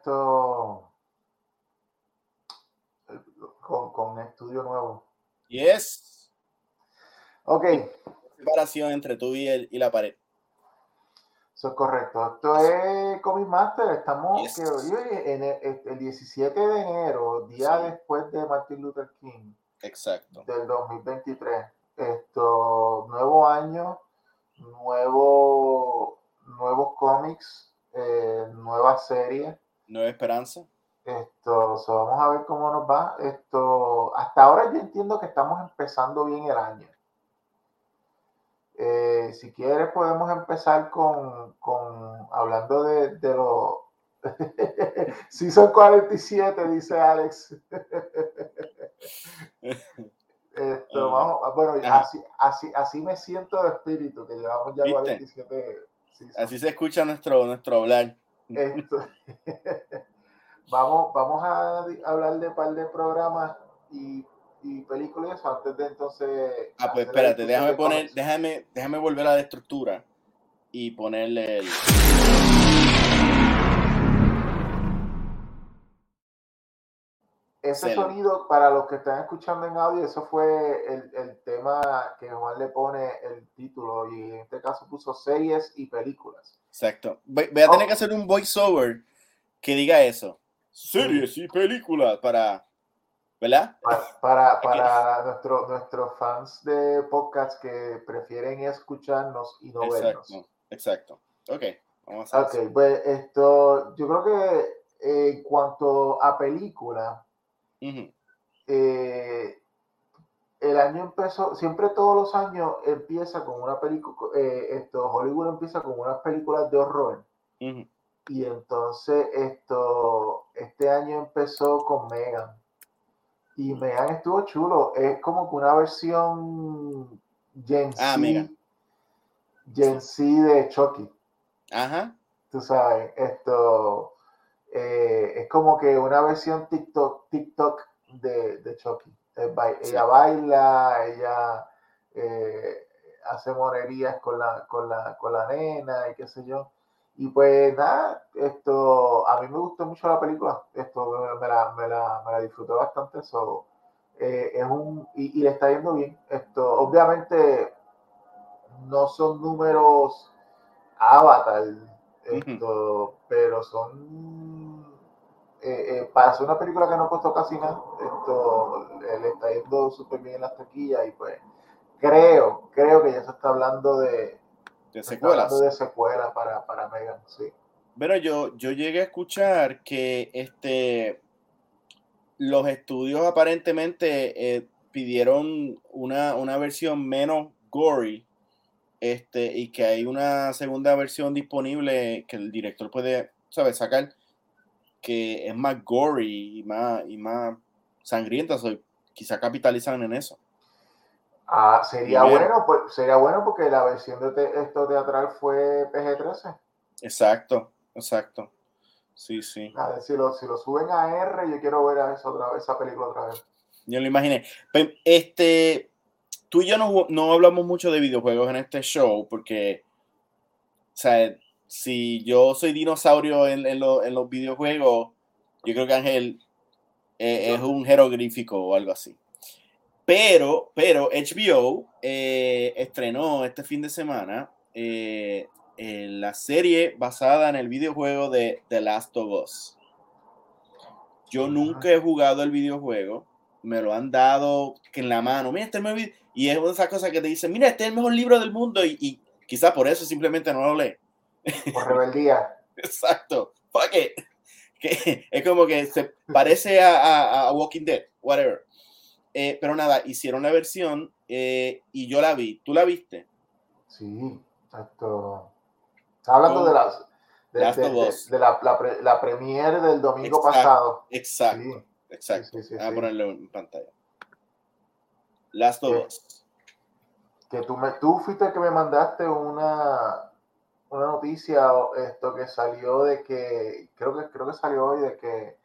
Esto con, con un estudio nuevo. Yes. Ok. Separación entre tú y, el, y la pared. Eso es correcto. Esto es Comic Master. Estamos que, en el, el, 17 de enero, día Sí. después de Martin Luther King Exacto. del 2023. Esto, nuevo año, nuevo, nuevos cómics, eh, nueva serie. Nueva Esperanza. Esto, so, vamos a ver cómo nos va. Esto, hasta ahora yo entiendo que estamos empezando bien el año. Eh, si quieres podemos empezar con, con hablando de, de los Season 47, dice Alex. Esto, Ah, vamos, bueno, así, así, así me siento de espíritu, que llevamos ya ¿Viste? 47 seasons. Así se escucha nuestro, nuestro hablar. Esto- vamos, vamos a hablar de un par de programas y, y películas antes de entonces. Ah, pues espérate, déjame poner, déjame, déjame volver a la estructura y ponerle el. Ese sonido, para los que están escuchando en audio, eso fue el, el tema que Juan le pone el título y en este caso puso series y películas. Exacto. Voy, voy a tener Oh. que hacer un voiceover que diga eso. Series y películas para. ¿Verdad? Para, para, para nuestro- nuestros fans de podcast que prefieren escucharnos y no vernos. Exacto. Ok. Vamos a hacer Ok, pues esto, yo creo que eh, en cuanto a película, eh, el año empezó, siempre todos los años empieza con una película, esto, Hollywood empieza con unas películas de horror. Y entonces esto, este año empezó con Megan. Y Megan estuvo chulo. Es como que una versión Gen Ah, Z. Gen Z de Chucky. Ajá. Tú sabes, esto eh, es como que una versión TikTok, TikTok de, de Chucky. Eh. Ella baila, ella eh, hace monerías con la, con, la, con la nena y qué sé yo. Y pues nada, esto, a mí me gustó mucho la película, esto me, la, me, la, me la disfruté bastante, eso es un, y, y le está yendo bien. Esto, obviamente, no son números avatar, esto, pero son, eh, eh, para hacer una película que no costó casi nada, esto le, está yendo súper bien en las taquillas y pues creo, creo que ya se está hablando de, De se está hablando secuelas. de secuela para, para Megan, sí. Pero yo, yo llegué a escuchar que este los estudios aparentemente eh, pidieron una, una versión menos gory este, y que hay una segunda versión disponible que el director puede, ¿sabes? Sacar que es más gory y más, y más sangrienta. So, quizá capitalizan en eso. Ah, sería Primero. bueno, pues sería bueno porque la versión de te- esto teatral fue PG-13. Exacto, exacto. Sí, sí. A ver, si lo, si lo suben a R, yo quiero ver a esa, otra vez, esa película otra vez. Yo lo imaginé. Este, tú y yo no, no hablamos mucho de videojuegos en este show porque, o sea, si yo soy dinosaurio en, en lo- en los videojuegos, yo creo que Ángel eh, es un jeroglífico o algo así. Pero, pero HBO eh, estrenó este fin de semana eh, la serie basada en el videojuego de The Last of Us. Yo nunca he jugado el videojuego, me lo han dado que en la mano. Mira, este es el mejor vi-". y es una de esas cosas que te dicen, mira, este es el mejor libro del mundo y, y quizá por eso simplemente no lo lee. Por rebeldía. Exacto. Fuck it. Que es como que se parece a, a- a Walking Dead, whatever. Eh, pero nada, hicieron la versión eh, y yo la vi. ¿Tú la viste? Sí. Está hablando de, las, de, de- de- de la, la, pre- la premiere del domingo Exacto. pasado. Exacto, Sí, exacto. sí, sí, Voy a ponerlo en pantalla. Last of. Us. Que tú, me, tú fuiste el que me mandaste una, una noticia esto que salió de que, creo que, creo que salió hoy, de que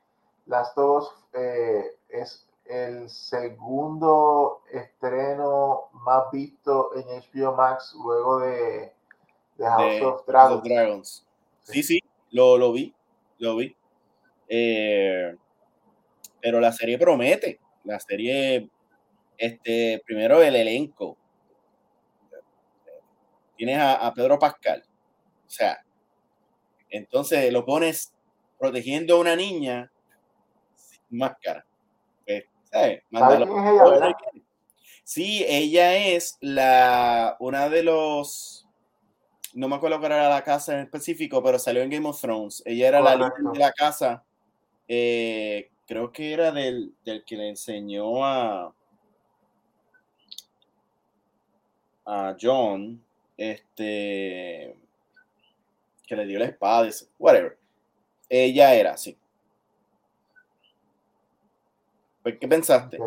Last of Us eh, es el segundo estreno más visto en HBO Max luego de, de House de of Dragons. of Dragons. Sí, sí, lo, lo vi. lo vi. Eh, pero la serie promete. La serie, este, primero el elenco. Tienes a, Pedro Pascal. O sea, entonces lo pones protegiendo a una niña sin máscara. Pues, ¿sabes? ella, Sí, ella es la una de los no me acuerdo cuál era la casa en específico, pero salió en Game of Thrones. Ella era la líder de la casa. Eh, creo que era del, que le enseñó a, a John, este, que le dio la espada, whatever. Ella era así. Pues, ¿Qué pensaste?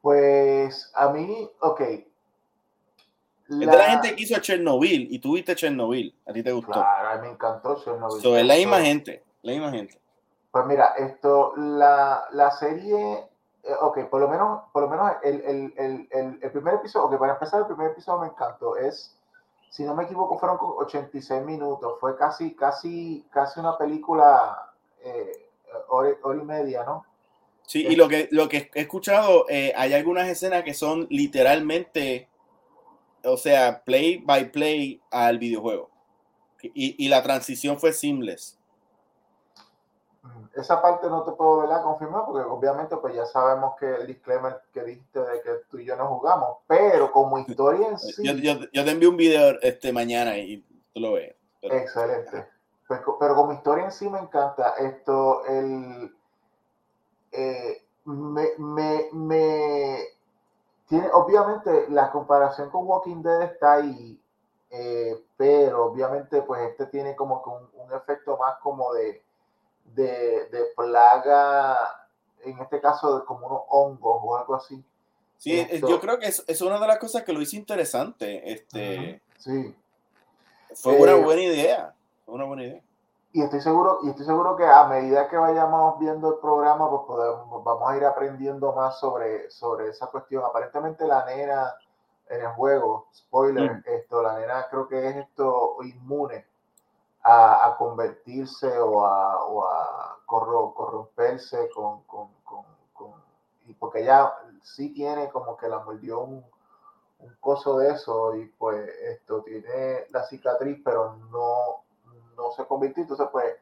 Pues a mí, ok. Es de la gente que hizo Chernobyl y tú viste Chernobyl. A ti te gustó. Claro, a mí me encantó Chernobyl. es la misma gente. La misma gente. Pues mira, esto, la, la serie, eh, ok, por lo menos, por lo menos el, el, el, el, primer episodio, ok, para empezar, el primer episodio me encantó. Es, si no me equivoco, fueron 86 minutos. Fue casi, casi, casi una película eh, hora, y media, ¿no? Sí, y lo que, lo que he escuchado, eh, hay algunas escenas que son literalmente, o sea, play by play al videojuego. Y, y la transición fue seamless. Esa parte no te puedo ¿verdad? confirmar porque obviamente pues ya sabemos que el disclaimer que dijiste de que tú y yo no jugamos, pero como historia en sí... Yo, yo, te envío un video este mañana y tú lo ves. Excelente. Pues, pero como historia en sí me encanta esto, el... Eh, me, me, me, tiene, obviamente la comparación con Walking Dead está ahí, eh, pero obviamente pues este tiene como que un efecto más como de de, de plaga, en este caso de como unos hongos o algo así. Sí, yo creo que es, es, una de las cosas que lo hizo interesante. Este, sí. Fue una eh, buena idea. Fue una buena idea. Y estoy seguro, y estoy seguro que a medida que vayamos viendo el programa, pues podemos, vamos a ir aprendiendo más sobre, sobre esa cuestión. Aparentemente la nena en el juego, spoiler, mm. esto, la nena creo que es esto inmune a, convertirse o a, o a corromperse con, con, con, y porque ella sí tiene como que la mordió un, un coso de eso y pues esto tiene la cicatriz pero no, no se convirtió, entonces pues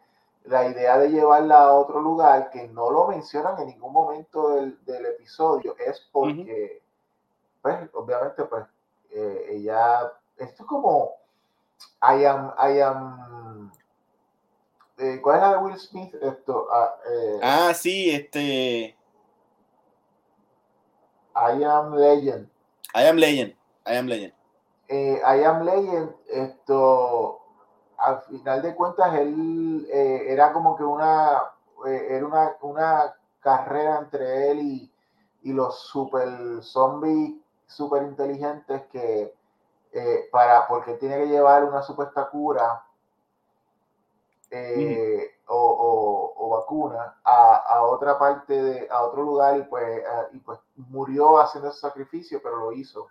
la idea de llevarla a otro lugar que no lo mencionan en ningún momento del, del episodio es porque, pues obviamente pues eh, ella, esto es como I am, I am. Eh, ¿Cuál es la de Will Smith? Esto, ah, eh, ah, sí, este. I am Legend. I am Legend. I am Legend. Eh, I am Legend, esto, al final de cuentas, él era como que una, era una, una carrera entre él y, y los super zombies super inteligentes que eh, para, porque tiene que llevar una supuesta cura eh, o, vacuna a, otra parte, de, a otro lugar y pues, y pues murió haciendo ese sacrificio, pero lo hizo.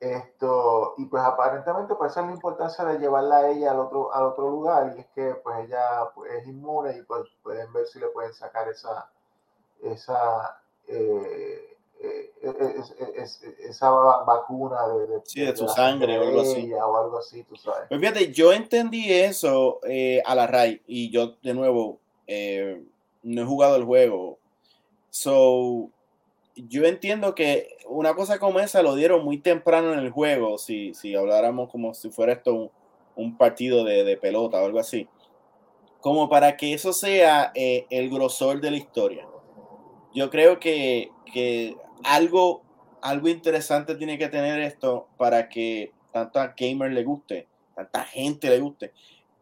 Esto, y pues aparentemente pues esa es la importancia de llevarla a ella al otro, al otro lugar y es que pues ella pues, es inmune y pues pueden ver si le pueden sacar esa, esa eh, esa vacuna de, de, su sangre o algo así. O algo así tú sabes. Pues fíjate, yo entendí eso eh, a la RAI y yo de nuevo eh, no he jugado el juego. So, yo entiendo que una cosa como esa lo dieron muy temprano en el juego, si, si habláramos como si fuera esto un, partido de, pelota o algo así. Como para que eso sea eh, el grosor de la historia. Yo creo que, que algo, algo interesante tiene que tener esto para que tanta gamer le guste, tanta gente le guste.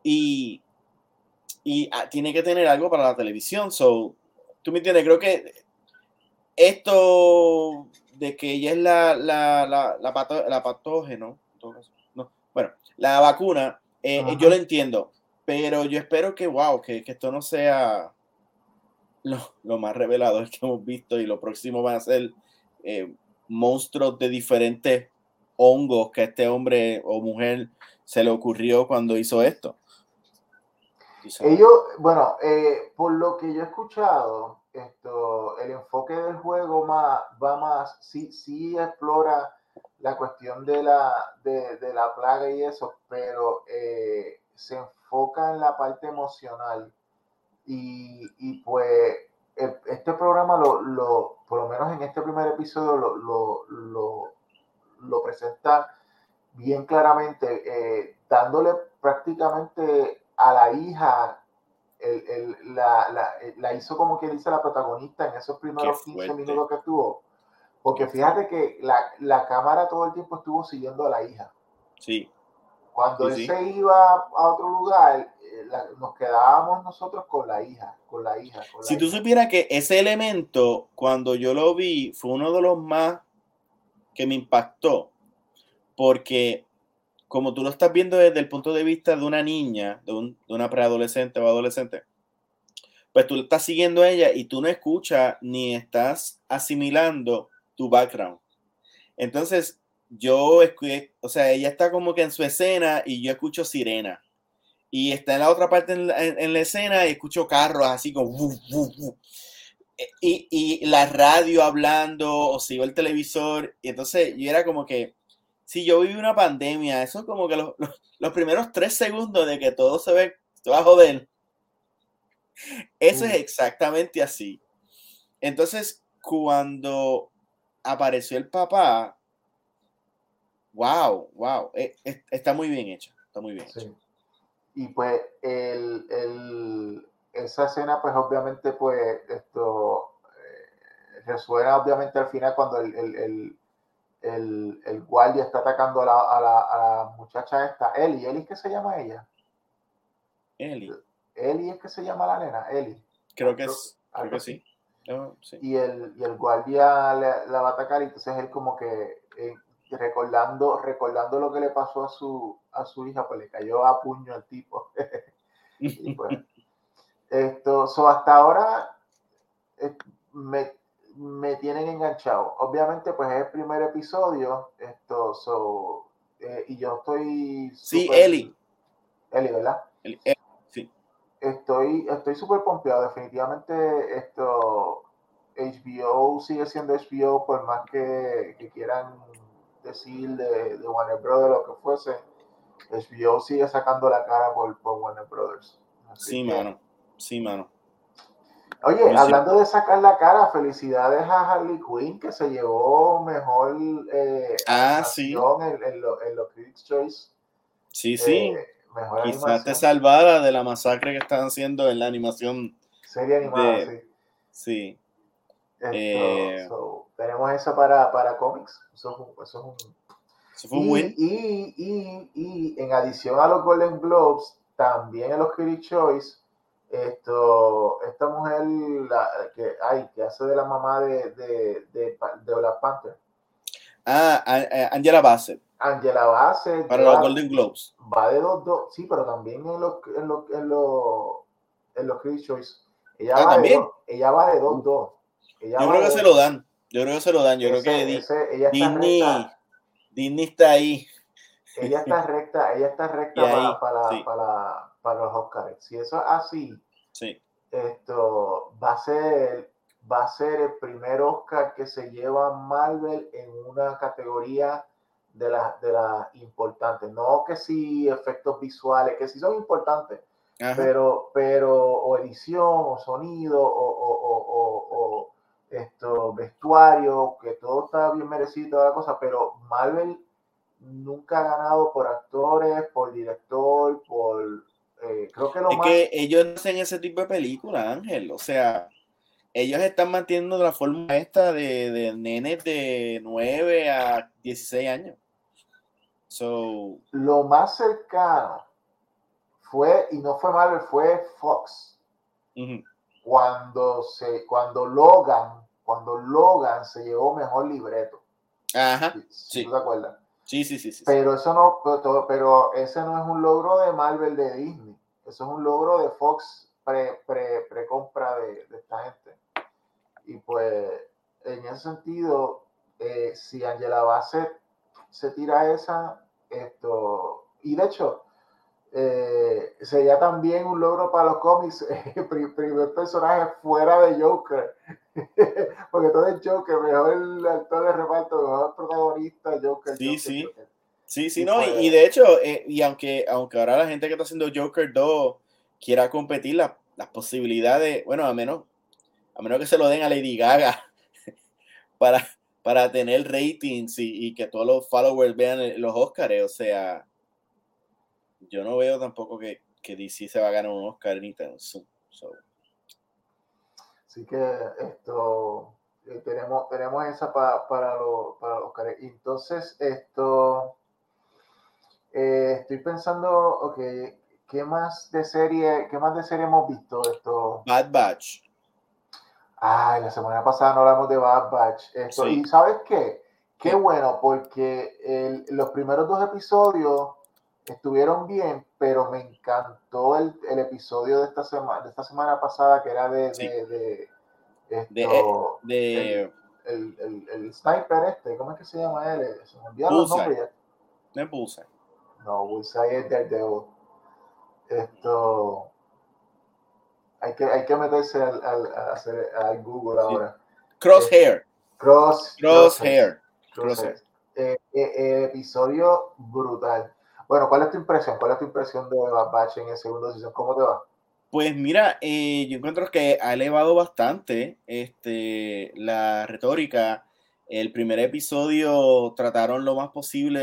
Y, y ah, tiene que tener algo para la televisión. So, tú me entiendes, creo que esto de que ella es la, la, la, la, patógeno, no, bueno, la vacuna, eh, yo lo entiendo, pero yo espero que, wow, que, que esto no sea lo, lo, más revelador que hemos visto y lo próximo van a ser eh, monstruos de diferentes hongos que este hombre o mujer se le ocurrió cuando hizo esto. Ellos, bueno, eh, por lo que yo he escuchado, esto, el enfoque del juego más, va más, sí, sí explora la cuestión de la, de, la plaga y eso, pero eh, se enfoca en la parte emocional. Y pues este programa, lo, lo, por lo menos en este primer episodio, lo, lo, lo, presenta bien claramente, eh, dándole prácticamente a la hija, el, el, la, la, la, hizo como que dice la protagonista en esos primeros 15 minutos que estuvo. Porque fíjate que la, la, cámara todo el tiempo estuvo siguiendo a la hija. Sí. Cuando él se iba a otro lugar, nos quedábamos nosotros con la hija, con la hija. si tú supieras que ese elemento, cuando yo lo vi, fue uno de los más que me impactó, porque como tú lo estás viendo desde el punto de vista de una niña, de, un, de una preadolescente o adolescente, pues tú estás siguiendo a ella y tú no escuchas ni estás asimilando tu background. Entonces, yo, o sea, ella está como que en su escena y yo escucho sirena. Y está en la otra parte en la, escena y escucho carros así como... Y, y, la radio hablando o sigo el televisor. Y entonces yo era como que si yo viví una pandemia, eso es como que los, los, primeros tres segundos de que todo se ve, se va a joder. Eso es exactamente así. Entonces, cuando apareció el papá, wow, wow, eh, está muy bien hecho, está muy bien hecho. Y pues el, el, esa escena, pues obviamente, pues esto eh, resuena obviamente al final cuando el, el el, el guardia está atacando a la, a la, a la muchacha esta, Eli. ¿Eli qué se llama ella? Eli. Eli es que se llama la nena, Eli. Creo que, es, creo que sí. Y, el, y el guardia la va a atacar y entonces él como que eh, recordando, recordando lo que le pasó a su, a su hija, pues le cayó a puño al tipo. pues, esto, so hasta ahora eh, me, me tienen enganchado. Obviamente, pues es el primer episodio, esto, so, eh, y yo estoy... Sí, Eli. Eli, ¿verdad? Eli, sí. Estoy estoy súper pompeado, definitivamente esto, HBO sigue siendo HBO, por más que, que quieran decir de, de, Warner Brothers lo que fuese, HBO sigue sacando la cara por, por Warner Brothers. sí, mano, sí, mano. Oye, hablando de sacar la cara, felicidades a Harley Quinn que se llevó mejor eh, ah, sí. en, los Critics Choice. Sí, sí. Eh, Quizás te salvada de la masacre que están haciendo en la animación. Serie animada, sí. Sí. Eh, tenemos eso para, para cómics. Eso, eso es un. Eso fue y. Y, y, y, en adición a los Golden Globes, también en los Critics Choice esto, esta mujer la, que, ay, que hace de la mamá de, de, de, de Black Panther. Ah, Angela Bassett. Angela Bassett. Para los Golden Globes. Va de dos, dos, sí, pero también en los, en los, en los, en los Critics Choice. Ella, ah, va ¿también? Dos, ella va de dos, dos. Ella Yo creo que se lo dan. Yo creo que se lo dan. Yo ese, creo que ese, ella Disney, recta, Disney está ahí. Ella está recta, ella está recta para, para, sí. para, para los Oscars. Si eso es así, sí. esto va a ser va a ser el primer Oscar que se lleva Marvel en una categoría de las de las importantes. No que sí efectos visuales, que sí son importantes, Ajá. pero pero o edición o sonido o, o, o, o, esto vestuario, que todo está bien merecido toda la cosa, pero Marvel nunca ha ganado por actores, por director, por eh, creo que lo es más... que ellos hacen ese tipo de películas, Ángel. O sea, ellos están manteniendo la forma esta de, de nenes de 9 a 16 años. So... Lo más cercano fue, y no fue Marvel, fue Fox. Uh -huh. Cuando se, cuando Logan, cuando Logan se llevó mejor libreto. Ajá. Si, sí. ¿Tú te acuerdas? Sí, sí, sí, sí. Pero eso no, pero, pero, ese no es un logro de Marvel de Disney. Eso es un logro de Fox pre, pre, pre compra de, de, esta gente. Y pues, en ese sentido, eh, si Angela Bassett se tira esa, esto, y de hecho, eh, sería también un logro para los cómics, el primer personaje fuera de Joker, porque todo es Joker, mejor el actor de reparto, mejor protagonista, Joker. Sí, Joker, sí. Joker. Sí, sí, Y no, y, fue- y de hecho, eh, y aunque, aunque ahora la gente que está haciendo Joker 2 quiera competir, la- las posibilidades, bueno, a menos, a menos que se lo den a Lady Gaga para, para tener ratings y, y que todos los followers vean los Oscars, o sea, yo no veo tampoco que, que DC se va a ganar un Oscar ni tan so, Así que esto eh, tenemos, tenemos esa pa- para los para los Oscars. Entonces, esto eh, estoy pensando, ok, ¿qué más de serie, qué más de serie hemos visto? Esto, Bad Batch, ay, la semana pasada no hablamos de Bad Batch. Esto, Sí. y ¿sabes qué? Qué ¿Qué? bueno, porque el- los primeros dos episodios estuvieron bien, pero me encantó el, el episodio de esta semana, de esta semana pasada que era de, Sí. de, de de, esto, de el, el, el sniper este, ¿cómo es que se llama él? Se me olvidaron los nombres. de Bullseye. No, Bullseye es Daredevil. Esto. Hay que, hay que meterse al, al, a hacer, al Google ahora. Crosshair, Cross, Crosshair, Crosshair. Crosshair. Eh, eh, eh, episodio brutal. Bueno, ¿cuál es tu impresión? ¿Cuál es tu impresión de Bad Batch en el segundo season? ¿Cómo te va? Pues mira, eh, yo encuentro que ha elevado bastante este, la retórica. El primer episodio trataron lo más posible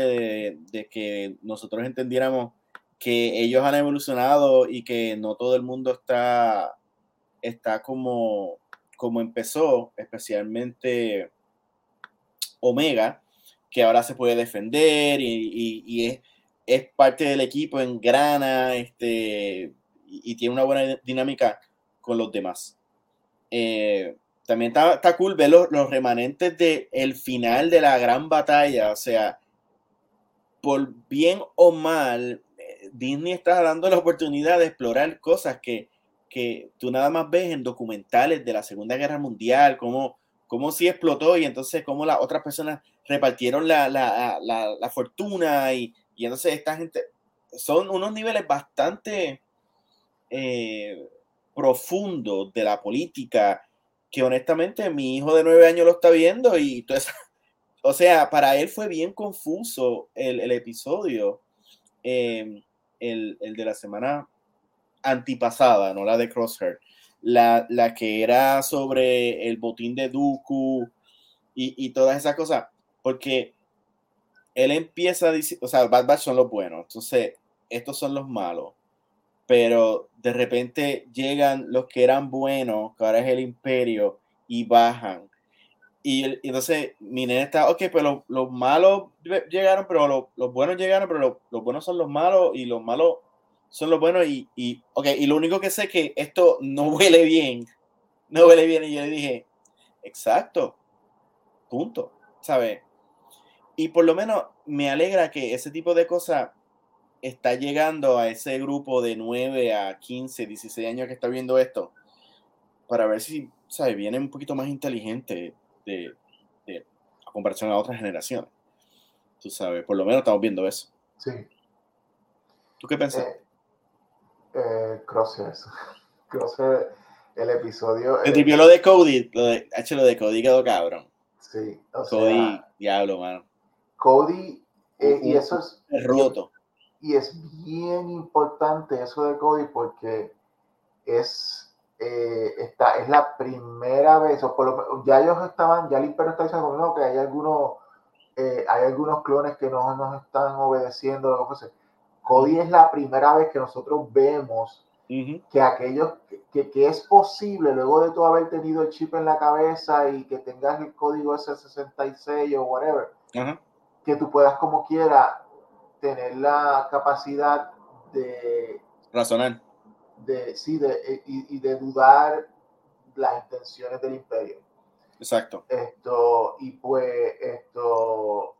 de, que nosotros entendiéramos que ellos han evolucionado y que no todo el mundo está, está como, como empezó, especialmente Omega, que ahora se puede defender y, y- y es, es parte del equipo, engrana, este, y, tiene una buena dinámica con los demás. Eh, también está, está cool ver los, los remanentes del final de la gran batalla, o sea, por bien o mal, eh, Disney está dando la oportunidad de explorar cosas que, que tú nada más ves en documentales de la Segunda Guerra Mundial, cómo, cómo sí explotó y entonces cómo las otras personas repartieron la, la, la, la fortuna y, y entonces esta gente son unos niveles bastante eh, profundos de la política que honestamente mi hijo de nueve años lo está viendo y todo eso, o sea, para él fue bien confuso el, el episodio, eh, el, el de la semana antipasada, no la de Crosshair, la, la que era sobre el botín de Dooku y, y todas esas cosas, porque él empieza a decir, o sea, Bad Batch son los buenos, entonces estos son los malos, pero de repente llegan los que eran buenos, que ahora es el imperio, y bajan. Y, y entonces mi nene está, ok, pues los, los malos llegaron, pero los, los buenos llegaron, pero los, buenos son los malos y los malos son los buenos. Y, y, ok, y lo único que sé es que esto no huele bien, no huele bien. Y yo le dije, exacto, punto, ¿sabes? Y por lo menos me alegra que ese tipo de cosas está llegando a ese grupo de 9 a 15, 16 años que está viendo esto, para ver si, ¿sabes? Viene un poquito más inteligente de, de- a comparación a otras generaciones. Tú sabes, por lo menos estamos viendo eso. Sí. ¿Tú qué piensas? Eh, eh. Crosshair, el episodio. Te el- tripió lo de Cody, lo de, H, lo de Cody quedó cabrón. Sí, o sea, Cody, diablo, mano. Cody, eh, y eso es, Es roto. y es bien importante eso de Cody porque es, eh, está, es la primera vez, o por lo menos, ya ellos estaban, ya el imperio está diciendo no, que hay algunos, eh, hay algunos clones que no nos están obedeciendo, lo que fuese. Cody es la primera vez que nosotros vemos que aquellos que, que es posible luego de tú haber tenido el chip en la cabeza y que tengas el código S66 o whatever, Ajá. Que tú puedas como quiera tener la capacidad de, Razonar. de sí, de, eh, y, y de dudar las intenciones del imperio. Exacto. Esto, y pues esto,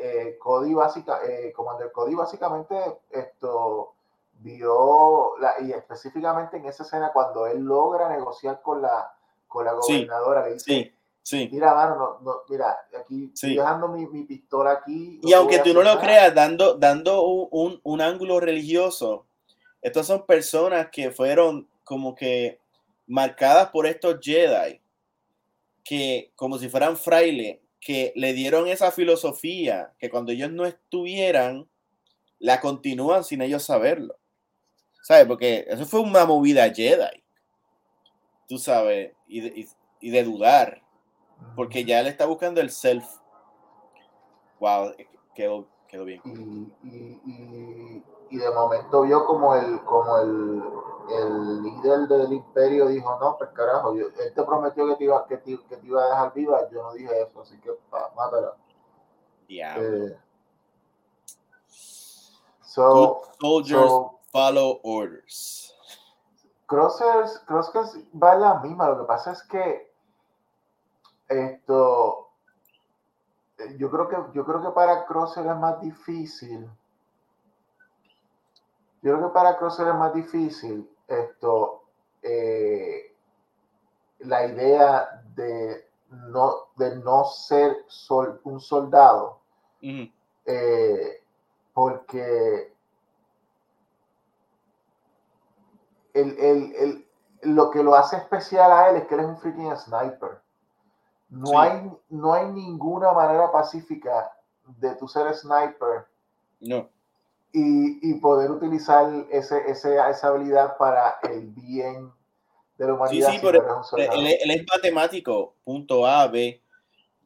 eh, Cody básica, eh, Commander Cody básicamente esto vio, la, y específicamente en esa escena cuando él logra negociar con la, con la Sí, gobernadora, le dice, Sí, Sí. Mira, mano, no, no, mira, aquí estoy dejando mi, mi, pistola aquí. y aunque tú no lo creas, dando, dando un, un, un, ángulo religioso, estas son personas que fueron como que marcadas por estos Jedi, que como si fueran frailes, que le dieron esa filosofía, que cuando ellos no estuvieran, la continúan sin ellos saberlo. ¿Sabes? Porque eso fue una movida Jedi. Tú sabes, y de, y de dudar porque ya le está buscando el self. Wow, quedó, quedó bien. Y, y, y, de momento vio como el, como el, el líder del imperio dijo, no, pues carajo, yo, él te prometió que te, iba, que, te, que te iba a dejar viva, yo no dije eso, así que pa, mátala. Eh, so, soldiers follow orders. Crossers, Crossers va la misma, lo que pasa es que esto, eh, yo creo que, yo creo que para Crosser es más difícil. Yo creo que para Crosser es más difícil esto, eh, la idea de no, de no ser sol, un soldado. Eh, porque el, el, el, lo que lo hace especial a él es que él es un freaking sniper. No, hay, no hay ninguna manera pacífica de tu ser sniper. No. Y, y poder utilizar ese, ese, esa habilidad para el bien de la humanidad. Sí, sí, pero él, él, es matemático, punto A, B,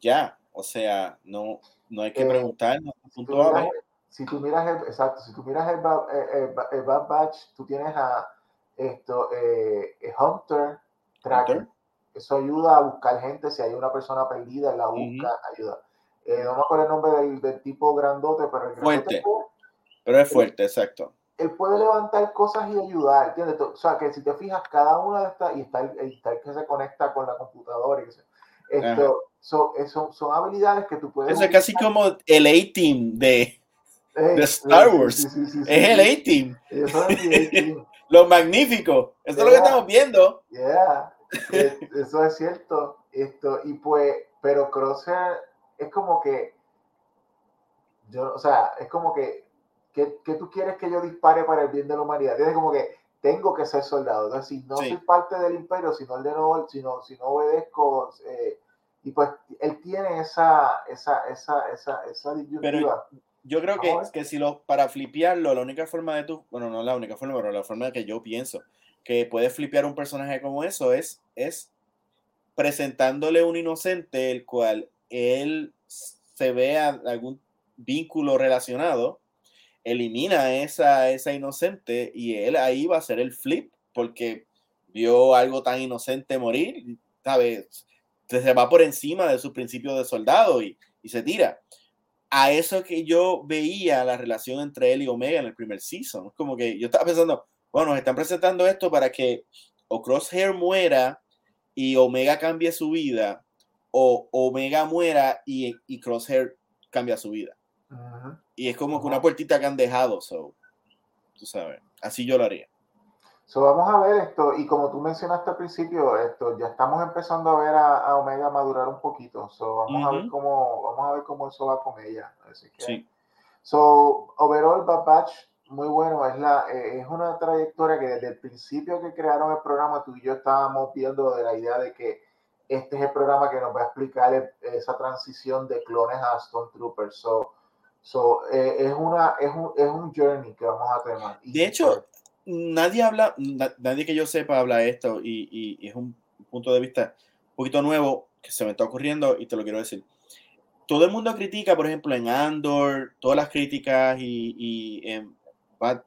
ya. O sea, no, no hay que eh, punto A, B. Si tú miras, el, exacto, si tú miras el, el, el, Bad Batch, tú tienes a esto, eh, Hunter, Tracker, eso ayuda a buscar gente, si hay una persona perdida, la busca, ayuda. Eh, no me acuerdo el nombre del, tipo grandote, pero el fuerte. pero es fuerte, exacto. Él puede levantar cosas y ayudar, ¿entiendes? O sea, que si te fijas, cada una de estas, y está el, está el que se conecta con la computadora, y esto, son, son, habilidades que tú puedes... Eso es casi como el A-Team de, de, Star Wars. es el A-Team. Lo magnífico. Eso es lo que estamos viendo. Yeah. Eso es cierto. Esto, y pues, pero Crosser es como que, yo, o sea, es como que, que, tú quieres que yo dispare para el bien de la humanidad. Es como que tengo que ser soldado. Entonces, si no soy parte del imperio, si no, el de no, si no, si no obedezco, eh, y pues él tiene esa, esa, esa, esa, esa disyuntiva. yo creo que, que si lo, para flipearlo, la única forma de tu, bueno, no la única forma, pero la forma que yo pienso, que puede flipear un personaje como eso es, es presentándole un inocente el cual él se vea algún vínculo relacionado, elimina esa, esa inocente y él ahí va a hacer el flip porque vio algo tan inocente morir, ¿sabes? Se va por encima de su principio de soldado y, y se tira. A eso que yo veía la relación entre él y Omega en el primer season. Como que yo estaba pensando, bueno, nos están presentando esto para que o Crosshair muera y Omega cambie su vida, o Omega muera y, y Crosshair cambia su vida. Y es como que una puertita que han dejado, so, tú sabes, así yo lo haría. So, vamos a ver esto, y como tú mencionaste al principio, esto ya estamos empezando a ver a, Omega madurar un poquito. So, vamos a ver cómo, vamos a ver cómo eso va con ella. Así que, sí. So, overall, Bad Batch muy bueno, es, la, eh, es una trayectoria que desde el principio que crearon el programa, tú y yo estábamos viendo de la idea de que este es el programa que nos va a explicar esa transición de clones a Stormtroopers. So, so, eh, es, una, es, un, es un journey que vamos a tener. de hecho, nadie habla, nadie que yo sepa habla esto y, y, es un punto de vista un poquito nuevo que se me está ocurriendo y te lo quiero decir todo el mundo critica, por ejemplo, en Andor, todas las críticas y, y en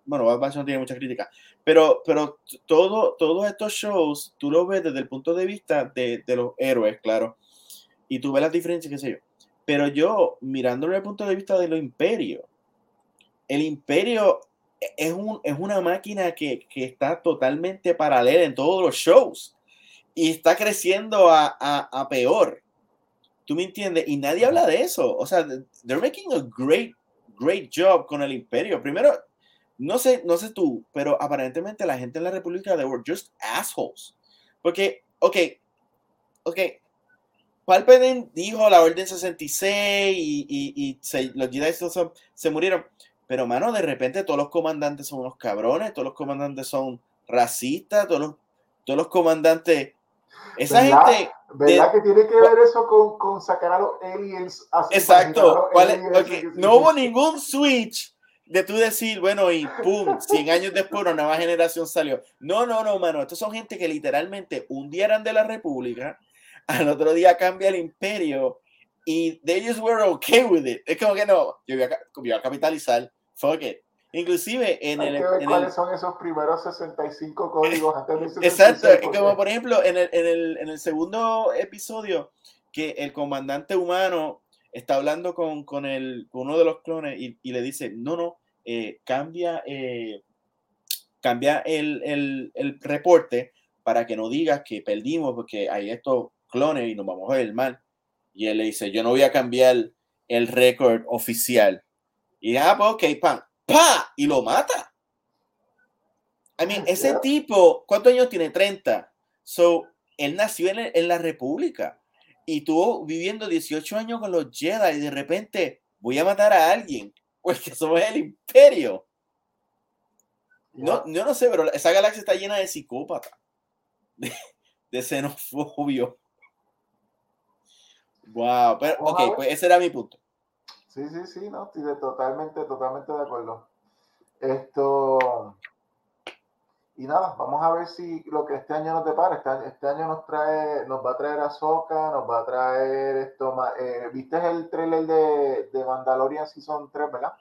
bueno, Bad Batch no tiene mucha crítica, pero, pero todo, todos estos shows tú lo ves desde el punto de vista de, de los héroes, claro, y tú ves las diferencias, qué sé yo. Pero yo, mirándolo desde el punto de vista de los imperios, el imperio es, un, es una máquina que, que, está totalmente paralela en todos los shows y está creciendo a, a, a peor. ¿Tú me entiendes? Y nadie habla de eso. O sea, they're making a great, great job con el imperio. Primero, no sé, no sé tú, pero aparentemente la gente en la República de were just assholes. Porque, ok, ok, Palpatine dijo la Orden 66 y, y, y los Jedi se, se murieron. Pero, mano, de repente todos los comandantes son unos cabrones, todos los comandantes son racistas, todos los, todos los comandantes. Esa gente. ¿Verdad que tiene que ver eso con, con sacar a los aliens? Exacto. No hubo ningún switch de tú decir, bueno, y pum, 100 años después una nueva generación salió. No, no, no, mano. Estos son gente que literalmente un día eran de la República, al otro día cambia el imperio y they just were okay with it. Es como que no, yo voy a, capitalizar, fuck it. Inclusive en Hay el... Que ver en ¿Cuáles son esos primeros 65 códigos Exacto, como por ejemplo en el, en, el, en el segundo episodio que el comandante humano está hablando con, con, el, con uno de los clones y, y le dice, no, no, eh, cambia, eh, cambia el, el, el, reporte para que no digas que perdimos porque hay estos clones y nos vamos a ver mal. Y él le dice, yo no voy a cambiar el récord oficial. Y ah, pues ok, pan, pa, y lo mata. I mean, ese tipo, ¿cuántos años tiene? 30. So, él nació en, en la República y estuvo viviendo 18 años con los Jedi y de repente voy a matar a alguien porque somos el imperio. No, yo no sé, pero esa galaxia está llena de psicópatas, de, de xenofobio. Wow, pero ok, pues ese era mi punto. Sí, sí, sí, no, estoy totalmente, totalmente de acuerdo. Esto. Y nada, vamos a ver si lo que este año nos depara. Este, este año nos trae, nos va a traer a Soca, nos va a traer esto más. Eh, ¿Viste el trailer de, de Mandalorian Season 3, verdad?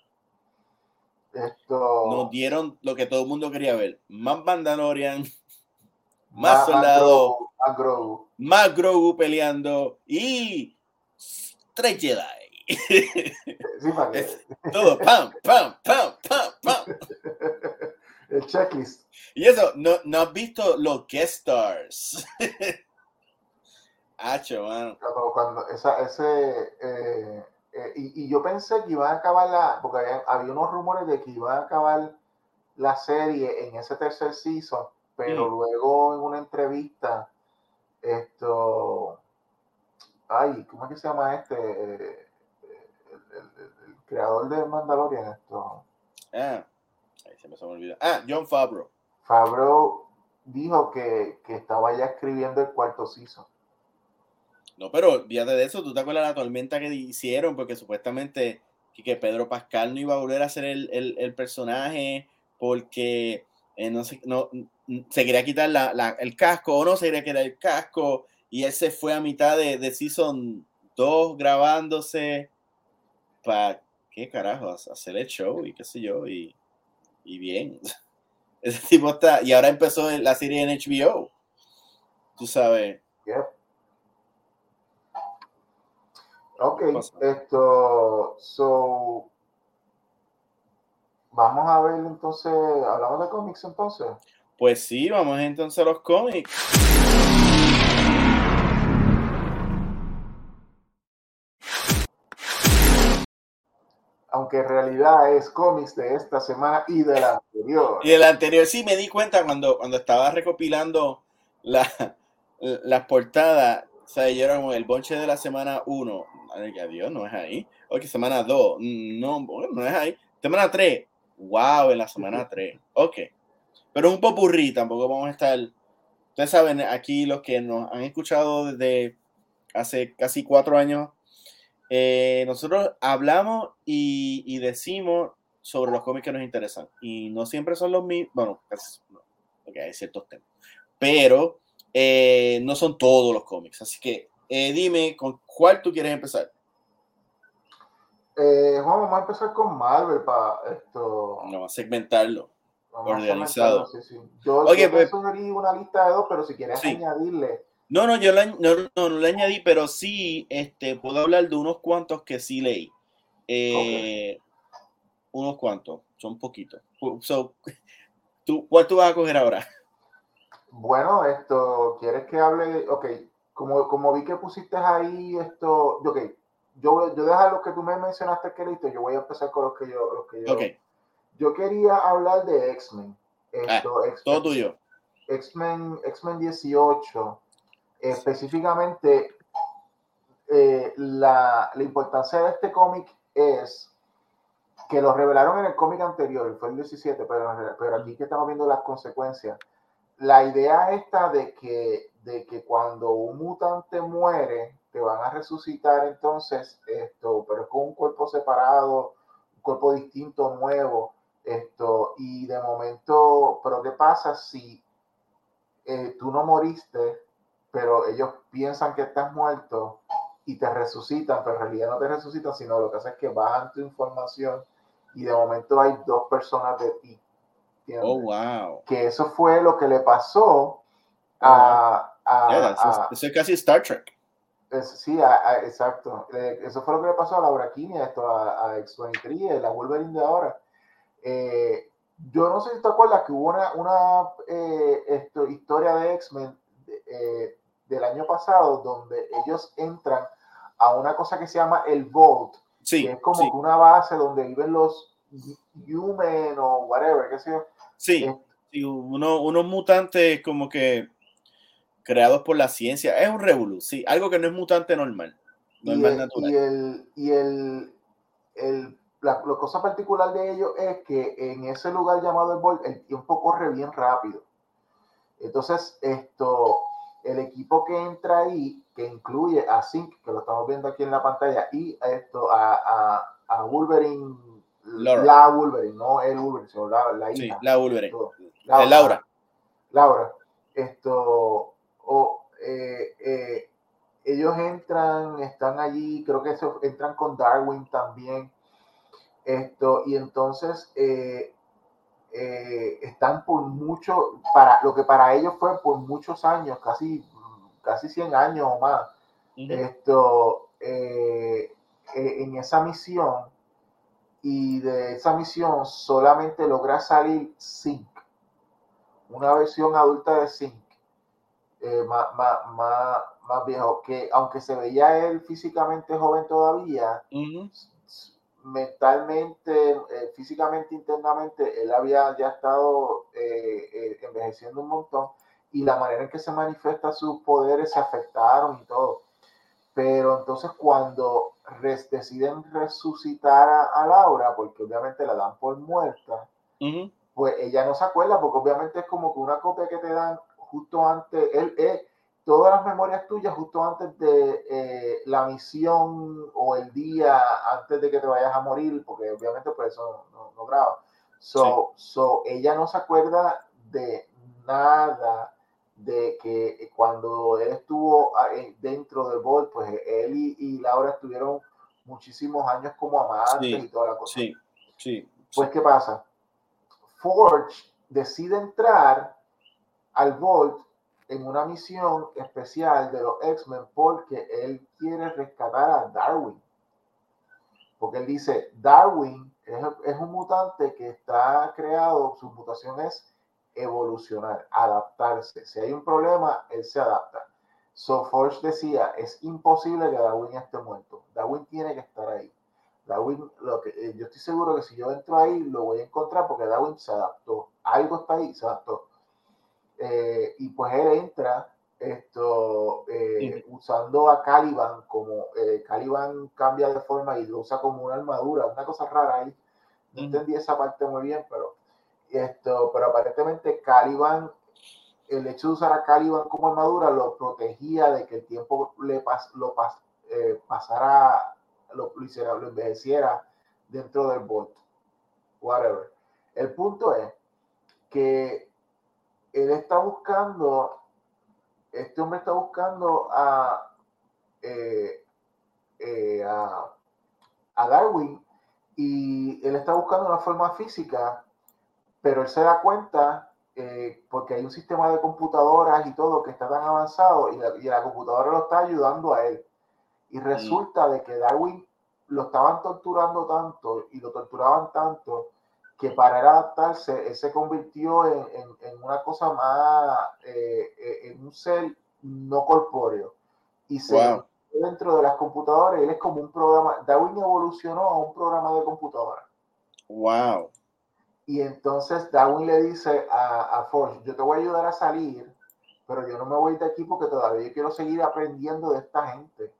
Esto. Nos dieron lo que todo el mundo quería ver. Más Mandalorian, más, soldados, más Grogu, más Grogu peleando y tres Jedi. Sí. Todo, pam, pam, pam, pam, pam. El checklist. Y eso, no, no has visto los guest stars. Hacho, mano. Cuando, cuando esa, ese, eh, eh, y, y, yo pensé que iban a acabar la, porque había, había, unos rumores de que iban a acabar la serie en ese tercer season, pero mm. luego en una entrevista, esto, ay, ¿cómo es que se llama este? Eh, el, el, el, creador de Mandalorian, esto. Ah, ahí se me olvidó. Ah, John Favreau. Favreau dijo que, que estaba ya escribiendo el cuarto season. No, pero olvídate de eso. ¿Tú te acuerdas de la tormenta que hicieron? Porque supuestamente que Pedro Pascal no iba a volver a ser el, el, el personaje porque eh, no, se, no se quería quitar la, la, el casco o no se quería quitar el casco y él se fue a mitad de, de Season 2 grabándose para, ¿qué carajo? Hacer el show y qué sé yo y, y bien. Ese tipo está, y ahora empezó la serie en HBO. Tú sabes. Yep. Ok, esto, so, vamos a ver entonces, hablamos de cómics entonces. Pues sí, vamos entonces a los cómics. Aunque en realidad es cómics de esta semana y de la anterior. Y de la anterior, sí, me di cuenta cuando, cuando estaba recopilando la, las portadas, o sea, yo era como el bonche de la semana 1 Adiós, no es ahí. Ok, semana 2. No, no es ahí. Semana 3. Wow, en la semana 3. Ok. Pero un popurrí, tampoco vamos a estar. Ustedes saben, aquí los que nos han escuchado desde hace casi cuatro años, eh, nosotros hablamos y, y, decimos sobre los cómics que nos interesan. Y no siempre son los mismos. Bueno, casi, no, porque hay ciertos temas. Pero eh, no son todos los cómics. Así que eh, dime, ¿con cuál tú quieres empezar? Eh, Juan, vamos a empezar con Marvel para esto. No, a segmentarlo. Vamos organizado. A sí, sí. Yo, okay, yo pues, una lista de dos, pero si quieres sí. añadirle. No, no, yo le, no, no, no, le añadí, pero sí este, puedo hablar de unos cuantos que sí leí. Eh, okay. Unos cuantos, son poquitos. So, ¿tú, ¿Cuál tú vas a coger ahora? Bueno, esto, ¿quieres que hable? Ok, como, como vi que pusiste ahí esto, ok, yo, yo dejar lo que tú me mencionaste que listo, yo voy a empezar con los que yo, los que yo. Okay. Yo quería hablar de X-Men. Ah, todo tuyo. X-Men, X-Men 18, específicamente eh, la, la, importancia de este cómic es que lo revelaron en el cómic anterior, fue el 17, pero, pero aquí que estamos viendo las consecuencias. La idea esta de que, de que cuando un mutante muere, te van a resucitar entonces esto, pero es con un cuerpo separado, un cuerpo distinto, nuevo, esto, y de momento, pero ¿qué pasa si eh, tú no moriste, pero ellos piensan que estás muerto y te resucitan, pero en realidad no te resucitan, sino lo que hace es que bajan tu información y de momento hay dos personas de ti. Oh, wow. Que eso fue lo que le pasó a... eso, es casi Star Trek. sí, exacto. Eso fue lo que le pasó a Laura Kinney, esto, a, X-23, la Wolverine de ahora. Eh, yo no sé si te acuerdas que hubo una, una eh, esto, historia de X-Men eh, del año pasado donde ellos entran a una cosa que se llama el Vault, sí, que es como una base donde viven los Human o whatever, qué sé yo. Sí, uno, unos mutantes como que creados por la ciencia. Es un revolú, sí, algo que no es mutante normal. normal y natural. Y el, y el, el la, cosa particular de ello es que en ese lugar llamado el Bol, el tiempo corre bien rápido. Entonces, esto, el equipo que entra ahí, que incluye a Zinc, que lo estamos viendo aquí en la pantalla, y esto, a, a, a Wolverine, la Wolverine, no el Wolverine, sino la, la hija. Sí, la Wolverine. Laura, Laura. Laura. Esto, o, eh, eh, ellos entran, están allí, creo que se, entran con Darwin también esto, y entonces eh, eh, están por mucho, para lo que para ellos fue por muchos años, casi, casi 100 años o más, esto, eh, en esa misión, y de esa misión solamente logra salir Zinc, una versión adulta de Zinc, más, más, más, más, viejo, que aunque se veía él físicamente joven todavía, mentalmente, eh, físicamente, internamente, él había ya estado eh, eh, envejeciendo un montón y la manera en que se manifiesta sus poderes se afectaron y todo. Pero entonces cuando deciden resucitar a, Laura, porque obviamente la dan por muerta, pues ella no se acuerda, porque obviamente es como que una copia que te dan justo antes, él, todas las memorias tuyas justo antes de eh, la misión o el día antes de que te vayas a morir, porque obviamente por eso no, no, graba. So, so, ella no se acuerda de nada de que cuando él estuvo ah, dentro del bol, pues él y, Laura estuvieron muchísimos años como amantes y toda la cosa. Sí, sí. Pues, ¿qué pasa? Forge decide entrar al Vault en una misión especial de los X-Men porque él quiere rescatar a Darwin. Porque él dice, Darwin es, un mutante que está creado, su mutación es evolucionar, adaptarse. Si hay un problema, él se adapta. So Forge decía, es imposible que Darwin esté muerto. Darwin tiene que estar ahí. Darwin, lo que, eh, yo estoy seguro que si yo entro ahí, lo voy a encontrar porque Darwin se adaptó. Algo está ahí, se adaptó. Eh, y pues él entra esto eh, usando a Caliban como eh, Caliban cambia de forma y lo usa como una armadura, una cosa rara ahí. No entendí esa parte muy bien, pero esto, pero aparentemente Caliban, el hecho de usar a Caliban como armadura lo protegía de que el tiempo le pas, lo pas, pasara, lo, lo, hiciera, lo envejeciera dentro del bot. Whatever. El punto es que él está buscando, este hombre está buscando a, eh, eh, a, Darwin y él está buscando una forma física, pero él se da cuenta eh, porque hay un sistema de computadoras y todo que está tan avanzado y la, y la computadora lo está ayudando a él. Y resulta de que Darwin lo estaban torturando tanto y lo torturaban tanto que para adaptarse, se convirtió en, en, una cosa más, eh, eh, en un ser no corpóreo. Y se dentro de las computadoras, él es como un programa, Darwin evolucionó a un programa de computadora. Wow. Y entonces Darwin le dice a, a Forge, yo te voy a ayudar a salir, pero yo no me voy de aquí porque todavía quiero seguir aprendiendo de esta gente.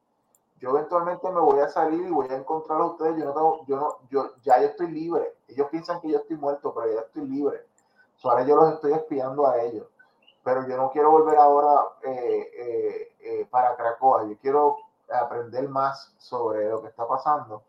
Yo eventualmente me voy a salir y voy a encontrar a ustedes. Yo no tengo, yo no, yo ya yo estoy libre. Ellos piensan que yo estoy muerto, pero ya estoy libre. ahora yo los estoy espiando a ellos. Pero yo no quiero volver ahora eh, eh, eh, para Cracoa. Yo quiero aprender más sobre lo que está pasando.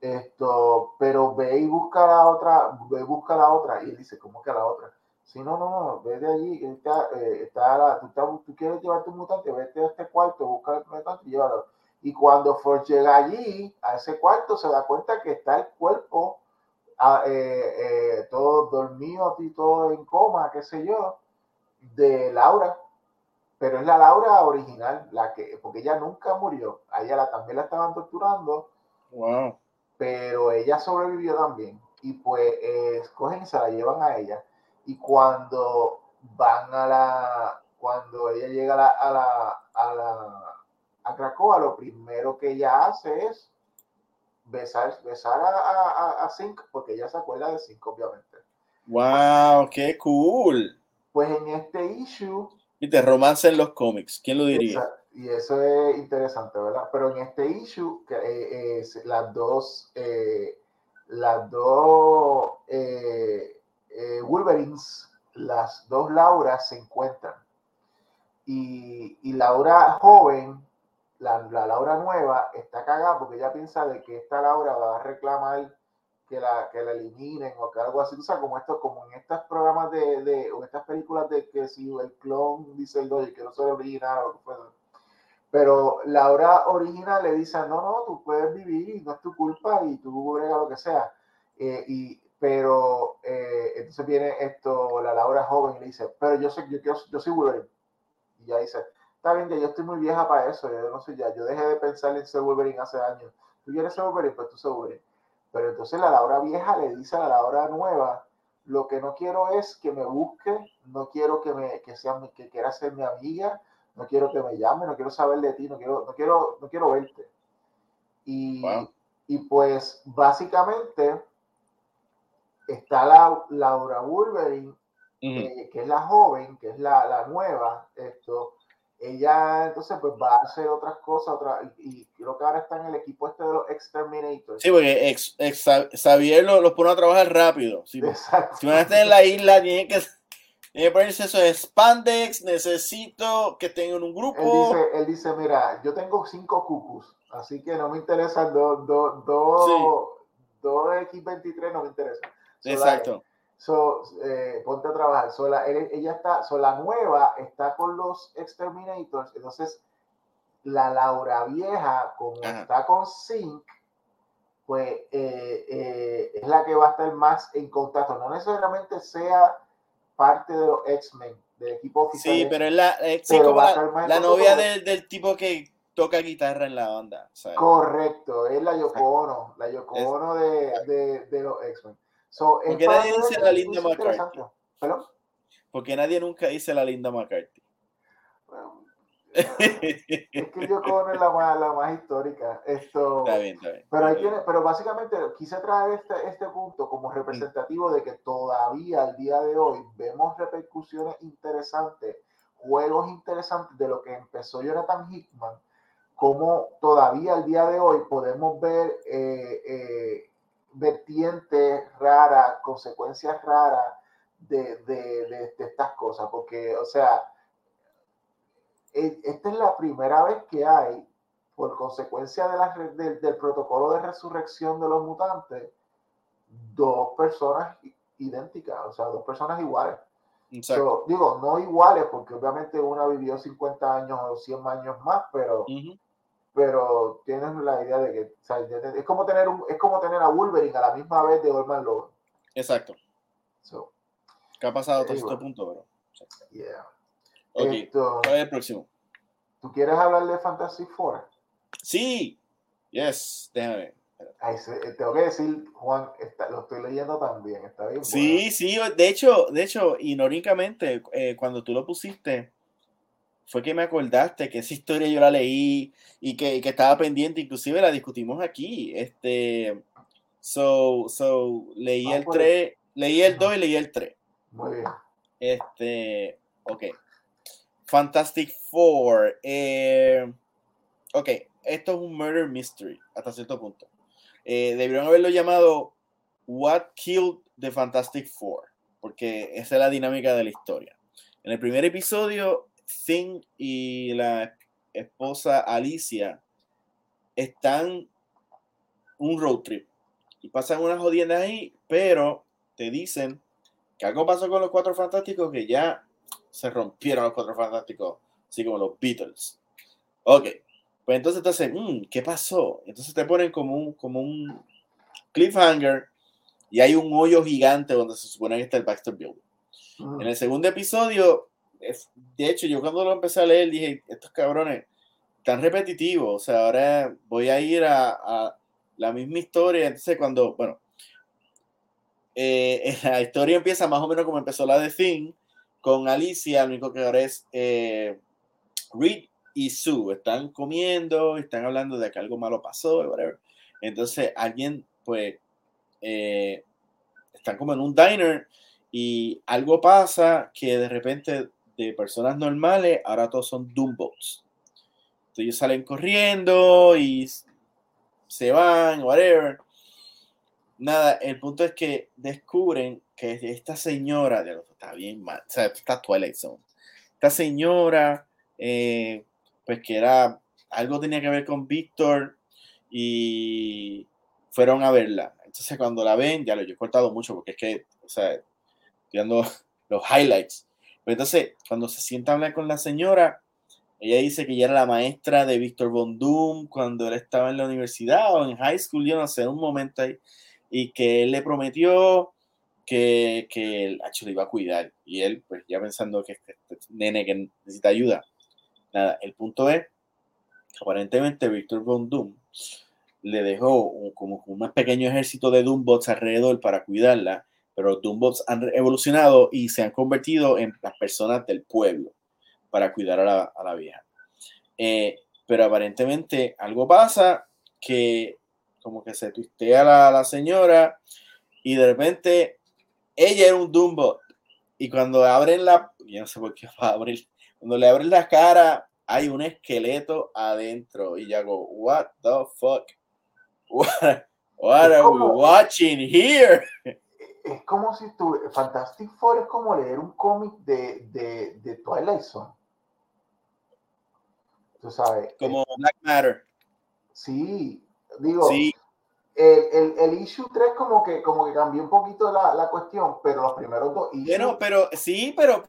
Esto, pero ve y busca la otra, ve y busca la otra. Y dice, ¿cómo que la otra? Si no, no, no, ve de allí, está, está, tú, quieres llevar tu mutante, vete a este cuarto, busca el mutante y llévalo y cuando Ford llega allí, a ese cuarto, se da cuenta que está el cuerpo ah, eh, eh, todo dormido y todo en coma, qué sé yo, de Laura. Pero es la Laura original, la que, porque ella nunca murió. A ella la, también la estaban torturando. Wow. Pero ella sobrevivió también. Y pues eh, escogen y se la llevan a ella. Y cuando van a la, cuando ella llega a la, a la a Cracoa, lo primero que ella hace es besar, besar a, a, Zink, porque ella se acuerda de Zink, obviamente. ¡Wow! ¡Qué cool! Pues en este issue. Y te romance en los cómics, ¿quién lo diría? y eso es interesante, ¿verdad? Pero en este issue, que, eh, las dos, eh, las dos eh, Wolverines, las dos Lauras se encuentran. Y, y Laura joven la, Laura nueva está cagada porque ella piensa de que esta Laura va a reclamar que la, que la eliminen o que algo así, o sea, como esto, como en estos programas de, de o estas películas de que si el clon dice el doy que no soy original o que Pero Laura original le dice, no, no, tú puedes vivir no es tu culpa y tú brega lo que sea. Eh, y, pero eh, entonces viene esto, la Laura joven y le dice, pero yo sé, yo, quiero, yo soy Wolverine. Y ya dice, está bien que yo estoy muy vieja para eso, yo no sé ya, yo dejé de pensar en ser Wolverine hace años. Tú quieres ser Wolverine, pues tú ser Wolverine. Pero entonces la Laura vieja le dice a la Laura nueva, lo que no quiero es que me busque, no quiero que me que sea que quiera ser mi amiga, no quiero que me llame, no quiero saber de ti, no quiero no quiero no quiero verte. Y, y pues básicamente está la Laura Wolverine, eh, que es la joven, que es la, la nueva, esto ella entonces pues va a hacer otras cosas, otra, y, creo que ahora está en el equipo este de los Exterminators. Sí, porque ex, Xavier los lo pone a trabajar rápido. Si, Exacto. si van a estar en la isla, tienen que, tienen que ponerse eso de spandex, necesito que tengan un grupo. Él dice, él dice mira, yo tengo cinco cucus, así que no me interesan dos, dos, dos, dos X23, no me interesan. Exacto. So, eh, ponte a trabajar. So, ella está, so, la nueva está con los Exterminators. Entonces, la Laura vieja, como está con Sync, pues eh, eh, es la que va a estar más en contacto. No necesariamente sea parte de los X-Men, del equipo oficial. Sí, pero es la, la, novia del, tipo que toca guitarra en la banda. Correcto, es la Yoko Ono, la Yoko Ono de, de, de los X-Men. So, ¿Por qué nadie dice la Linda McCarthy? ¿Por qué nadie nunca dice la Linda McCarthy? es que yo con la más, la más histórica. Esto, está bien, está bien, pero, Tiene, pero básicamente quise traer este, este punto como representativo de que todavía al día de hoy vemos repercusiones interesantes, juegos interesantes de lo que empezó Jonathan Hickman, como todavía al día de hoy podemos ver eh, eh, vertientes raras, consecuencias raras de, de, estas cosas, porque, o sea, e, esta es la primera vez que hay, por consecuencia de la, del protocolo de resurrección de los mutantes, dos personas idénticas, o sea, dos personas iguales. digo, no iguales, porque obviamente una vivió 50 años o 100 años más, pero pero tienes la idea de que es como tener un, es como tener a Wolverine a la misma vez de Orman Logan. Exacto. ¿Qué ha pasado hasta este punto, bro? Yeah. ¿Cuál es el próximo? ¿Tú quieres hablar de Fantasy Four? Sí. Yes, déjame. Eh, tengo que decir, Juan, lo estoy leyendo también, está bien. Sí, sí, de hecho, de hecho, irónicamente, eh, cuando tú lo pusiste, fue que me acordaste que esa historia yo la leí y que, que estaba pendiente, inclusive la discutimos aquí. Este, so, so leí el 3, leí el 2 y leí el 3. Muy bien. Este, ok. Fantastic Four. Eh, ok, esto es un murder mystery hasta cierto punto. Eh, debieron haberlo llamado What Killed the Fantastic Four, porque esa es la dinámica de la historia. En el primer episodio, Thing y la esposa Alicia están un road trip y pasan unas jodiendas ahí, pero te dicen que algo pasó con los cuatro fantásticos que ya se rompieron los cuatro fantásticos, así como los Beatles. Ok, pues entonces te hacen, mm, ¿qué pasó? Entonces te ponen como un, como un cliffhanger y hay un hoyo gigante donde se supone que está el Baxter Building. En el segundo episodio, de hecho, yo cuando lo empecé a leer dije, estos cabrones tan repetitivos, o sea, ahora voy a ir a, la misma historia, entonces cuando, bueno, eh, la historia empieza más o menos como empezó la de Thing, con Alicia, lo único que ahora es eh, Reed y Sue, están comiendo, están hablando de que algo malo pasó, whatever. Entonces alguien, pues, eh, están como en un diner y algo pasa que de repente de personas normales, ahora todos son Doombots. Entonces ellos salen corriendo y se van, whatever. Nada, el punto es que descubren que esta señora, de está bien mal, o está. Esta señora, eh, pues que era, algo tenía que ver con Víctor y fueron a verla. Entonces cuando la ven, ya lo he cortado mucho porque es que, o sea, dando los highlights. Pero entonces, cuando se sienta a hablar con la señora, ella dice que ella era la maestra de Víctor Von Doom cuando él estaba en la universidad o en high school, yo no sé, un momento ahí, y que él le prometió que, que hecho le iba a cuidar. Y él, pues ya pensando que este, nene que necesita ayuda. Nada, el punto es aparentemente Víctor Von Doom le dejó como un pequeño ejército de Doombots alrededor para cuidarla, pero los Doombots han evolucionado y se han convertido en las personas del pueblo para cuidar a la, a la vieja. Eh, pero aparentemente algo pasa que como que se twistea la, la señora y de repente ella era un Dumbo. Y cuando abren la, yo no sé por qué va a abrir, cuando le abren la cara, hay un esqueleto adentro. Y yo hago, what the fuck? What, what are we watching here? Es como si tú, Fantastic Four es como leer un cómic de, de, de Twilight Zone. Tú sabes. Como Black Matter. Sí, digo, sí el, el, issue 3 como que, como que cambió un poquito la, la cuestión, pero los primeros dos issues... Bueno, pero sí, pero...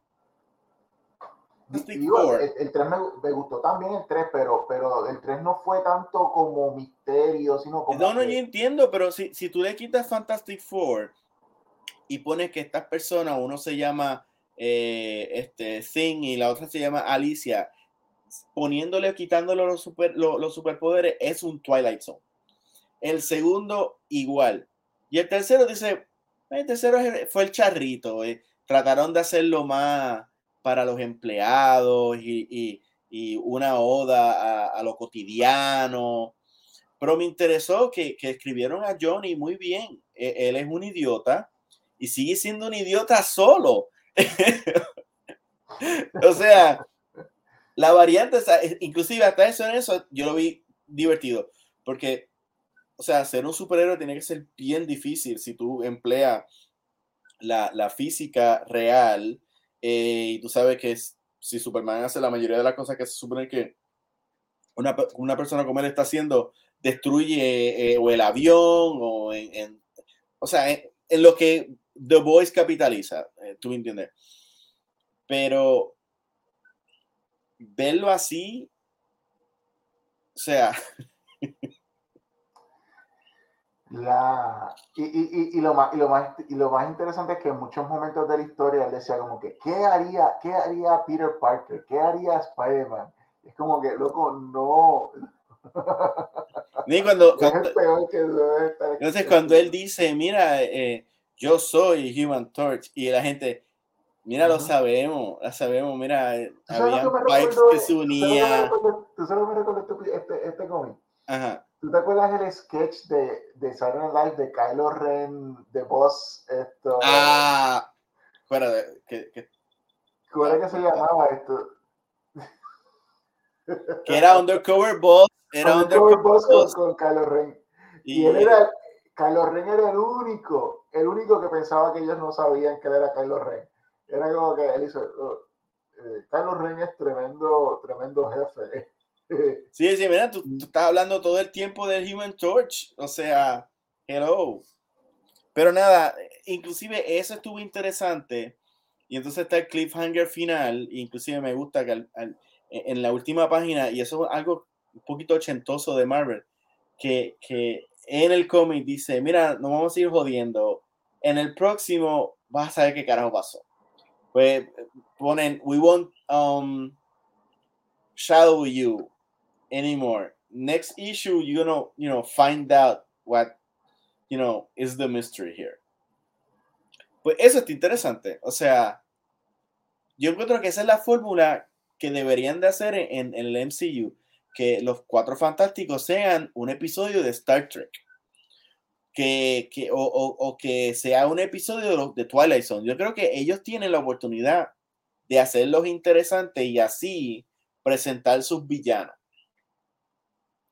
Digo, el, el, 3 me, me, gustó también el 3, pero, pero el 3 no fue tanto como misterio, sino como... No, no, yo entiendo, pero si, si tú le quitas Fantastic Four y pones que estas personas, uno se llama eh, este, Thing y la otra se llama Alicia, poniéndole, quitándole los, super, los, superpoderes, es un Twilight Zone. El segundo, igual. Y el tercero dice, el tercero fue el charrito. Eh. Trataron de hacerlo más para los empleados y, una oda a, lo cotidiano. Pero me interesó que, escribieron a Johnny muy bien. E, él es un idiota y sigue siendo un idiota solo. o sea, la variante, inclusive hasta eso en eso, yo lo vi divertido. Porque o sea, ser un superhéroe tiene que ser bien difícil si tú empleas la, física real eh, y tú sabes que si Superman hace la mayoría de las cosas que se supone que una, persona como él está haciendo, destruye eh, o el avión o en, o sea, en, lo que The Voice capitaliza, eh, tú me entiendes. Pero verlo así, o sea, La, y, y, y, lo más, y, lo más, y lo más interesante es que en muchos momentos de la historia él decía como que, ¿qué haría, qué haría Peter Parker? ¿Qué haría Spider-Man? Es como que, loco, no. Ni cuando, cuando entonces cuando él dice, mira, eh, yo soy Human Torch y la gente, mira, lo sabemos, lo sabemos, mira, había pipes que se unían. ¿Tú sabes me recuerdo este, este, este cómic? Ajá ¿Tú te acuerdas el sketch de, de Saturday Night de Kylo Ren, de Boss? Esto, ah, fuera de. Que, que, ¿Cómo era que se llamaba esto? Que era Undercover Boss era Undercover Boss con, con Carlos Ren. Y, él era, Carlos Ren era el único, el único que pensaba que ellos no sabían que era Carlos Ren. Era como que él hizo, oh, eh, Carlos Ren es tremendo, tremendo jefe. Sí, sí, mira, tú, tú, estás hablando todo el tiempo del Human Torch, o sea, hello. Pero nada, inclusive eso estuvo interesante. Y entonces está el cliffhanger final, inclusive me gusta que en la última página, y eso es algo un poquito ochentoso de Marvel, que, que en el cómic dice, mira, nos vamos a ir jodiendo, en el próximo vas a saber qué carajo pasó. Pues ponen, we won't um, shadow you anymore. Next issue, you're gonna, you know, find out what, you know, is the mystery here. Pues eso está interesante. O sea, yo encuentro que esa es la fórmula que deberían de hacer en, en el MCU que los Cuatro Fantásticos sean un episodio de Star Trek. Que, que o, o, que sea un episodio de, Twilight Zone. Yo creo que ellos tienen la oportunidad de hacerlos interesantes y así presentar sus villanos.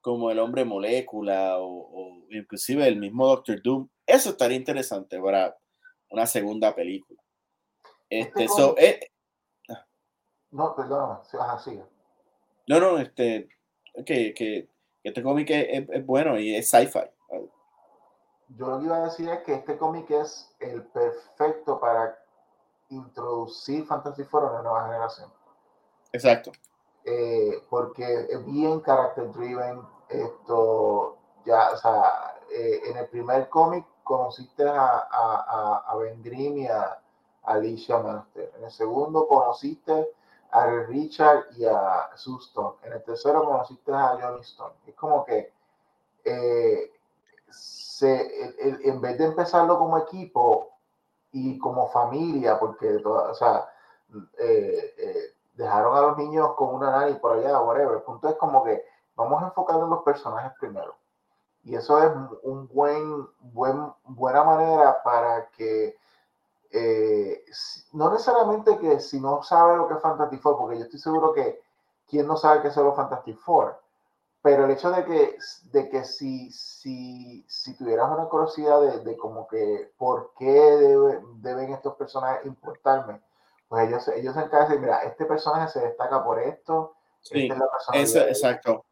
Como el hombre molécula o, inclusive el mismo Doctor Doom. Eso estaría interesante para una segunda película. Este, este eh, no, perdóname, sigue. No, no, este, que, que este cómic es, es, bueno y es sci-fi. Yo lo que iba a decir es que este cómic es el perfecto para introducir Fantasy Four a una nueva generación. Exacto. Eh, porque es bien character driven. Esto ya, o sea, eh, en el primer cómic conociste a, a, a, Ben Grimm y a Alicia Master. En el segundo conociste a Richard y a Suston. En el tercero conociste a Johnny Stone. Es como que eh, se, en vez de empezarlo como equipo y como familia, porque o sea, eh, eh, dejaron a los niños con una nani por allá, whatever. El punto es como que vamos a enfocar en los personajes primero. Y eso es un buen, buen, buena manera para que eh, no necesariamente que si no sabe lo que es Fantastic Four, porque yo estoy seguro que quien no sabe qué es lo Fantastic Four, pero el hecho de que, de que si, si, si tuvieras una curiosidad de, de como que por qué deben estos personajes importarme, pues ellos, ellos se encargan de mira, este personaje se destaca por esto. Sí, exacto,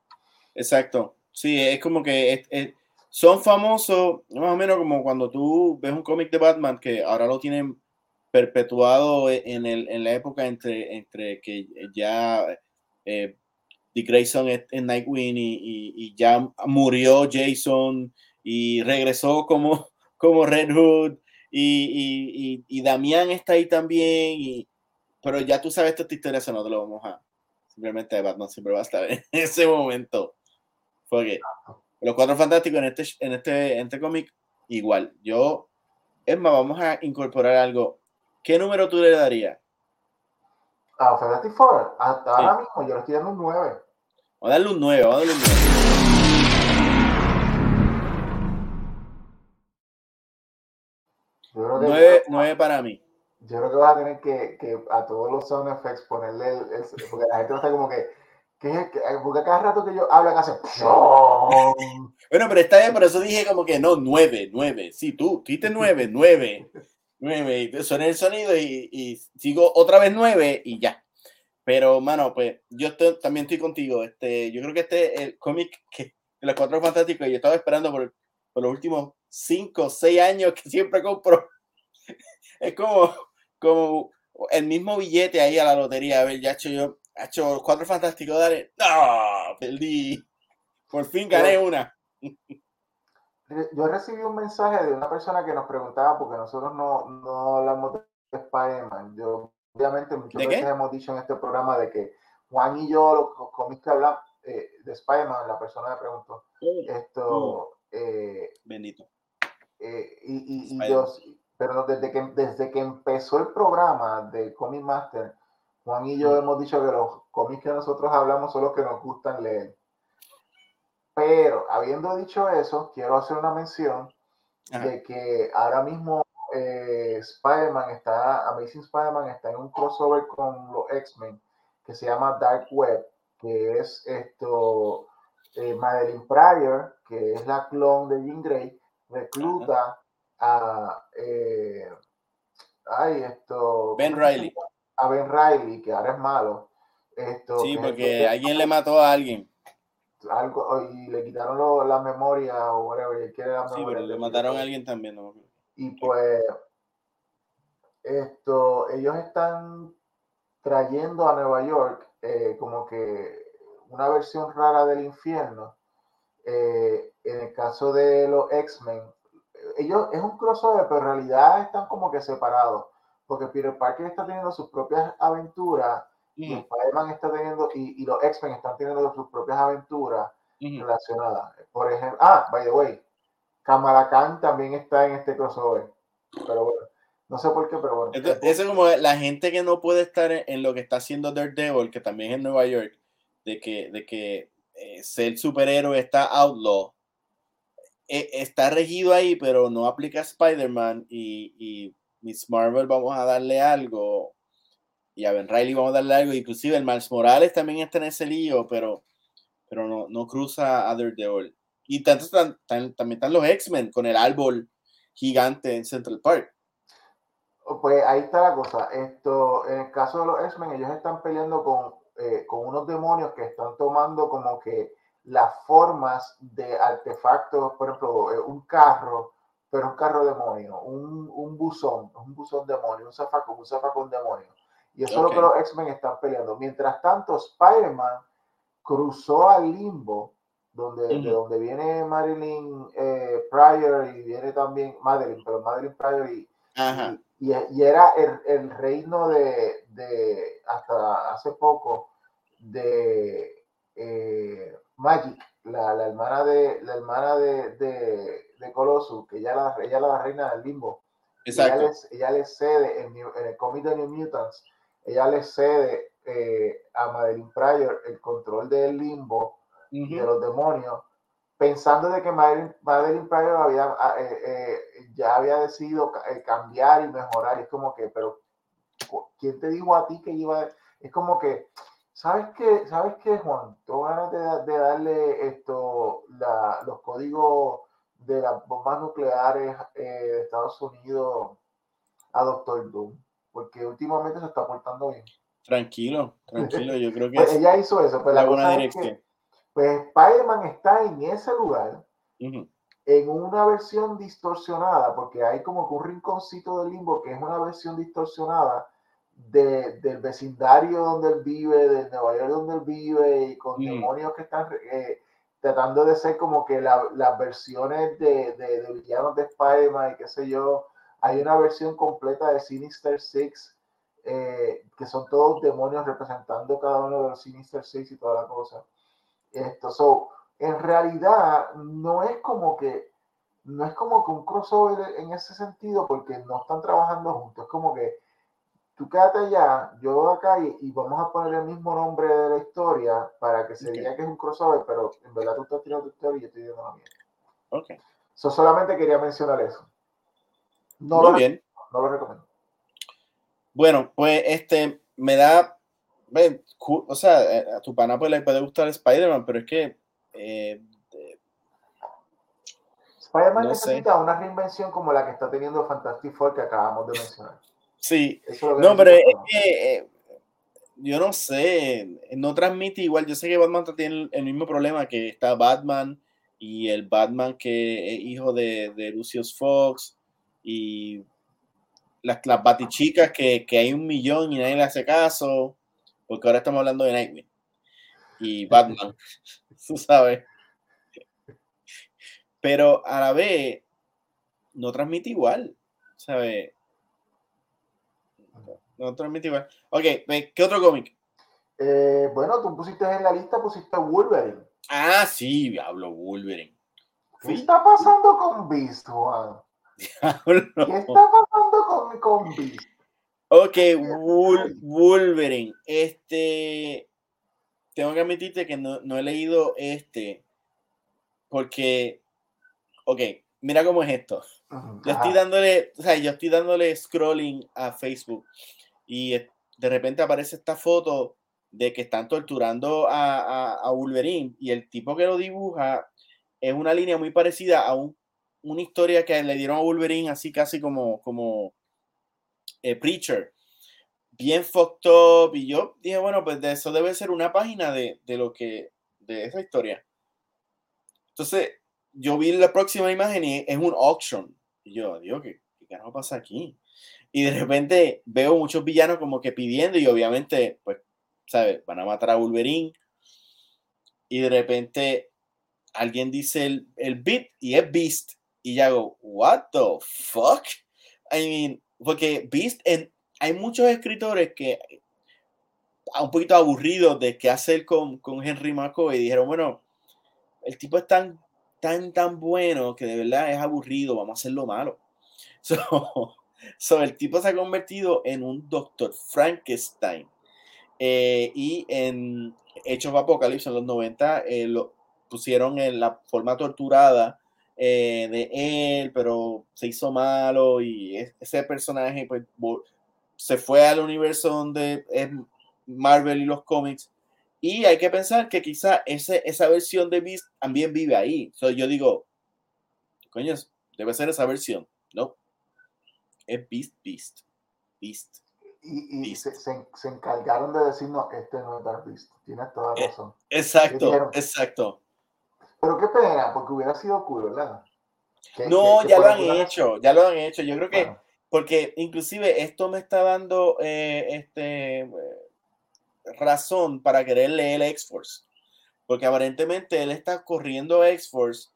exacto. Sí, es como que son famosos, más o menos como cuando tú ves un cómic de Batman que ahora lo tienen perpetuado en, el, en la época entre, entre que ya eh, Dick Grayson es, Nightwing y, y, ya murió Jason y regresó como, como Red Hood y, y, Damián está ahí también, y, pero ya tú sabes esta historia, eso no te lo vamos a... Simplemente Batman siempre va a estar en ese momento. Fue los cuatro fantásticos en este, en este, en este cómic, igual. Yo, es más, vamos a incorporar algo. ¿Qué número tú le darías? A Fantastic Four, hasta ahora mismo yo le estoy dando un 9. Vamos a darle un 9, vamos a darle un 9. 9, 9 para mí. Yo creo que vas a tener que, que a todos los sound effects ponerle el, el, porque la gente va a estar como que porque cada rato que yo hablo hace. bueno, pero está bien, por eso dije como que no, nueve, nueve. Sí, tú, dijiste nueve, nueve, nueve. Y suena el sonido y, y, sigo otra vez nueve y ya. Pero, mano, pues yo estoy, también estoy contigo. Este, yo creo que este el cómic que, de los cuatro fantásticos, yo estaba esperando por, por los últimos cinco, seis años que siempre compro. es como, como el mismo billete ahí a la lotería. A ver, ya hecho yo ha hecho cuatro fantásticos, dale. ¡No! Perdí. Por fin gané una. Yo recibí un mensaje de una persona que nos preguntaba, porque nosotros no, no hablamos de Spider-Man. Yo, obviamente, muchas veces hemos dicho en este programa de que Juan y yo, los cómics que hablan eh, de Spider-Man, la persona me preguntó esto. Eh, Bendito. Eh, y, y, yo, pero desde que, desde que empezó el programa de Comic Master, Juan y yo hemos dicho que los cómics que nosotros hablamos son los que nos gustan leer. Pero habiendo dicho eso, quiero hacer una mención de que ahora mismo eh, Spider-Man está, Amazing Spider-Man está en un crossover con los X-Men que se llama Dark Web, que es esto eh, Madeline Pryor, que es la clon de Jean Grey, recluta a eh, ay, esto, Ben Riley. A Ben Riley, que ahora es malo. Esto, sí, porque alguien le mató a alguien. Algo, y le quitaron la memoria o whatever. La sí, pero le mataron a alguien también. ¿no? Y pues, esto, ellos están trayendo a Nueva York eh, como que una versión rara del infierno. Eh, en el caso de los X-Men, ellos es un crossover, pero en realidad están como que separados, porque Peter Parker está teniendo sus propias aventuras y Spider-Man está teniendo, y, los X-Men están teniendo sus propias aventuras relacionadas. Por ejemplo, ah, by the way, Kamala Khan también está en este crossover, pero bueno. No sé por qué, pero bueno. eso es como la gente que no puede estar en, lo que está haciendo Daredevil, que también es en Nueva York, de que, de que eh, ser superhéroe está outlaw, eh, está regido ahí, pero no aplica a Spider-Man y, y, Miss Marvel vamos a darle algo y a Ben Riley vamos a darle algo, inclusive el Miles Morales también está en ese lío, pero, pero no, no cruza a Daredevil. Y tanto, también están los X-Men con el árbol gigante en Central Park. Pues ahí está la cosa. Esto, en el caso de los X-Men, ellos están peleando con, eh, con unos demonios que están tomando como que las formas de artefactos, por ejemplo, eh, un carro, pero un carro demonio, un, un buzón, un buzón demonio, un zafacón, un zafacón demonio. Y eso es lo que los X-Men están peleando. Mientras tanto, Spider-Man cruzó al limbo, donde, de donde viene Marilyn eh, Pryor y viene también Madeline, pero Madeline Pryor y, y, era el, el reino de, de, hasta hace poco de eh, Magic, la, la, hermana de la hermana de, de, de Colossus, que ella la, ella la reina del limbo. Ella, ella le cede en, el cómic de New Mutants, ella le cede eh, a Madeline Pryor el control del limbo y de los demonios, pensando de que Madeline, Pryor había, ah, eh, ya había decidido cambiar y mejorar. Y es como que, pero ¿quién te dijo a ti que iba? Es como que ¿Sabes qué, ¿Sabes qué, Juan? Tengo ganas de, darle esto, los códigos de las bombas nucleares eh, de Estados Unidos a Doctor Doom, porque últimamente se está portando bien. Tranquilo, tranquilo, yo creo que pues ella hizo eso, pues la cosa es que, pues Spider-Man está en ese lugar, en una versión distorsionada, porque hay como que un rinconcito del limbo que es una versión distorsionada de, del vecindario donde él vive, de Nueva York donde él vive, y con demonios que están eh, tratando de ser como que las versiones de, de, villanos de Spider-Man y qué sé yo. Hay una versión completa de Sinister Six, eh, que son todos demonios representando cada uno de los Sinister Six y toda la cosa. Esto, so, en realidad no es como que no es como que un crossover en ese sentido porque no están trabajando juntos, es como que tú quédate allá, yo acá y, vamos a poner el mismo nombre de la historia para que se diga que es un crossover, pero en verdad tú estás tirando tu historia y yo estoy viendo la mía. Ok. So, solamente quería mencionar eso. No Muy lo, bien. No lo recomiendo. Bueno, pues este me da. o sea, eh, a tu pana pues le puede gustar Spider-Man, pero es que. Eh, Spider-Man necesita una reinvención como la que está teniendo Fantastic Four que acabamos de mencionar. Sí, no, pero es que eh, yo no sé, no transmite igual. Yo sé que Batman tiene el, mismo problema que está Batman y el Batman que es hijo de, de Lucius Fox y las, las batichicas que, que hay un millón y nadie le hace caso, porque ahora estamos hablando de Nightwing y Batman, tú sabes. Pero a la vez no transmite igual, ¿sabes? No transmite igual. Ok, ¿qué otro cómic? Eh, bueno, tú pusiste en la lista, pusiste Wolverine. Ah, sí, hablo Wolverine. ¿Qué está pasando con Beast, Juan? ¿Qué está pasando con, con Beast? Ok, Wolverine. Este. Tengo que admitirte que no, no he leído este. Porque. Ok, mira cómo es esto. Yo estoy dándole, o sea, yo estoy dándole scrolling a Facebook y de repente aparece esta foto de que están torturando a, a, Wolverine y el tipo que lo dibuja es una línea muy parecida a un, una historia que le dieron a Wolverine así casi como, como eh, Preacher. Bien fucked up y yo dije, bueno, pues de eso debe ser una página de, de lo que, de esa historia. Entonces, yo vi la próxima imagen y es un auction. Y yo, Dios, ¿qué, qué carajo pasa aquí? Y de repente veo muchos villanos como que pidiendo y obviamente, pues ¿sabes? Van a matar a Wolverine. Y de repente alguien dice el, el beat y es Beast. Y ya hago, what the fuck? I mean, porque Beast, en, hay muchos escritores que un poquito aburridos de qué hacer con, con Henry McCoy y dijeron, bueno, el tipo es tan, tan, tan bueno que de verdad es aburrido, vamos a hacerlo malo. So, so el tipo se ha convertido en un Doctor Frankenstein. Eh, y en Hechos of Apocalypse en los 90 eh, lo pusieron en la forma torturada eh, de él, pero se hizo malo y ese personaje pues, se fue al universo donde es Marvel y los cómics. Y hay que pensar que quizá ese, esa versión de Beast también vive ahí. So, yo digo, coño, debe ser esa versión. No, es Beast, Beast, Beast y, se, se, encargaron de decirnos, este no es Dark Beast, tienes toda eh, razón. exacto, exacto. Pero qué pena, porque hubiera sido cool, ¿verdad? no, ya lo han hecho, ya lo han hecho. Yo creo que, porque inclusive esto me está dando eh, este, razón para querer leer X-Force. Porque aparentemente él está corriendo X-Force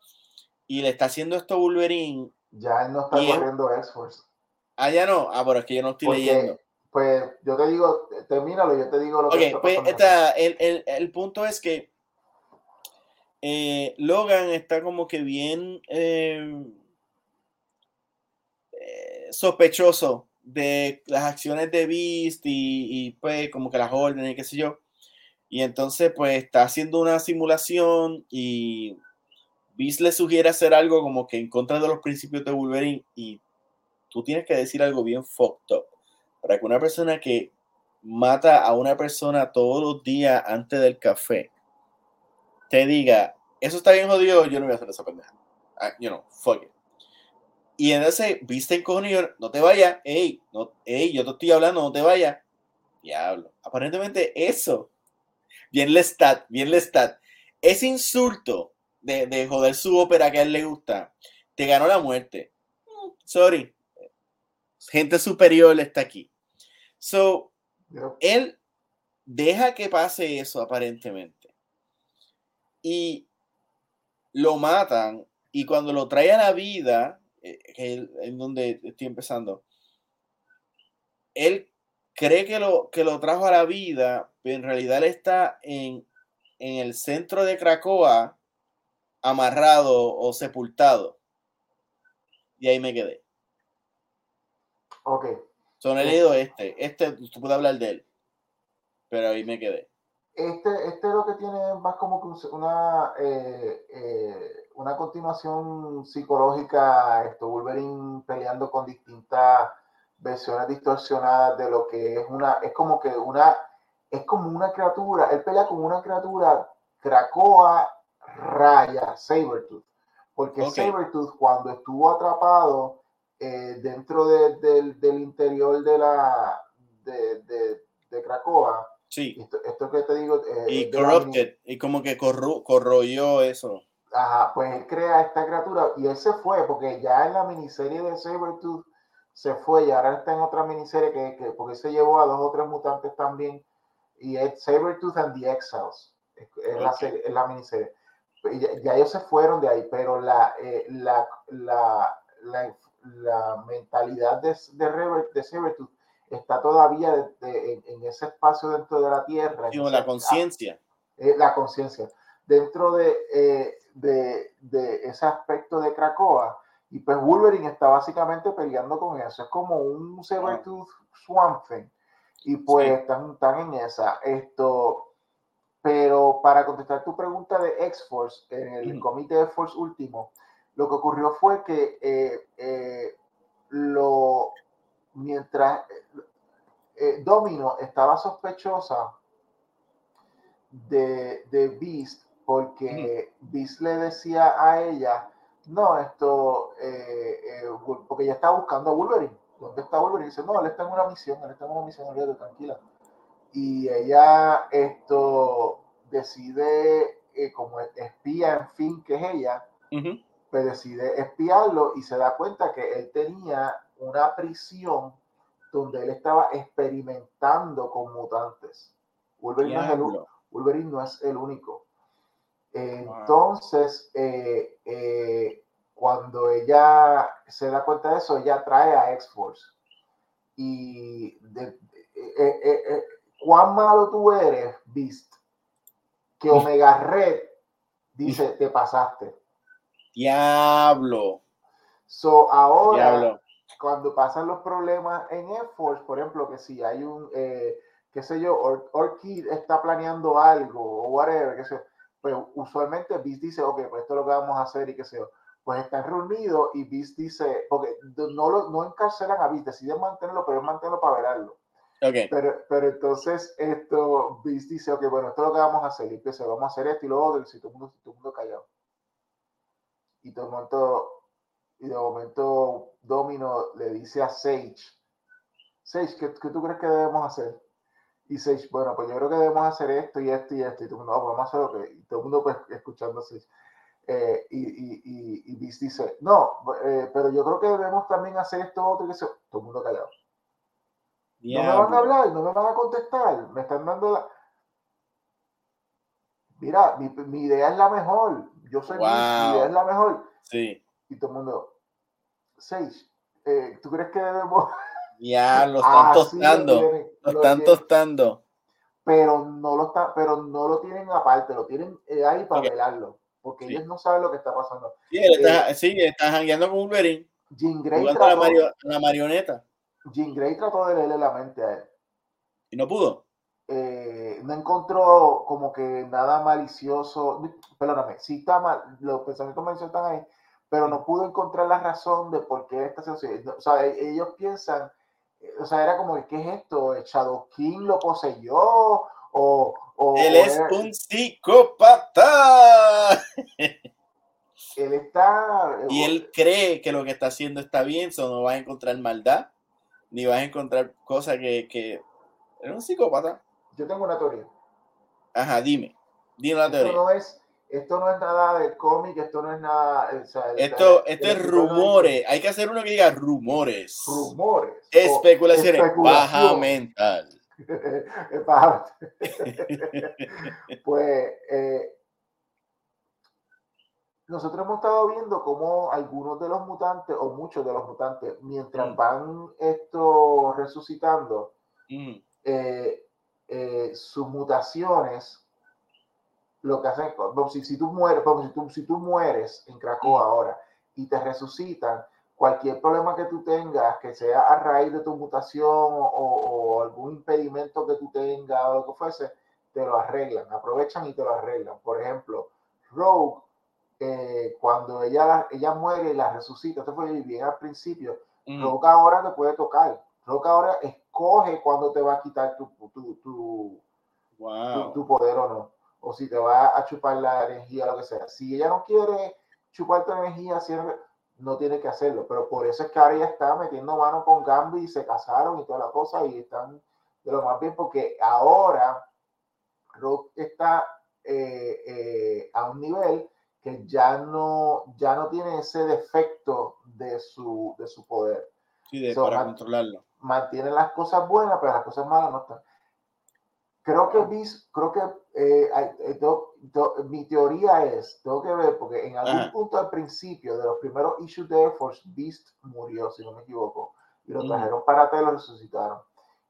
y le está haciendo esto Wolverine. Ya él no está corriendo X-Force. Ah, ya no. Ah, pero es que yo no estoy leyendo. Pues yo te digo, termínalo, yo te digo lo que está pues el, el, el, punto es que eh, Logan está como que bien eh, eh, sospechoso de las acciones de Beast y, y, pues como que las órdenes y qué sé yo. Y entonces pues está haciendo una simulación y Beast le sugiere hacer algo como que en contra de los principios de Wolverine y tú tienes que decir algo bien fucked up para que una persona que mata a una persona todos los días antes del café te diga, eso está bien jodido, yo no voy a hacer esa pendeja. Ah, you fuck it. Y en ese, viste en cojones, no te vayas, hey, no, hey, yo te estoy hablando, no te vayas. Diablo. Aparentemente eso, bien Lestat, bien Lestat, ese insulto de, de joder su ópera que a él le gusta, te ganó la muerte. Mm, sorry, gente superior está aquí. So, él deja que pase eso aparentemente. Y lo matan. Y cuando lo trae a la vida, eh, en donde estoy empezando, él cree que lo, que lo trajo a la vida, pero en realidad él está en, en el centro de Cracoa, amarrado o sepultado. Y ahí me quedé. Ok. Son he leído este. Este, tú puedes hablar de él. Pero ahí me quedé. Este, este lo que tiene más como que una, eh, eh, una continuación psicológica, esto, Wolverine peleando con distintas versiones distorsionadas de lo que es una, es como que una, es como una criatura, él pelea con una criatura Krakoa Raya, Sabertooth, porque Sabertooth cuando estuvo atrapado eh, dentro del interior de la de, de, de Cracoa. Sí. Esto, que te digo. Eh, y corrupted, y como que corro, corroyó eso. Ajá, pues él crea esta criatura y él se fue porque ya en la miniserie de Sabertooth se fue y ahora está en otra miniserie que, que porque se llevó a dos o tres mutantes también y es Sabertooth and the Exiles es, la, es la, miniserie ya, ellos se fueron de ahí pero la, eh, la, la, la, la mentalidad de, de, de está todavía en, ese espacio dentro de la Tierra. la conciencia. Eh, la conciencia. Dentro eh, de, de, ese aspecto de Krakoa. Y pues Wolverine está básicamente peleando con eso. Es como un Sabertooth Swamp Thing. Y pues están, están en esa. Esto, pero para contestar tu pregunta de X-Force, en el comité de Force último, lo que ocurrió fue que eh, eh, lo, mientras eh, Domino estaba sospechosa de, de Beast porque Beast le decía a ella, no, esto, porque ella estaba buscando a Wolverine. ¿Dónde está Wolverine? dice, no, él está en una misión, él está en una misión, tranquila. Y ella esto decide, como espía, en fin, que es ella, pues decide espiarlo y se da cuenta que él tenía una prisión donde él estaba experimentando con mutantes. Wolverine, no es, el, Wolverine no es el único. Entonces, eh, eh, cuando ella se da cuenta de eso, ella trae a X-Force. Y de, eh, cuán malo tú eres, Beast, que Omega Red dice, te pasaste. Diablo. So, ahora, cuando pasan los problemas en X-Force, por ejemplo, que si hay un, qué sé yo, Orchid está planeando algo o whatever, qué sé yo, pues usualmente Beast dice, ok, pues esto es lo que vamos a hacer y qué sé yo. Pues están reunidos y Beast dice, porque no, lo, no encarcelan a Beast, deciden mantenerlo, pero es mantenerlo para verlo. Okay. Pero, pero entonces esto, Beast dice, ok, bueno, esto es lo que vamos a hacer. Y empieza, vamos a hacer esto y lo otro, y si todo el mundo, todo el mundo callado. Y el momento, y de momento Domino le dice a Sage, Sage, ¿qué, ¿qué tú crees que debemos hacer? y Sage, bueno, pues yo creo que debemos hacer esto y esto y esto, y todo el mundo, oh, vamos a hacer lo que, y todo el mundo pues escuchando Sage. Eh, y, y, y, y dice, no, eh, pero yo creo que debemos también hacer esto otro y eso, todo el mundo callado. No me van a hablar, no me van a contestar, me están dando la... Mira, mi, mi idea es la mejor, yo soy mi, idea es la mejor. Sí. Y todo el mundo, Sage, eh, ¿tú crees que debemos... Ya, lo están tostando. Lo, están tostando. Pero no lo está, pero no lo tienen aparte, lo tienen eh, ahí para velarlo. Porque ellos no saben lo que está pasando. Sí, está, eh, sí, está jangueando con Wolverine. Jean Grey trató, la, la, marioneta. Jean Grey trató de leerle la mente a él. ¿Y no pudo? Eh, no encontró como que nada malicioso. Perdóname, sí está mal, los pensamientos maliciosos están ahí, pero no pudo encontrar la razón de por qué esta situación. O sea, e, ellos piensan o sea, era como, ¿qué es esto? ¿Shadow King lo poseyó? O, o él es un psicópata. Él está. Y él cree que lo que está haciendo está bien, so no vas a encontrar maldad, ni vas a encontrar cosas que, que. Es un psicópata. Yo tengo una teoría. Ajá, dime. Dime la teoría. Esto no es esto no es nada de cómic, esto no es nada. esto, esto es rumores. Hay que hacer uno que diga rumores. Rumores. Especulaciones. Baja mental. pues eh, nosotros hemos estado viendo cómo algunos de los mutantes, o muchos de los mutantes, mientras mm. van esto resucitando, mm. eh, eh, sus mutaciones lo que hacen, si, si tú mueres, si tú, si tú mueres en Krakow ahora y te resucitan, cualquier problema que tú tengas, que sea a raíz de tu mutación o, algún impedimento que tú tengas o lo que fuese, te lo arreglan, aprovechan y te lo arreglan. Por ejemplo, Rogue, eh, cuando ella, ella muere y la resucita, esto fue bien al principio, Rogue ahora te puede tocar. Rogue ahora escoge cuando te va a quitar tu, tu, tu, tu poder o no o si te va a chupar la energía, lo que sea. Si ella no quiere chupar tu energía, no tiene que hacerlo. Pero por eso es que ahora ella está metiendo mano con Gambi y se casaron y toda la cosa y están de lo más bien porque ahora Rock está eh, eh, a un nivel que ya no, ya no tiene ese defecto de su, de su poder. Sí, de, para controlarlo. Mantiene las cosas buenas, pero las cosas malas no están. Creo que, creo que eh, eh, mi teoría es, tengo que ver, porque en algún punto al principio de los primeros issues de Air Force, Beast murió, si no me equivoco, y lo trajeron para atrás y lo resucitaron.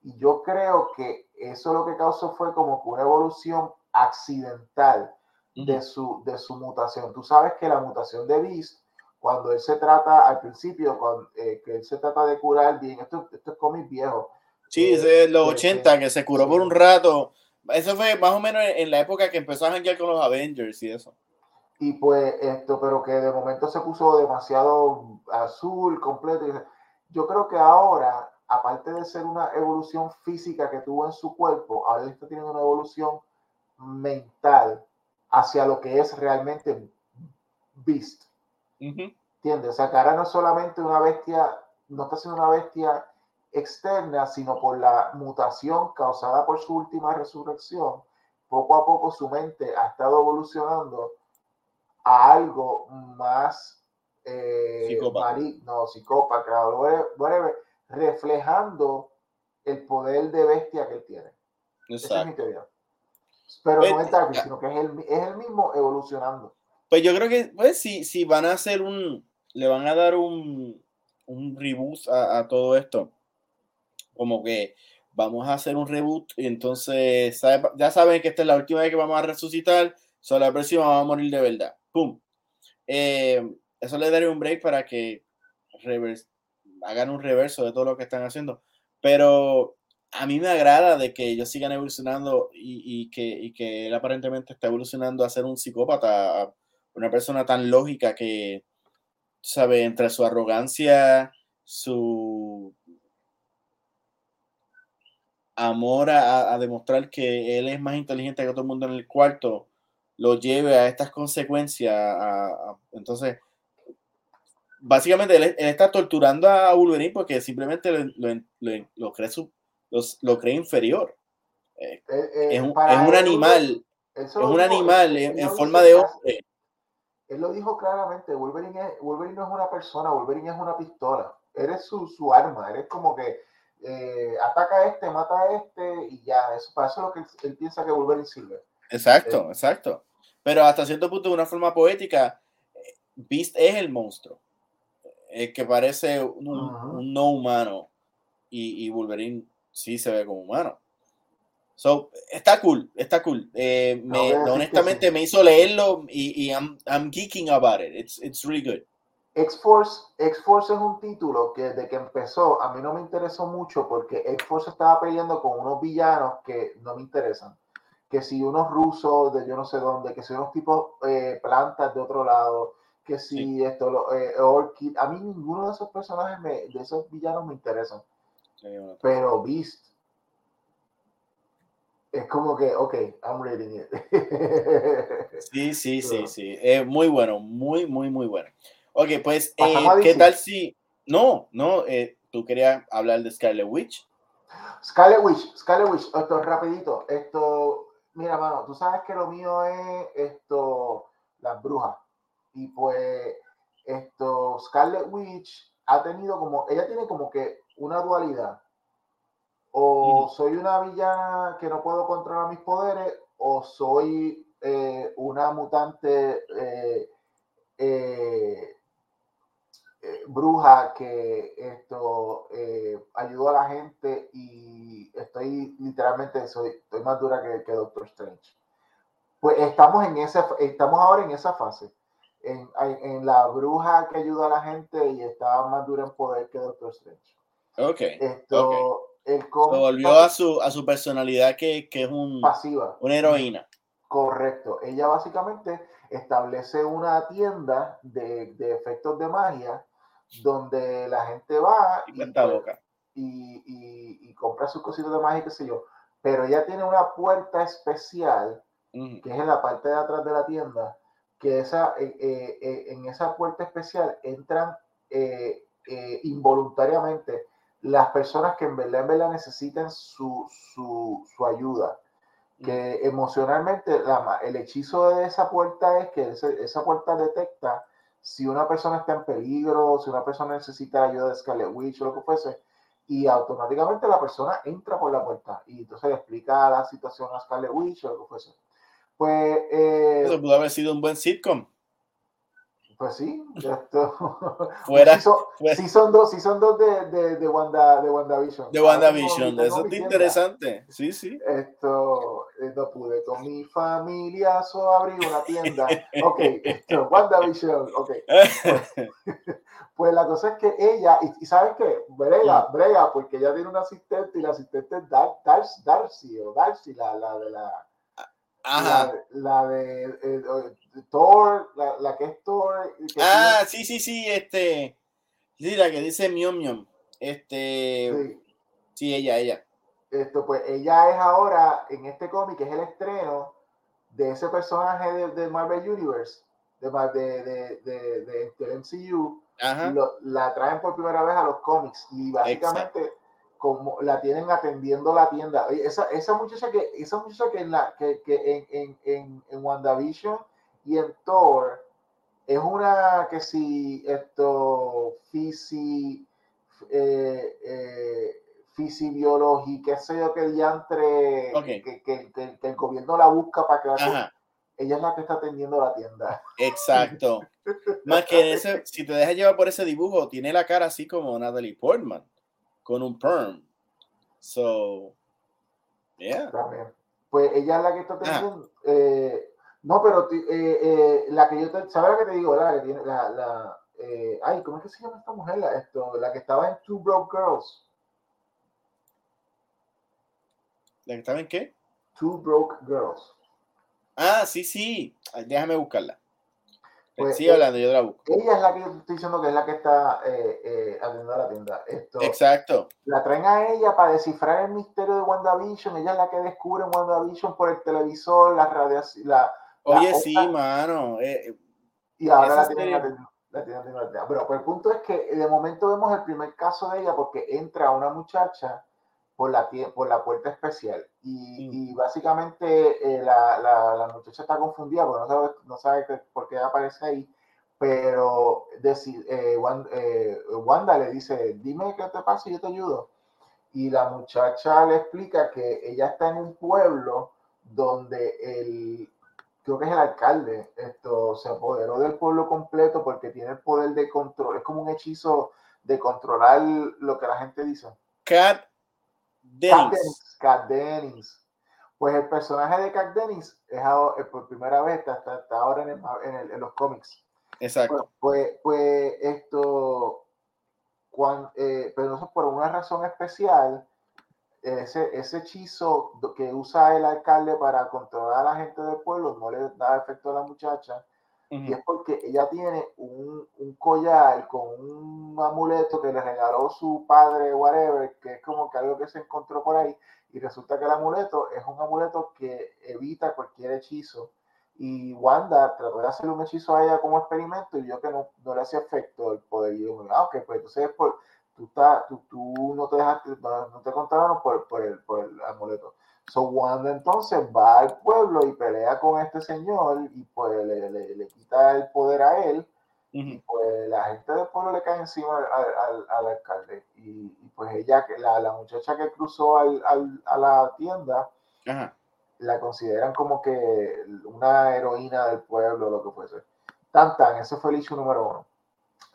Y yo creo que eso lo que causó fue como que una evolución accidental de, su, de su mutación. Tú sabes que la mutación de Beast, cuando él se trata al principio, cuando, eh, que él se trata de curar bien, esto, esto es cómic viejo, Sí, de los 80, que se curó por un rato. Eso fue más o menos en la época que empezó a janguear con los Avengers y eso. Y pues esto, pero que de momento se puso demasiado azul, completo. Yo creo que ahora, aparte de ser una evolución física que tuvo en su cuerpo, ahora está teniendo una evolución mental hacia lo que es realmente Beast. ¿Entiendes? O sea, que ahora no es solamente una bestia, no está siendo una bestia externa, sino por la mutación causada por su última resurrección. Poco a poco su mente ha estado evolucionando a algo más eh, psicópata. maligno, psicópata, whatever, reflejando el poder de bestia que él tiene. Esa es mi teoría. Pero no es Darby, sino que es el, es el, mismo evolucionando. Pues yo creo que, pues, si, si van a hacer un, le van a dar un, un reboot a, todo esto, como que vamos a hacer un reboot y entonces ya saben que esta es la última vez que vamos a resucitar, solo la próxima vamos a morir de verdad. ¡Pum! Eh, eso le daría un break para que hagan un reverso de todo lo que están haciendo. Pero a mí me agrada de que ellos sigan evolucionando y, que, él aparentemente está evolucionando a ser un psicópata, una persona tan lógica que, sabe, entre su arrogancia, su amor a, demostrar que él es más inteligente que todo el mundo en el cuarto, lo lleve a estas consecuencias. entonces, básicamente él, está torturando a Wolverine porque simplemente lo, cree, su, lo cree inferior. Eh, eh, eh, es, un, animal. Es un animal en, forma de hombre. Él lo dijo claramente, Wolverine, es, Wolverine no es una persona, Wolverine es una pistola. Eres su, su arma, eres como que ataca a este, mata a este y ya. Eso, para eso es lo que él, piensa que Wolverine sirve. Exacto, exacto. Pero hasta cierto punto, de una forma poética, Beast es el monstruo es que parece un, no humano y, y, Wolverine sí se ve como humano. So, está cool, está cool. Eh, me, honestamente me hizo leerlo y, y I'm, I'm, geeking about it. It's, it's really good. X-Force, X-Force es un título que desde que empezó a mí no me interesó mucho porque X-Force estaba peleando con unos villanos que no me interesan. Que si unos rusos de yo no sé dónde, que si unos tipos eh, plantas de otro lado, que si esto, lo, eh, Orchid, a mí ninguno de esos personajes, me, de esos villanos me interesan. Pero Beast es como que, ok, I'm reading it. sí, sí, sí, sí. Es muy bueno, muy, muy, muy bueno. Ok, pues, eh, ¿qué tal si... No, no, eh, tú querías hablar de Scarlet Witch. Scarlet Witch, Scarlet Witch, esto rapidito, esto, mira, mano, tú sabes que lo mío es esto, las brujas. Y pues esto, Scarlet Witch ha tenido como, ella tiene como que una dualidad. O soy una villana que no puedo controlar mis poderes, o soy eh, una mutante eh, eh, bruja que esto ayudó a la gente y estoy literalmente soy, estoy más dura que, que Doctor Strange. Pues estamos en esa, estamos ahora en esa fase en, en, la bruja que ayuda a la gente y estaba más dura en poder que Doctor Strange. Ok. Esto, El volvió a su, a su personalidad que, que es un, pasiva. una heroína. Correcto. Ella básicamente establece una tienda de, de efectos de magia donde la gente va y, pues, y, y, y, compra sus cositas de magia, qué sé yo. Pero ella tiene una puerta especial que es en la parte de atrás de la tienda que esa, eh, eh, eh, en esa puerta especial entran involuntariamente las personas que en verdad, en verdad necesitan su, su, su ayuda. Que emocionalmente la, el hechizo de esa puerta es que esa puerta detecta si una persona está en peligro, si una persona necesita ayuda de Scarlet Witch o lo que fuese, y automáticamente la persona entra por la puerta y entonces le explica la situación a Scarlet Witch o lo que fuese. Pues. Eh, Eso pudo haber sido un buen sitcom. Pues sí, esto. Fuera. sí, son, dos, sí son dos de, de, de, Wanda, de WandaVision. De WandaVision, eso es interesante. Sí, sí. Esto, eh, no pude con mi familia so abrir una tienda. ok, esto, WandaVision, ok. Pues, la cosa es que ella, y, ¿sabes qué? Brega, brega, porque ella tiene un asistente y la asistente es Darcy, o Darcy, la, la de la la, de eh, Thor, la, que es Thor. ah, sí, sí, sí, este. Sí, la que dice Miom Miom. Este. Sí. ella, ella. Esto, pues ella es ahora en este cómic, es el estreno, de ese personaje de, Marvel Universe, de, de, de, de, MCU, la traen por primera vez a los cómics y básicamente como la tienen atendiendo la tienda. Esa, esa muchacha que, esa muchacha que, en, la, que, que en, en, en, WandaVision y en Thor es una que si esto fisi, eh, eh, fisibiológica, qué sé yo, que diantre, que, que, que, el gobierno la busca para que ella es la que está atendiendo la tienda. Exacto. Más que ese, si te dejas llevar por ese dibujo, tiene la cara así como Natalie Portman con un perm. So, yeah. Pues ella es la que está ah. teniendo. Eh, no, pero eh, eh, la que yo te. ¿Sabes la que te digo? La que tiene. La, la, ay, ¿cómo es que se llama esta mujer? La, esto, la que estaba en Two Broke Girls. ¿La que estaba en qué? Two Broke Girls. Ah, sí, sí. Déjame buscarla. Pues, sí, hablando, yo la busco. Ella es la que estoy diciendo que es la que está eh, eh, atendiendo a la tienda. Esto, Exacto. La traen a ella para descifrar el misterio de WandaVision. Ella es la que descubre WandaVision por el televisor, la radiación. La, Oye, sí, mano. Eh, y ahora la tienen, la tienen, la Pero pues, el punto es que de momento vemos el primer caso de ella porque entra una muchacha por la, por la puerta especial. Y, básicamente eh, la, la, muchacha está confundida porque no sabe, no sabe por qué aparece ahí. Pero eh, Wanda, eh, Wanda, le dice, dime qué te pasa y yo te ayudo. Y la muchacha le explica que ella está en un pueblo donde el, creo que es el alcalde, esto se apoderó del pueblo completo porque tiene el poder de control, es como un hechizo de controlar lo que la gente dice. Cat Dennings. Pues el personaje de Cat Dennings es por primera vez está, ahora en, los cómics. Exacto. Pues, pues, pues esto, cuando, eh, pero eso por una razón especial, ese, ese hechizo que usa el alcalde para controlar a la gente del pueblo no le da efecto a la muchacha y es porque ella tiene un, un, collar con un amuleto que le regaló su padre, whatever, que es como que algo que se encontró por ahí. Y resulta que el amuleto es un amuleto que evita cualquier hechizo. Y Wanda trató de hacer un hechizo a ella como experimento y vio que no, no le hacía efecto el poder. Y yo, ah, ok, pues entonces por, tú, tú, tú no te dejaste, no, te contaron por, por, el, por el amuleto. So Wanda entonces va al pueblo y pelea con este señor y pues le, le, quita el poder a él. Y pues la gente del pueblo le cae encima al, al, alcalde. Y, pues ella, la, la muchacha que cruzó al, a la tienda, la consideran como que una heroína del pueblo, lo que fuese. Tan tan, ese fue el issue número uno.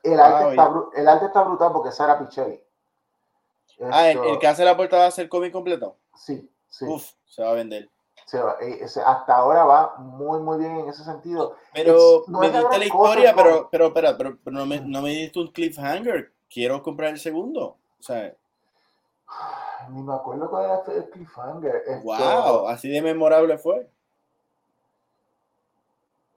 El arte, está, el arte está brutal porque Sara Pichelli. ah, ¿el, ¿el, que hace la portada va a ser cómic completo? Sí. Uf, se va a vender. Eh, hasta ahora va muy, muy bien en ese sentido. Pero me diste la historia, pero, pero, pero, pero, no, me, no me diste un cliffhanger. Quiero comprar el segundo. O sea, ni me acuerdo cuál era el cliffhanger. wow, así de memorable fue.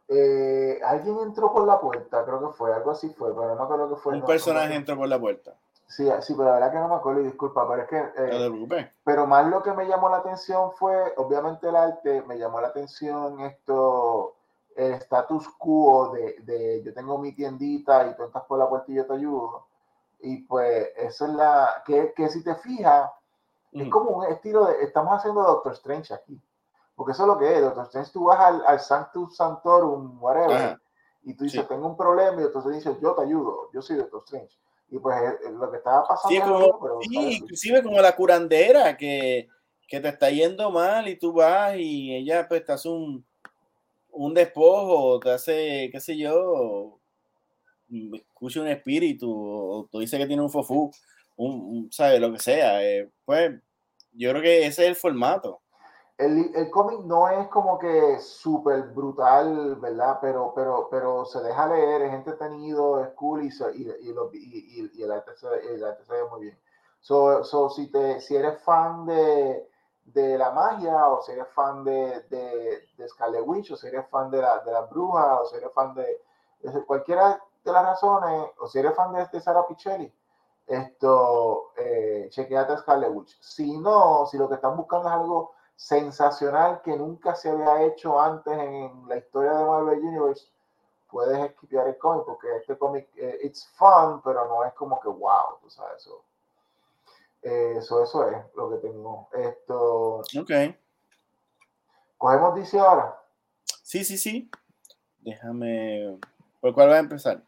Eh, alguien entró por la puerta, creo que fue, algo así fue, pero no acuerdo que fue. Un personaje entró por la puerta. Sí, sí, pero la verdad que no me acuerdo y disculpa, pero es que... Eh, pero más lo que me llamó la atención fue, obviamente el arte, me llamó la atención esto, el status quo de, de yo tengo mi tiendita y tú entras por la puerta y yo te ayudo. Y pues eso es la... Que, que si te fijas, es como un estilo de... Estamos haciendo Doctor Strange aquí. Porque eso es lo que es. Doctor Strange, tú vas al, al Sanctus Santorum, whatever, y tú dices, tengo un problema y entonces dices, yo te ayudo, yo soy Doctor Strange y pues lo que estaba pasando. Sí, como, inclusive como la curandera que, que, te está yendo mal y tú vas y ella pues te hace un, un despojo, te hace, qué sé yo, escucha un espíritu, o tú dices que tiene un fofú, un, ¿sabes? Lo que sea. Eh, pues yo creo que ese es el formato el, el cómic no es como que súper brutal, ¿verdad? Pero, pero, pero se deja leer, es entretenido, es cool y, y, y, y el, arte se, el, arte se, ve muy bien. So, so, si, te, si eres fan de, de la magia, o si eres fan de, de, de Scarlet Witch, o si eres fan de la, de la bruja, o si eres fan de, de, cualquiera de las razones, o si eres fan de, de Sara Pichelli, esto, eh, chequeate Scarlet Witch. Si no, si lo que están buscando es algo sensacional que nunca se había hecho antes en la historia de Marvel Universe, puedes esquivar el cómic porque este cómic, eh, it's fun, pero no es como que wow, tú sabes eso. Eh, eso, eso es lo que tengo. Esto. Ok. ¿Cogemos DC ahora? Sí, sí, sí. Déjame. ¿Por cuál va a empezar?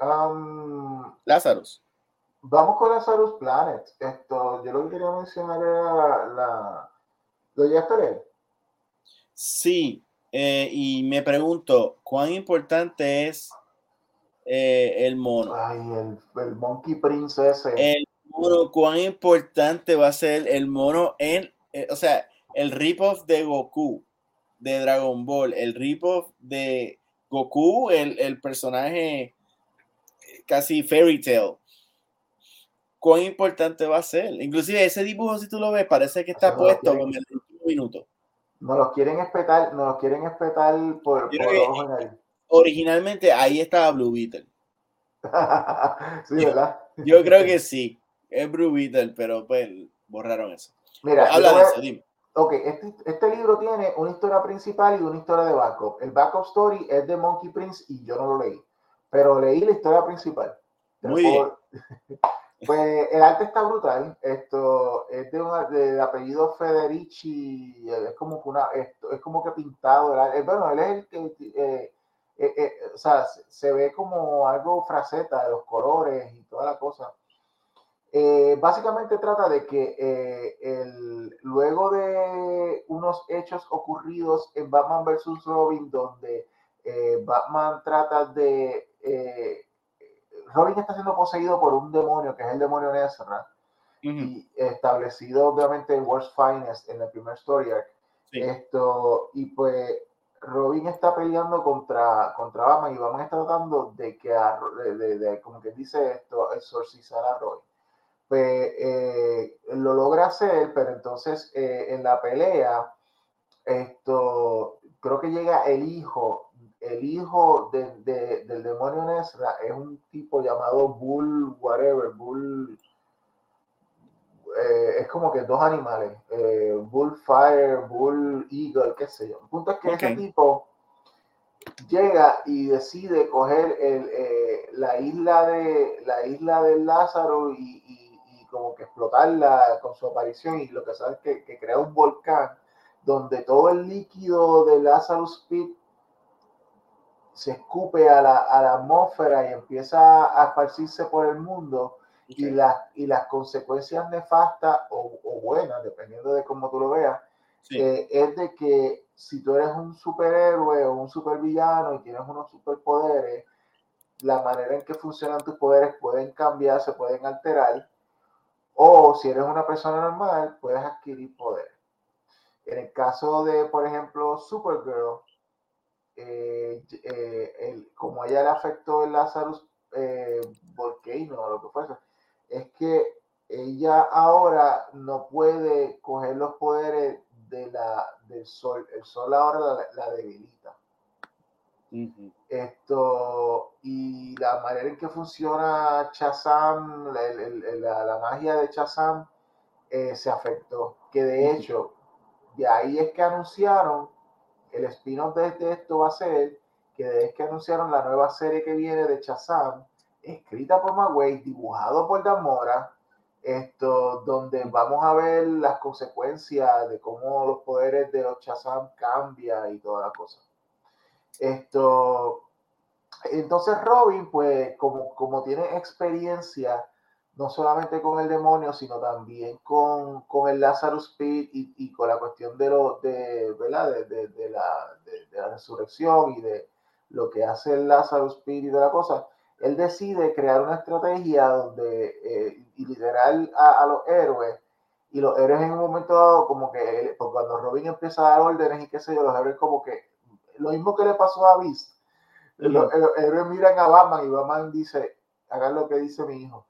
Um, Lazarus. Vamos con Lazarus Planet. Esto, yo lo que quería mencionar era la. ¿Lo llegaste a leer? Sí, eh, y me pregunto, ¿cuán importante es eh, el mono? Ay, el, el Monkey Prince ese. El mono, ¿cuán importante va a ser el mono en, eh, o sea, el rip-off de Goku, de Dragon Ball, el rip-off de Goku, el, el personaje casi fairy tale. ¿Cuán importante va a ser? Inclusive ese dibujo, si tú lo ves, parece que está no puesto en el último minuto. Nos los quieren espetar, nos los quieren espetar por, en. Originalmente ahí estaba Blue Beetle. sí, ¿verdad? Yo creo que sí, es Blue Beetle, pero pues borraron eso. Mira, Habla de eso, dime. Ok, este, este libro tiene una historia principal y una historia de backup. El backup story es de Monkey Prince y yo no lo leí, pero leí la historia principal. Muy puedo- Pues el arte está brutal. Esto es de, una- de apellido Federici. Es como que una, esto, es como que pintado. el eh, Bueno, él es el que, eh, eh, o sea, se, ve como algo fraceta de los colores y toda la cosa. Básicamente trata de que luego de unos hechos ocurridos en Batman vs. Robin, donde Batman trata de... Robin está siendo poseído por un demonio, que es el demonio Nezra, y establecido obviamente en World's Finest en el primer story arc. sí. Esto, y pues Robin está peleando contra, contra Batman y Batman está tratando de que, a- de, de- de- como que dice esto, exorcizar a Robin. Pues eh, lo logra hacer, pero entonces eh, en la pelea, esto, creo que llega el hijo, el hijo de- de- del demonio Nezra es un tipo llamado Bull, whatever, Bull, eh, es como que dos animales, eh, Bullfire, Bull Eagle, qué sé yo. El punto es que ese Ok. tipo llega y decide coger el, eh, la isla de la isla del Lázaro y, y- y como que explotarla con su aparición y lo que sabe es que, que crea un volcán donde todo el líquido de Lazarus Pit se escupe a la, a la atmósfera y empieza a esparcirse por el mundo y, las y las consecuencias nefastas o, o buenas, dependiendo de cómo tú lo veas, sí. eh, es de que si tú eres un superhéroe o un supervillano y tienes unos superpoderes, la manera en que funcionan tus poderes pueden cambiar, se pueden alterar, o si eres una persona normal, puedes adquirir poderes. En el caso de, por ejemplo, Supergirl, eh, eh, el- como ella le afectó el Lazarus eh, Volcano o lo que fuese, es que ella ahora no puede coger los poderes de la, del sol. El sol ahora la, la debilita. Ujú, Esto, y la manera en que funciona Shazam, la, la- la magia de Shazam, eh, se afectó. Que de Ujú. hecho, de ahí es que anunciaron, el spin-off de, esto va a ser que es que anunciaron la nueva serie que viene de Shazam, escrita por Magway, dibujado por Damora, esto, donde vamos a ver las consecuencias de cómo los poderes de los Shazam cambian y toda la cosa. Esto, entonces Robin, pues como, como tiene experiencia, no solamente con el demonio, sino también con, con el Lazarus Pit y, y con la cuestión de, lo, de, ¿verdad? De, de- de la, de- la resurrección y de lo que hace el Lazarus Pit y de la cosa, él decide crear una estrategia donde, eh, y literal a, a los héroes, y los héroes en un momento dado, como que él- pues cuando Robin empieza a dar órdenes y qué sé yo, los héroes como que, lo mismo que le pasó a Beast, los, los héroes miran a Batman y Batman dice, hagan lo que dice mi hijo.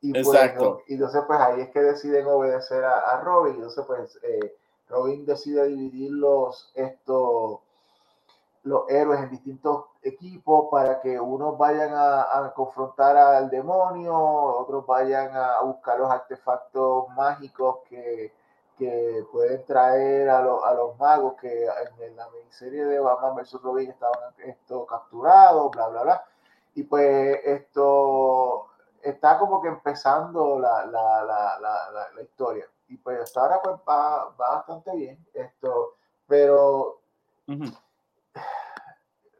Y pues, Exacto. y entonces pues ahí es que deciden obedecer a, a Robin. Entonces pues eh, Robin decide dividir los, estos, los héroes en distintos equipos para que unos vayan a, confrontar al demonio, otros vayan a buscar los artefactos mágicos que, que pueden traer a, a, los magos que en la miniserie de Batman vs. Robin estaban esto, capturados, bla, bla, bla. Y pues esto está como que empezando la, la, la, la historia. Y pues hasta ahora pues va, va bastante bien esto, pero...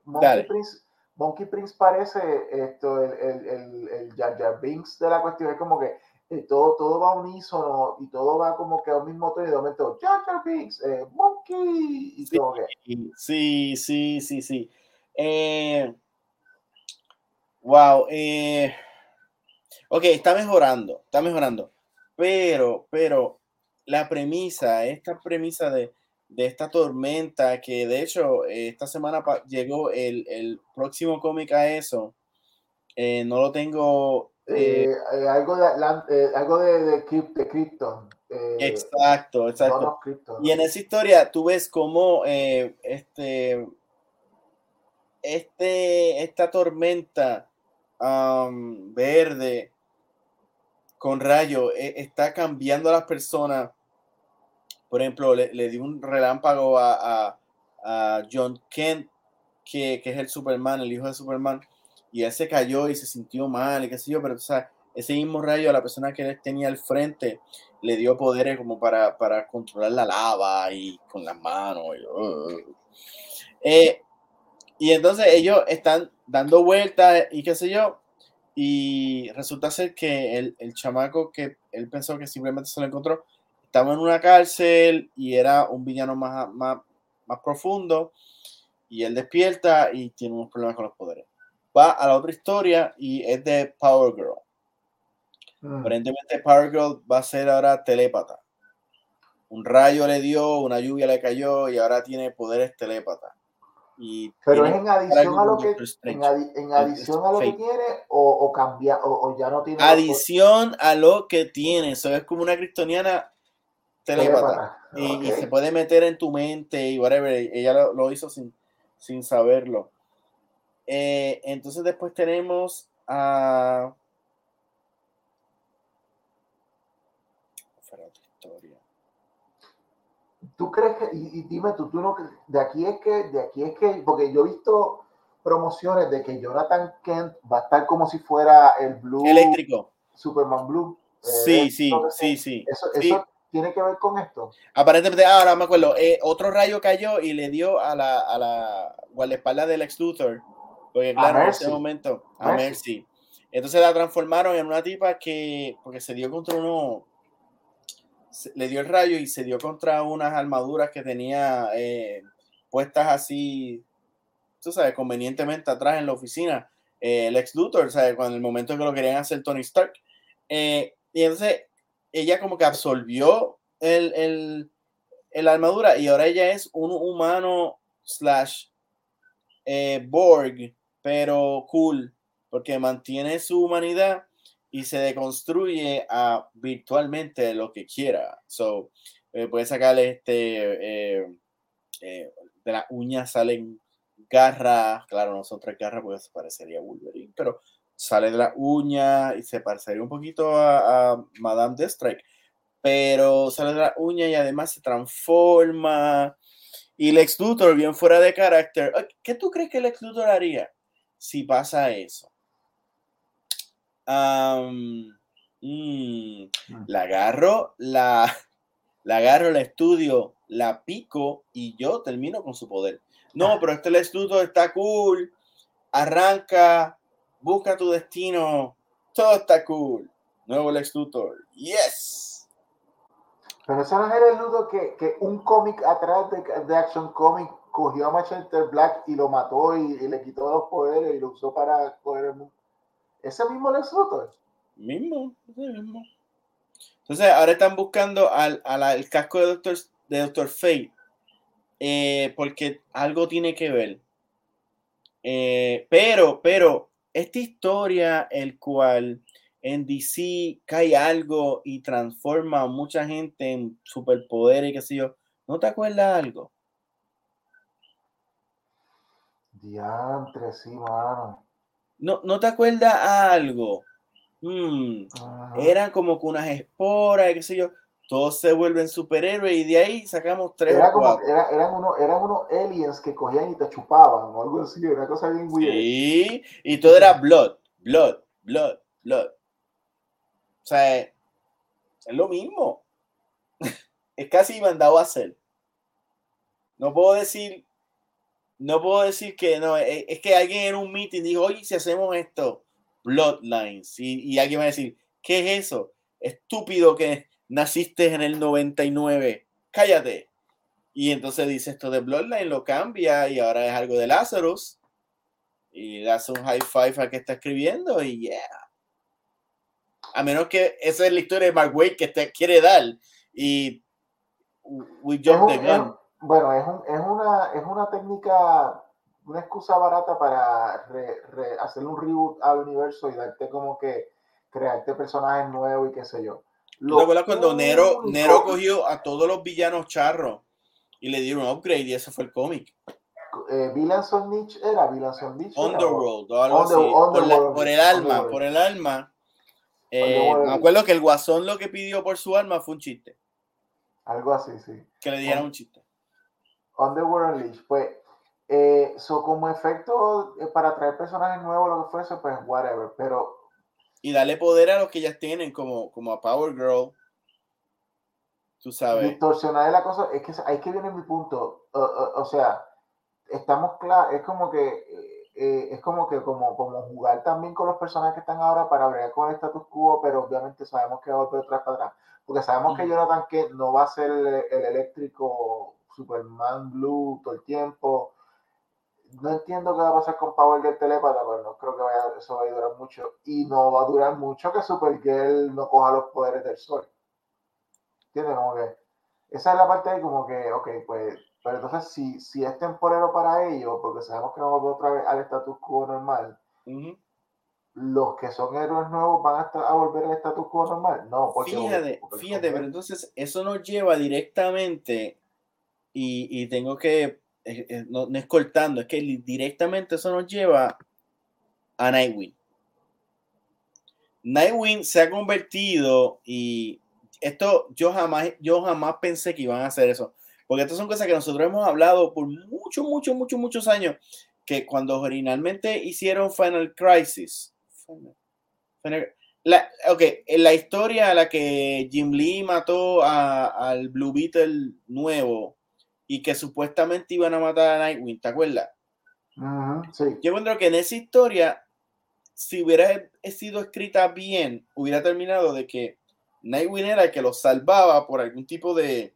Monkey Prince, Monkey Prince parece esto, el, el, el, el Jar Jar Binks de la cuestión, es como que eh, todo, todo va unísono y todo va como que al mismo tono y de momento Jar Jar Binks, eh, Monkey, y sí, sí, sí, sí, sí. Eh, wow, eh, ok, está mejorando, está mejorando, pero, pero la premisa, esta premisa de de esta tormenta, que de hecho esta semana llegó el, el próximo cómic a eso. Eh, no lo tengo. Eh, eh, algo de, algo de, de, Krypton. exacto, exacto. Y en esa historia tú ves cómo este, este, esta tormenta verde con rayo está cambiando a las personas por ejemplo, le, le dio un relámpago a, John Kent, que, es el Superman, el hijo de Superman, y él se cayó y se sintió mal y qué sé pero o sea, ese mismo rayo a la persona que él tenía al frente le dio poderes como para, controlar la lava y con las manos. Y, uh. eh, y entonces ellos están dando vueltas y qué sé yo, y resulta ser que el, el chamaco que él pensó que simplemente se lo encontró, estaba en una cárcel y era un villano más, más, más profundo y él despierta y tiene unos problemas con los poderes. Va a la otra historia y es de Power Girl. Mm. Aparentemente Power Girl va a ser ahora telépata. Un rayo le dio, una lluvia le cayó y ahora tiene poderes telépata. Y Pero es en adición a lo que, en, adición a lo que tiene o, o cambia o, ya no tiene. Adición a lo que tiene. Eso es como una criptoniana y, se puede meter en tu mente y whatever. Ella lo, hizo sin, sin saberlo. Eh, entonces después tenemos a... ¿Tú crees que, y, dime tú, tú no, de aquí es que, de aquí es que, porque yo he visto promociones de que Jonathan Kent va a estar como si fuera el Blue. Eléctrico. Superman Blue. sí, eh, sí, sí, sí, eso, eso, tiene que ver con esto? Aparentemente, ahora me acuerdo, eh, otro rayo cayó y le dio a la, a la guardaespaldas del ex Luthor. Porque claro, en ese momento, a Mercy. Entonces la transformaron en una tipa que, porque se dio contra uno, le dio el rayo y se dio contra unas armaduras que tenía eh, puestas así, tú sabes, convenientemente atrás en la oficina. Eh, el ex Luthor, ¿sabes? Cuando el momento que lo querían hacer Tony Stark. y entonces ella como que absorbió el, el, el, armadura y ahora ella es un humano slash eh, Borg, pero cool, porque mantiene su humanidad y se deconstruye a virtualmente lo que quiera. So, eh, sacarle este, eh, de las uñas salen garras, claro, no son tres garras porque se parecería a Wolverine, pero sale de la uña y se parecería un poquito a, Madame Deathstrike, pero sale de la uña y además se transforma. Y Lex Luthor, bien fuera de carácter, ¿qué tú crees que Lex Luthor haría si pasa eso? Mm. la agarro, la, la agarro, la estudio, la pico y yo termino con su poder. No, ah. pero este Luthor está cool, arranca, busca tu destino, todo está cool. Nuevo Lex Luthor, yes. Pero eso no era el nudo que, que un cómic atrás de, de, Action Comic cogió a Machete Black y lo mató y, le quitó los poderes y lo usó para coger el mundo. Ese mismo Lex Luthor. Mismo, ese mismo. Entonces ahora están buscando al, al, casco de Doctor, de Doctor Fate. Eh, porque algo tiene que ver. Eh, pero, pero, esta historia, el cual en DC cae algo y transforma a mucha gente en superpoderes y qué sé yo, ¿no te acuerdas algo? Diantre, sí, mano. ¿No, ¿No te acuerdas algo? Hmm, eran como con unas esporas, qué sé yo. Todos se vuelven superhéroes y de ahí sacamos tres era como, eran, unos, eran unos aliens que cogían y te chupaban o algo así, una cosa bien weird. Sí, y todo era blood, blood, blood, blood. O sea, es lo mismo. es casi mandado a hacer. No puedo decir, no puedo decir que no, es, es que alguien en un meeting dijo, oye, si hacemos esto, Bloodlines. Y, alguien va a decir, ¿qué es eso? Estúpido que naciste en el 99. Cállate. Y entonces dice esto de Bloodline, lo cambia y ahora es algo de Lazarus. Y le hace un high five al que está escribiendo y yeah. A menos que esa es la historia de Mark Wade que te quiere dar. Y we jump the gun. Bueno, es, es, una, es una técnica una excusa barata para hacer un reboot al universo y darte como que crearte personajes nuevos y qué sé yo. ¿Te acuerdas cuando Nero, Nero cogió a todos los villanos charros y le dieron un upgrade y ese fue el cómic? Eh, Villains on Niche era Villains on Niche. Underworld, o algo así. por, el alma, por el alma. Eh, me acuerdo que el guasón lo que pidió por su alma fue un chiste. Algo así, sí. Que le dieran un chiste. Underworld. Pues eh, como efecto eh, para traer personajes nuevos, lo que fuese, pues whatever, pero... Y darle poder a los que ya tienen, como, como a Power Girl. Tú sabes. Distorsionar la cosa, es que ahí que viene mi punto. o sea, estamos claros, es como que eh, es como que como, como jugar también con los personajes que están ahora para bregar con el status quo, pero obviamente sabemos que va a volver atrás para atrás. Porque sabemos que Jonathan que no va a ser el, el eléctrico Superman Blue todo el tiempo no entiendo qué va a pasar con Power Girl Telepata, pero no creo que vaya, eso vaya a durar mucho. Y no va a durar mucho que Supergirl no coja los poderes del sol. ¿Entiendes? Como que esa es la parte ahí como que, ok, pues, pero entonces si, si es temporero para ellos, porque sabemos que no va otra vez al status quo normal, los que son héroes nuevos van a, a volver al status quo normal. No, porque, fíjate, fíjate, pero entonces eso nos lleva directamente y, y tengo que no, es cortando, es que directamente eso nos lleva a Nightwing. Nightwing se ha convertido y esto yo jamás, yo jamás pensé que iban a hacer eso, porque estas son cosas que nosotros hemos hablado por muchos, muchos, muchos, muchos años, que cuando originalmente hicieron Final Crisis, la, ok, la historia a la que Jim Lee mató al Blue Beetle nuevo, y que supuestamente iban a matar a Nightwing, ¿te acuerdas? sí. Yo encuentro que en esa historia, si hubiera sido escrita bien, hubiera terminado de que Nightwing era el que lo salvaba por algún tipo de,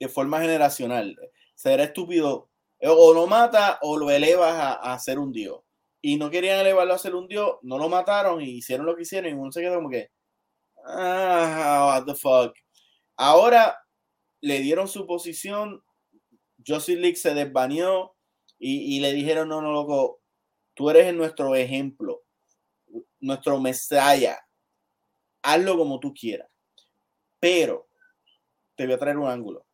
de forma generacional. Será estúpido. O lo mata o lo elevas a, a, ser un dios. Y no querían elevarlo a ser un dios, no lo mataron y hicieron lo que hicieron y uno se quedó como que, ah, what the fuck. Ahora le dieron su posición, Josie League se desbaneó y, le dijeron, no, no, loco, tú eres nuestro ejemplo, nuestro mesaya, hazlo como tú quieras. Pero te voy a traer un ángulo.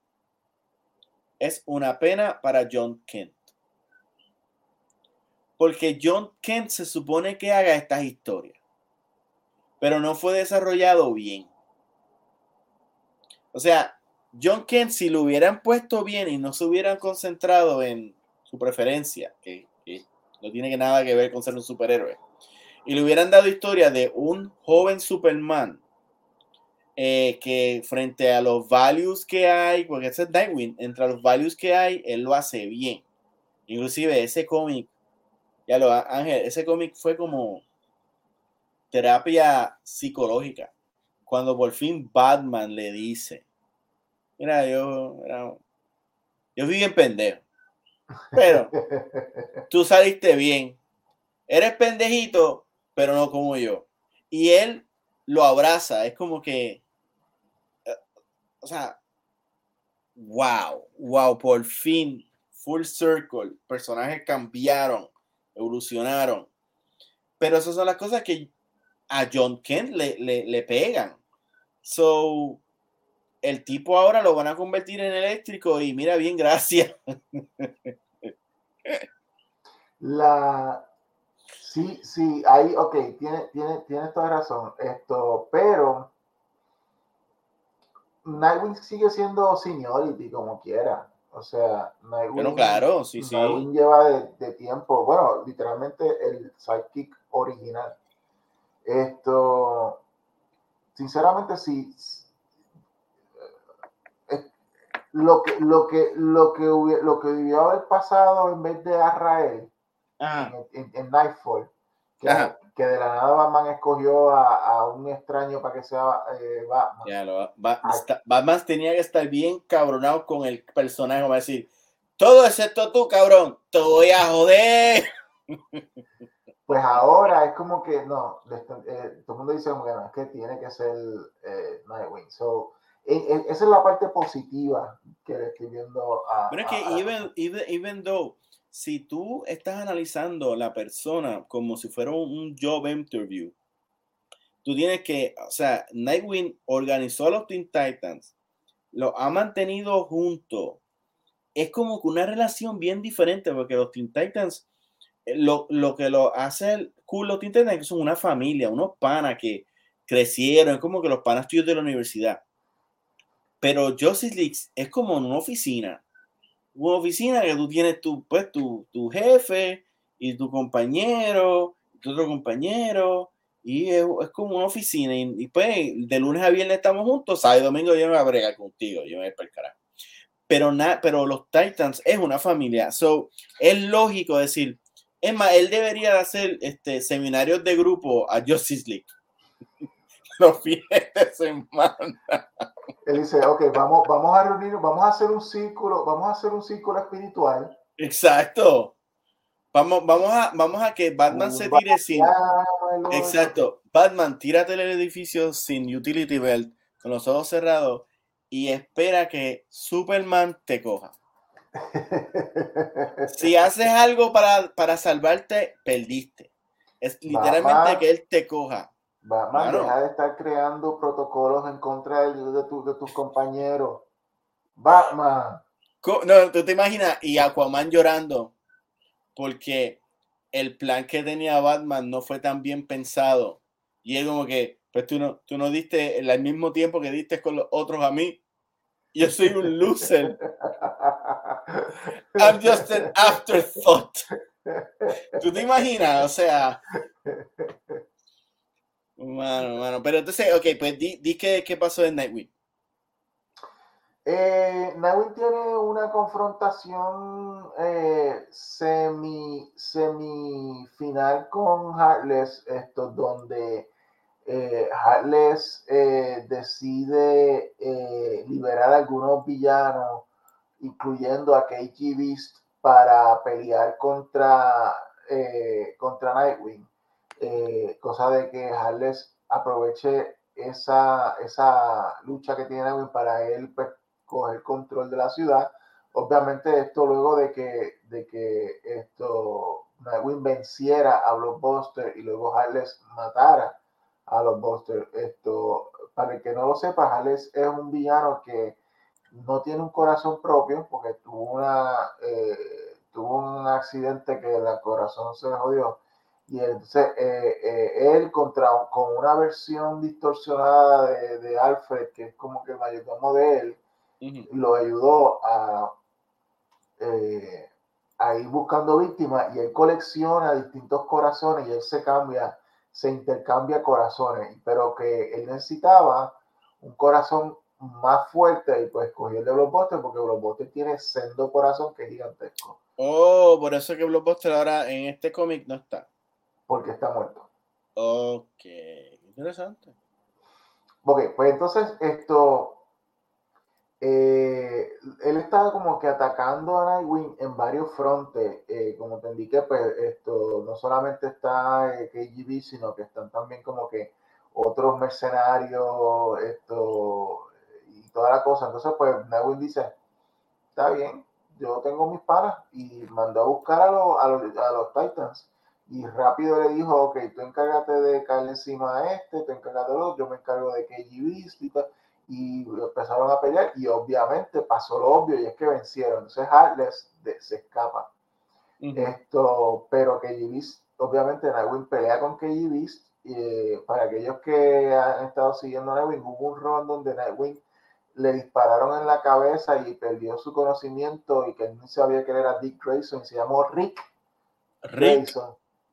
Es una pena para John Kent. Porque John Kent se supone que haga estas historias. Pero no fue desarrollado bien. O sea, John Kent, si lo hubieran puesto bien y no se hubieran concentrado en su preferencia, que, no tiene nada que ver con ser un superhéroe, y le hubieran dado historia de un joven Superman eh, que frente a los values que hay, porque ese es entre los values que hay, él lo hace bien. Inclusive ese cómic, ya lo Ángel, ese cómic fue como terapia psicológica. Cuando por fin Batman le dice, Mira, yo, yo fui bien pendejo. Pero tú saliste bien. Eres pendejito, pero no como yo. Y él lo abraza. Es como que. Eh, o sea. Wow. Wow. Por fin. Full circle. Personajes cambiaron. Evolucionaron. Pero esas son las cosas que a John Kent le, le, le pegan. So el tipo ahora lo van a convertir en eléctrico y mira bien, gracias. La, sí, sí, ahí, ok, tiene, tiene, tienes toda razón. Esto, pero Nightwing sigue siendo seniority como quiera. O sea, Nightwing, bueno, claro, sí, sí. Nightwing lleva de, de, tiempo, bueno, literalmente el sidekick original. Esto, sinceramente, sí. Lo que, lo que, lo que, lo que debió haber pasado en vez de Azrael en, en, Nightfall, que, que, de la nada Batman escogió a, a un extraño para que sea eh, Batman. Ya, lo, ba, está, Batman tenía que estar bien cabronado con el personaje, va a decir, todo excepto tú, cabrón, te voy a joder. Pues ahora es como que, no, eh, todo el mundo dice, es que tiene que ser eh, Nightwing. So, esa es la parte positiva que le estoy viendo a. Pero es que, a, even, even, even though, si tú estás analizando la persona como si fuera un job interview, tú tienes que, o sea, Nightwing organizó a los Teen Titans, lo ha mantenido juntos. Es como que una relación bien diferente, porque los Teen Titans lo, lo, que lo hace el cool los Teen que son una familia, unos panas que crecieron, es como que los panas tuyos de la universidad. Pero Justice League es como una oficina. Una oficina que tú tienes tu, pues, tu, tu jefe y tu compañero, y tu otro compañero, y es, es como una oficina. Y, pues de lunes a viernes estamos juntos, sábado y domingo yo me voy a bregar contigo, yo me voy a. Pero, na, pero los Titans es una familia. So, es lógico decir, es más, él debería de hacer este, seminarios de grupo a Justice League. Los fines de semana. Él dice, ok, vamos, vamos a reunirnos, vamos a hacer un círculo, vamos a hacer un círculo espiritual. Exacto. Vamos, vamos, a, vamos a que Batman se tire sin. Exacto. Batman, tírate el edificio sin utility belt, con los ojos cerrados, y espera que Superman te coja si haces algo para, para salvarte, perdiste. Es literalmente que él te coja. Batman, deja de estar creando protocolos en contra de, de, de tus compañeros. Batman. No, tú te imaginas, y Aquaman llorando, porque el plan que tenía Batman no fue tan bien pensado. Y es como que, pues tú no, tú no diste el mismo tiempo que diste con los otros a mí. Yo soy un loser. I'm just an afterthought. ¿Tú te imaginas? O sea. Bueno, bueno. Pero entonces, ok, pues di, di qué, qué pasó en Nightwing. Eh, Nightwing tiene una confrontación eh, semi, semifinal con Heartless, esto donde eh, Heartless eh, decide eh, liberar a algunos villanos, incluyendo a KG Beast, para pelear contra, eh, contra Nightwing. Eh, cosa de que Heartless aproveche esa, esa lucha que tiene para él pues, coger control de la ciudad. Obviamente esto luego de que, de que esto Nightwing venciera a Blockbuster y luego Harless matara a los Busters. Esto, para el que no lo sepa, Alex es un villano que no tiene un corazón propio porque tuvo una eh, tuvo un accidente que el corazón se jodió y entonces eh, eh, él contra con una versión distorsionada de, de, Alfred que es como que el mayordomo de él uh -huh. lo ayudó a a ir buscando víctimas y él colecciona distintos corazones y él se cambia se intercambia corazones, pero que él necesitaba un corazón más fuerte y pues cogió el de Blockbuster porque Blockbuster tiene sendo corazón que es gigantesco. Oh, por eso es que Blockbuster ahora en este cómic no está. Porque está muerto. Ok, interesante. Ok, pues entonces esto, eh, él estaba como que atacando a Nightwing en varios frontes, eh, como te indiqué, pues esto no solamente está eh, KGB, sino que están también como que otros mercenarios, esto y toda la cosa. Entonces, pues Nightwing dice, está bien, yo tengo mis panas y mandó a buscar a, los, a, los, a los Titans. Y rápido le dijo, ok, tú encárgate de caerle encima a este, tú encárgate de los, yo me encargo de KGB y y empezaron a pelear y obviamente pasó lo obvio y es que vencieron. Entonces se escapa. Esto, pero que Beast, obviamente Nightwing pelea con KG Beast. Y, para aquellos que han estado siguiendo a hubo un ron donde Nightwing le dispararon en la cabeza y perdió su conocimiento y que no sabía que era Dick Grayson, se llamó Rick, Rick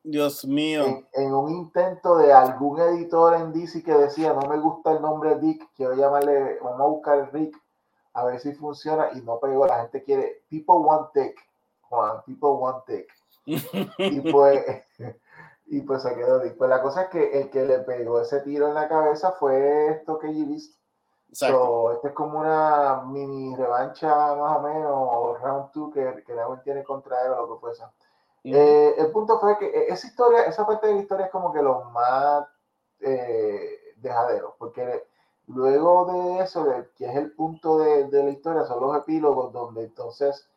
Dios mío. En, un intento de algún editor en DC que decía, no me gusta el nombre Dick, quiero llamarle, vamos a buscar Rick, a ver si funciona, y no pegó, la gente quiere, people want Dick, Juan, people want Dick. y pues, y pues se quedó Dick. Pues la cosa es que el que le pegó ese tiro en la cabeza fue esto que visto So, este es como una mini revancha más o menos, round 2 que, que Nagel tiene contra él o lo que fuese. Eh, el punto fue que e, esa historia, esa parte de la historia es como que lo más eh, dejadero, porque luego de eso, que es el punto de, de, la historia, son los epílogos donde entonces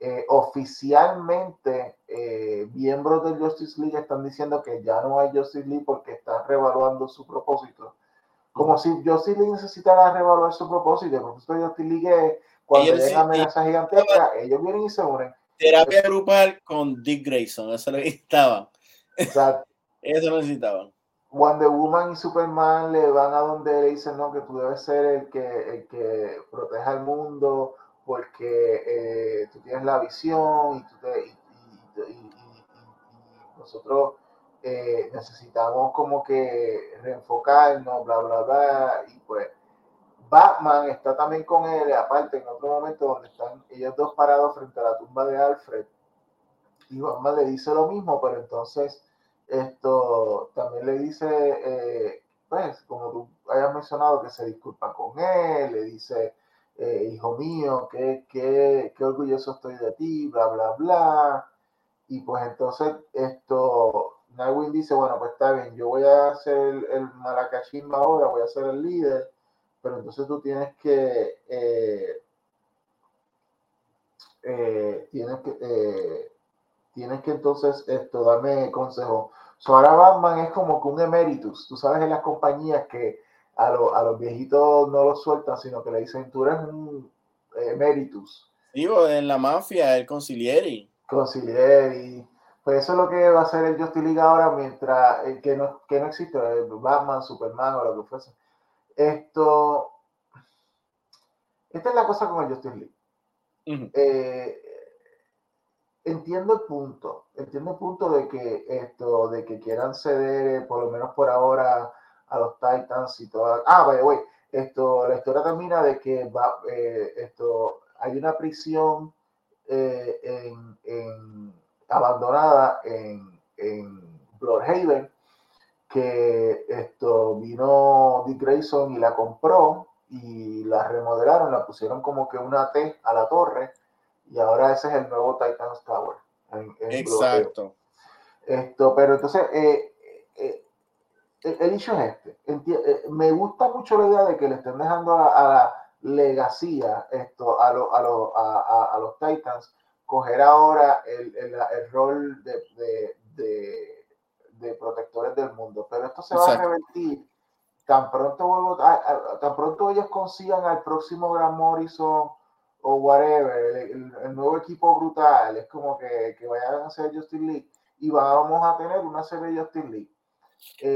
eh, oficialmente eh, miembros del Justice League están diciendo que ya no hay Justice League porque están revaluando su propósito como si Justice League necesitara revaluar su propósito. Por supuesto, Justice League, cuando ellos llega amenaza gigantesca, ellos vienen y se unen. Terapia grupal con Dick Grayson, eso lo necesitaban. Exacto. eso lo necesitaban. Wonder Woman y Superman le van a donde le dicen no, que tú debes ser el que, el que proteja el mundo porque eh, tú tienes la visión y, tú te, y, y nosotros eh, necesitamos como que reenfocarnos, bla, bla, bla, y pues Batman está también con él, aparte en otro momento donde están ellos dos parados frente a la tumba de Alfred, y Batman le dice lo mismo, pero entonces esto también le dice, eh, pues como tú hayas mencionado, que se disculpa con él, le dice, eh, hijo mío, qué, qué, qué orgulloso estoy de ti, bla, bla, bla. Y pues entonces esto, Nightwing dice, bueno, pues está bien, yo voy a ser el, el ahora, voy a ser el líder, pero entonces tú tienes que, eh, eh, tienes que, eh, tienes que entonces esto, darme consejo. So, ahora Batman es como que un emeritus, tú sabes en las compañías que a, a los viejitos no los sueltan, sino que le dicen, tú eres un emeritus. Digo, en la mafia, el concilieri. Concilieri pues eso es lo que va a hacer el Justice League ahora, mientras eh, que, no, que no existe Batman, Superman o lo que fuese. Esto. Esta es la cosa con el Justice League. Eh, entiendo el punto. Entiendo el punto de que esto, de que quieran ceder, por lo menos por ahora, a los Titans y todo. Ah, vaya, güey. Esto, la historia termina de que va, eh, esto, hay una prisión en, en abandonada en, en Bloodhaven, que esto vino Dick Grayson y la compró y la remodelaron, la pusieron como que una T a la torre y ahora ese es el nuevo Titans Tower. Exacto. Esto, pero entonces, eh, eh, el, hecho es este. Eh, me gusta mucho la idea de que le estén dejando a, la legacía esto a, a, a los Titans coger ahora el, el, el rol de, de, de, de, protectores del mundo. Pero esto se va a revertir tan pronto, tan pronto ellos consigan al próximo Gran Morrison o whatever, el, nuevo equipo brutal, es como que, que, vayan a hacer Justin League y vamos a tener una serie de Justin League.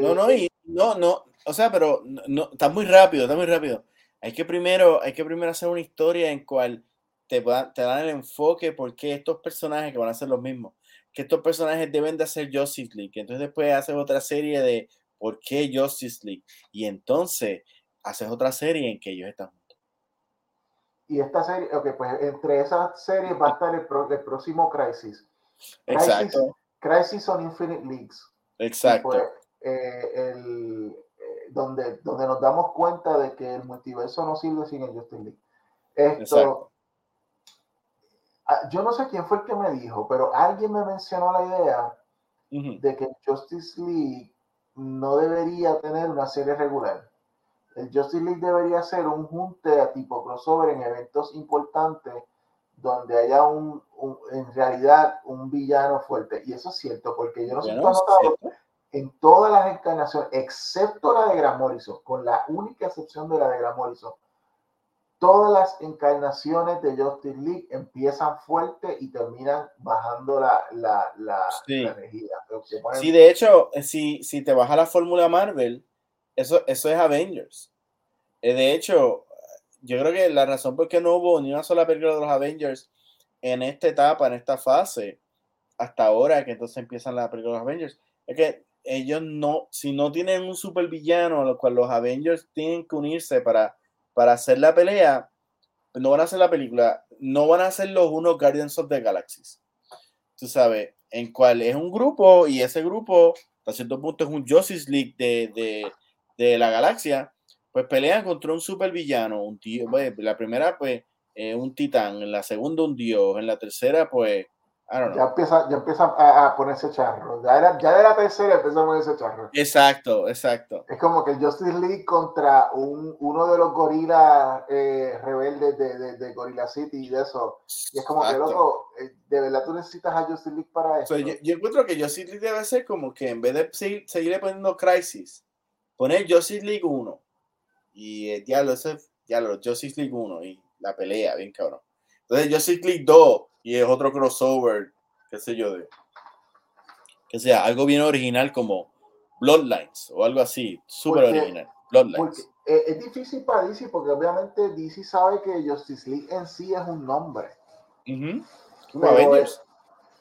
no, no, y, no, no, o sea, pero no, está muy rápido, está muy rápido. Hay que primero, hay que primero hacer una historia en cual te, te dan el enfoque porque estos personajes que van a ser los mismos, que estos personajes deben de hacer Justice League. Entonces después haces otra serie de por qué Justice League. Y entonces haces otra serie en que ellos están juntos. Y esta serie, ok, pues entre esas series va a estar el, próximo Crisis. Exacto. Crisis on Infinite Leagues. Exacto. Pues, eh, el, eh, donde, donde nos damos cuenta de que el multiverso no sirve sin el Justice League. Esto, yo no sé quién fue el que me dijo, pero alguien me mencionó la idea de que Justice League no debería tener una serie regular. El Justice League debería ser un junte a tipo crossover en eventos importantes donde haya un, en realidad un villano fuerte. Y eso es cierto, porque yo no sé notado en todas las encarnaciones, excepto la de Grant Morrison, con la única excepción de la de Grant Morrison, todas las encarnaciones de Justice League empiezan fuerte y terminan bajando la, la, la, energía. Sí, de hecho, eh, si, si te baja la fórmula Marvel, eso, eso es Avengers. Eh, de hecho, yo creo que la razón por qué no hubo ni una sola película de los Avengers en esta etapa, en esta fase, hasta ahora que entonces empiezan las películas de los Avengers, es que ellos no, si no tienen un supervillano, lo cual los Avengers tienen que unirse para, para hacer la pelea, no van a hacer la película, no van a ser los unos Guardians of the Galaxies. Tú sabes, en cual es un grupo y ese grupo, hasta cierto punto, es un Justice League de, de, de la galaxia, pues pelean contra un supervillano, un tío, pues, la primera pues un titán, en la segunda un dios, en la tercera pues ya empieza, ya empieza a, ponerse charro. Ya, era, ya de la tercera empieza a ponerse charro. Exacto, exacto. Es como que Justice League contra un, uno de los gorilas eh, rebeldes de, de, de, Gorilla City y de eso. Y es como que, loco, eh, de verdad tú necesitas a Justice League para eso. yo, encuentro que Justice League debe ser como que en vez de seguir, seguir poniendo Crisis, poner Justice League 1. Y eh, diablo, ese, diablo, Justice League 1 y la pelea, bien cabrón. Entonces Justice League 2 y es otro crossover, qué sé yo, de que sea algo bien original como Bloodlines o algo así, súper original. Bloodlines. es difícil para DC porque obviamente DC sabe que Justice League en sí es un nombre.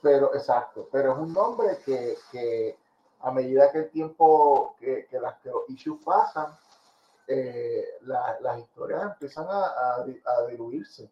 pero, exacto, pero es un nombre que, que a medida que el tiempo, que, que, las, que los issues pasan, eh, las historias empiezan a, a, a diluirse.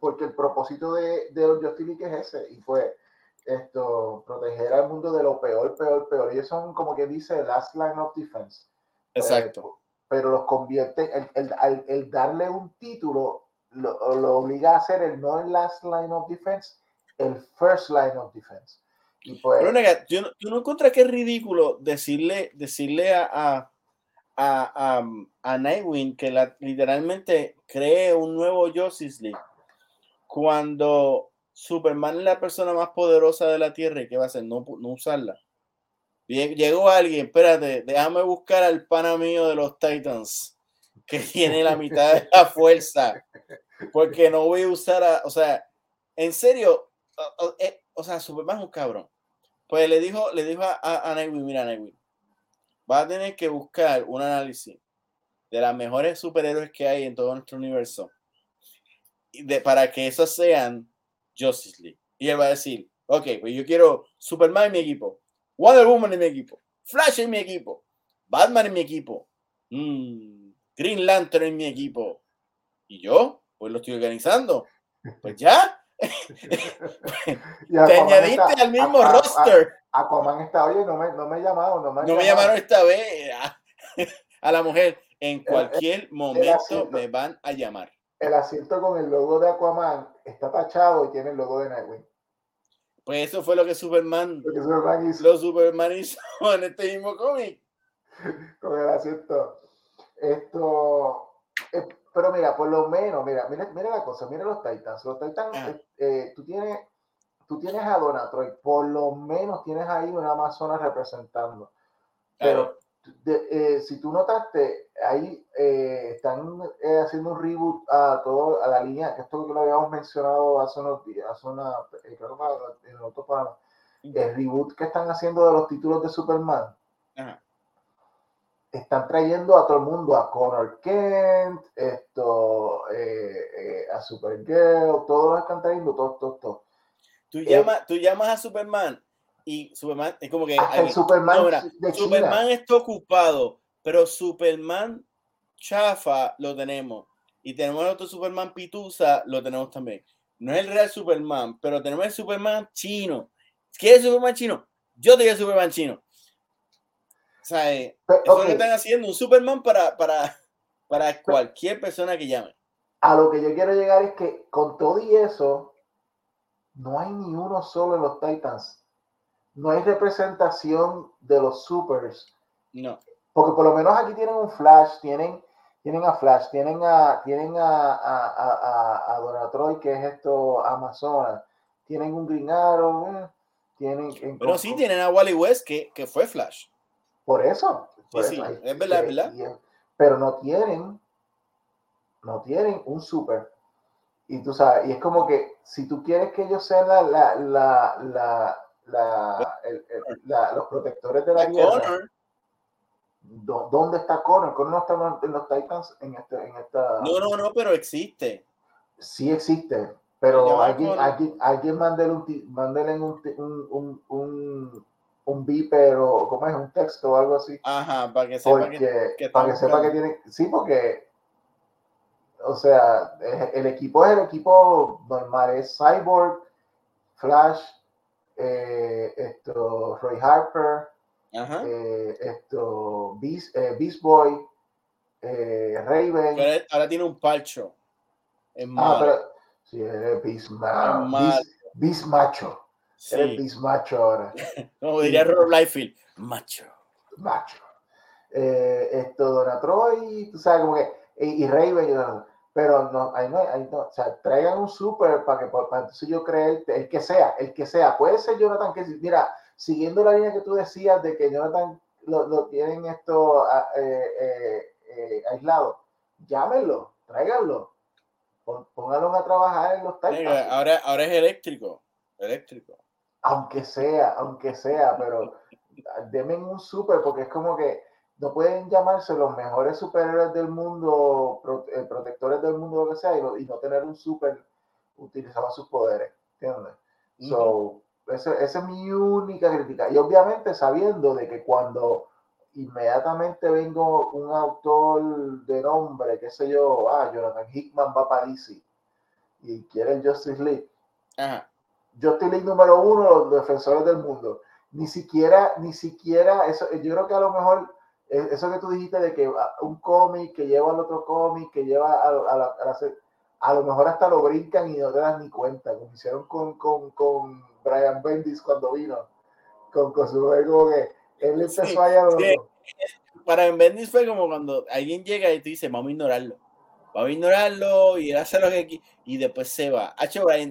Porque el propósito de, de Justice League es ese, y fue esto, proteger al mundo de lo peor, peor, peor. Ellos son como que dice last line of defense. Exacto. pero los convierte, el, el, el, darle un título lo, lo, obliga a ser el no el last line of defense, el first line of defense. Y pues, pero nega, ¿tú no, no encuentras que es ridículo decirle, decirle a, a, a, a Nightwing que la, literalmente cree un nuevo Justice League cuando Superman es la persona más poderosa de la Tierra, ¿y qué va a hacer? No, no usarla. Llegó alguien, espérate, déjame buscar al pana mío de los Titans, que tiene la mitad de la fuerza, porque no voy a usar a, o sea, en serio, o, eh, sea, Superman es un cabrón. Pues le dijo, le dijo a, a, mira Nightwing, va a tener que buscar un análisis de las mejores superhéroes que hay en todo nuestro universo de, para que esos sean Justice League. Y él va a decir, ok, pues yo quiero Superman en mi equipo, Wonder Woman en mi equipo, Flash en mi equipo, Batman en mi equipo, mm, Green Lantern en mi equipo. Y yo, pues lo estoy organizando. Pues ya. Te añadiste al mismo roster. Aquaman está, oye, no me, no me llamaron. No me, no me llamaron esta vez a, la mujer. En cualquier momento me van a llamar el asiento con el logo de Aquaman está tachado y tiene el logo de Nightwing. Pues eso fue lo que Superman, lo Superman hizo. Lo Superman hizo en este mismo cómic. Con el asiento. Esto. Eh, pero mira, por lo menos, mira, mira, mira la cosa, mira los Titans. Los Titans, eh, eh, tú tienes, tú tienes a Donatroy, por lo menos tienes ahí una Amazona representando. Pero eh, si tú notaste, ahí eh, están eh, haciendo un reboot a todo a la línea, que esto que lo habíamos mencionado hace unos días, hace una, creo que en el otro programa, el reboot que están haciendo de los títulos de Superman. Están trayendo a todo el mundo, a Connor Kent, esto, a Supergirl, todos los están trayendo, todos, todos, todos. Tú, llamas, tú llamas a Superman y Superman es como que Superman, Superman está ocupado, pero Superman chafa lo tenemos y tenemos el otro Superman pitusa lo tenemos también. No es el real Superman, pero tenemos el Superman chino. ¿Quieres Superman chino? Yo te Superman chino. O sea, eh, eso que están haciendo, un Superman para, para, para cualquier persona que llame. A lo que yo quiero llegar es que con todo y eso, no hay ni uno solo en los Titans no hay representación de los supers. No. Porque por lo menos aquí tienen un Flash, tienen, tienen a Flash, tienen a, tienen a, a, a, Donatroy, que es esto, Amazona, tienen un Green Arrow, eh, tienen... Pero sí, tienen a Wally West, que, que fue Flash. Por eso. sí, sí, es verdad, es verdad. pero no tienen, no tienen un super. Y tú sabes, y es como que si tú quieres que ellos sean la, la, la, la los protectores de la tierra, ¿dónde está Connor? Connor no está en los Titans en, este, en esta. No, no, no, pero existe. Sí existe, pero alguien, alguien, alguien mándele un, mándele un, un, un, un beeper o como es un texto o algo así. Ajá, para que sepa que, para que sepa que tiene. Sí, porque o sea, el equipo es el equipo normal, es Cyborg, Flash, eh, esto, Roy Harper, eh, esto, Beast, eh, Beast Boy, Raven. ahora tiene un palcho. Es ah, pero, sí, es Beast, Beast, Macho. Sí. Beast Macho ahora. Como diría Rob Liefeld, macho. Macho. esto, Donatroy, tú sabes, como que, y, y Raven, pero no, ahí no, ahí no, o sea, traigan un super para que, para, entonces yo creo, el que sea, el que sea, puede ser Jonathan que mira, siguiendo la línea que tú decías de que Jonathan lo, lo tienen esto ah, eh, eh, eh, aislado, llámenlo, tráiganlo, pónganlo a trabajar en los Titans. Ahora, ahora es eléctrico, eléctrico. Aunque sea, aunque sea, pero denme un super porque es como que no pueden llamarse los mejores superhéroes del mundo, eh, protectores del mundo, lo que sea, y no, tener un super utilizando sus poderes. ¿Entiendes? so, esa, es mi única crítica. Y obviamente sabiendo de que cuando inmediatamente vengo un autor de nombre, qué sé yo, ah, Jonathan Hickman va para DC y quiere el Justice League. Ajá. Justice League número uno, los defensores del mundo. Ni siquiera, ni siquiera, eso, yo creo que a lo mejor eso que tú dijiste de que ah, un cómic que lleva al otro cómic, que lleva a, a, a, lo mejor hasta lo brincan y no te das ni cuenta, como hicieron con, con, con Brian Bendis cuando vino, con, con su como que él empezó sí, a sí. Brian Bendis fue como cuando alguien llega y te dice, vamos a ignorarlo. Vamos a ignorarlo y hacer lo que y después se va.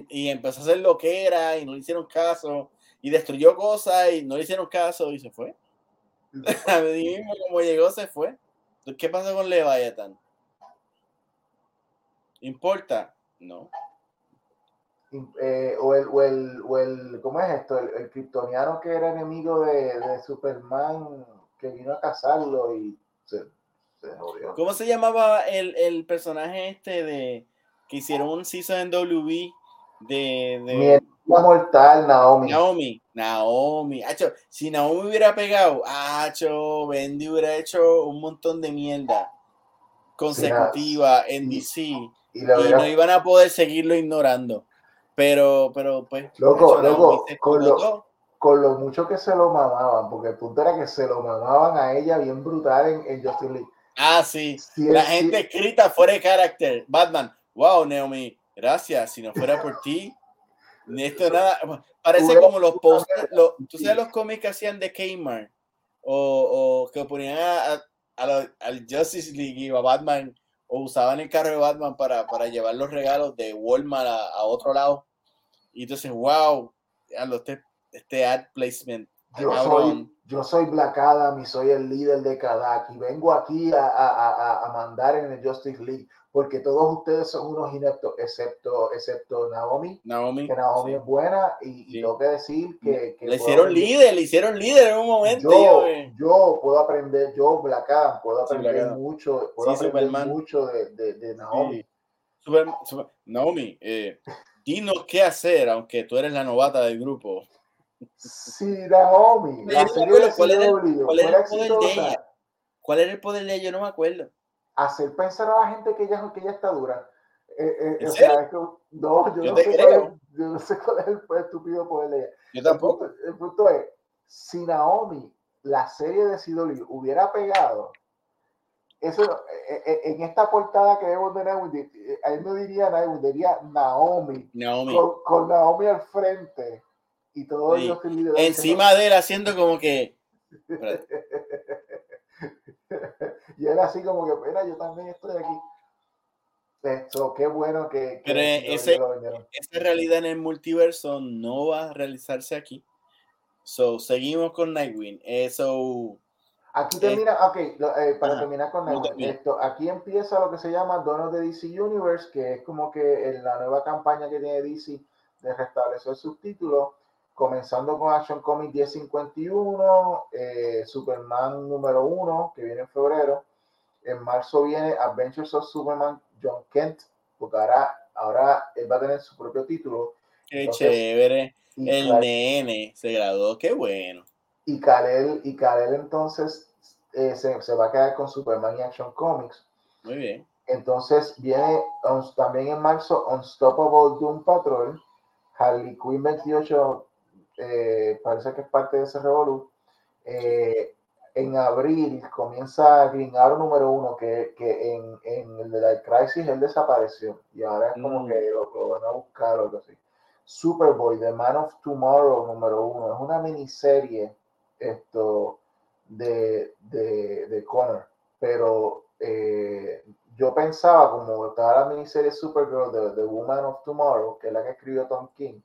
y empezó a hacer lo que era y no le hicieron caso y destruyó cosas y no le hicieron caso y se fue. A mí mismo como llegó se fue. ¿Qué pasó con Leviathan? ¿Importa? No. Eh, o, el, o, el, o, el, ¿cómo es esto? El, el kryptoniano que era enemigo de, de, Superman, que vino a cazarlo y se, se jodió. ¿Cómo se llamaba el, el, personaje este de que hicieron un season en WB de, de mortal, Naomi. Naomi, Naomi. Acho, si Naomi hubiera pegado, Acho, Bendy hubiera hecho un montón de mierda consecutiva en DC y, no iban a poder seguirlo ignorando. Pero, pero, pues. Loco, loco, con lo, con lo, mucho que se lo mamaban, porque el punto era que se lo mamaban a ella bien brutal en, en Justice League. Ah, sí. La gente escrita fuera de carácter. Batman, wow, Naomi, gracias. Si no fuera por ti, esto nada, parece como los posters, tú sabes los cómics que hacían de Kmart o, o que ponían a, al Justice League y a Batman o usaban el carro de Batman para, para llevar los regalos de Walmart a, otro lado. Y entonces, wow, este, este ad placement. Yo soy, yo soy Black Adam y soy el líder de Kadak y vengo aquí a, a, a mandar en el Justice League porque todos ustedes son unos ineptos, excepto, excepto Naomi. Naomi. Que Naomi es buena y, tengo que decir que... le hicieron líder, le hicieron líder en un momento. Yo, yo puedo aprender, yo Black Adam, puedo aprender mucho, puedo aprender mucho de, de, de Naomi. Super, super, Naomi, eh, dinos qué hacer, aunque tú eres la novata del grupo. Sí, Naomi. ¿Cuál, era el, ¿cuál era el poder de ella? ¿Cuál era el poder de ella? No me acuerdo hacer pensar a la gente que ella, que ella está dura. Eh, eh, o sea, es que, no, yo, no sé cuál es, yo, no sé cuál es, el estúpido poder de ella. Yo tampoco. El punto, es, si Naomi, la serie de Sidoli, hubiera pegado, eso, eh, en esta portada que vemos de Naomi, ahí no diría Naomi, diría Naomi, Naomi. Con, con, Naomi al frente y todo sí. Encima de él haciendo como que... y él así como que, mira, yo también estoy aquí. Eso, qué bueno que... Pero ese, esa realidad en el multiverso no va a realizarse aquí. So, seguimos con Nightwing. Eso... Aquí termina, ok, eh, para terminar con esto, aquí empieza lo que se llama Donos de DC Universe, que es como que en la nueva campaña que tiene DC de restablecer sus títulos, comenzando con Action Comics 1051, eh, Superman número 1, que viene en febrero. En marzo viene Adventures of Superman John Kent, porque ahora, ahora él va a tener su propio título. Qué chévere. El nene se graduó, qué bueno. Y Kalel, y Kalel entonces eh, se, se, va a quedar con Superman y Action Comics. Muy bien. Entonces viene también en marzo Unstoppable Doom Patrol, Harley Quinn 28, eh, parece que es parte de ese revolú. Eh, en abril comienza Green Arrow número uno, que, que en, en, el de la Crisis él desapareció y ahora es como mm. que lo, lo, van a buscar o algo así. Superboy, The Man of Tomorrow número uno, es una miniserie esto de, de, de Connor, pero eh, yo pensaba, como estaba la miniserie Supergirl de The Woman of Tomorrow, que es la que escribió Tom King,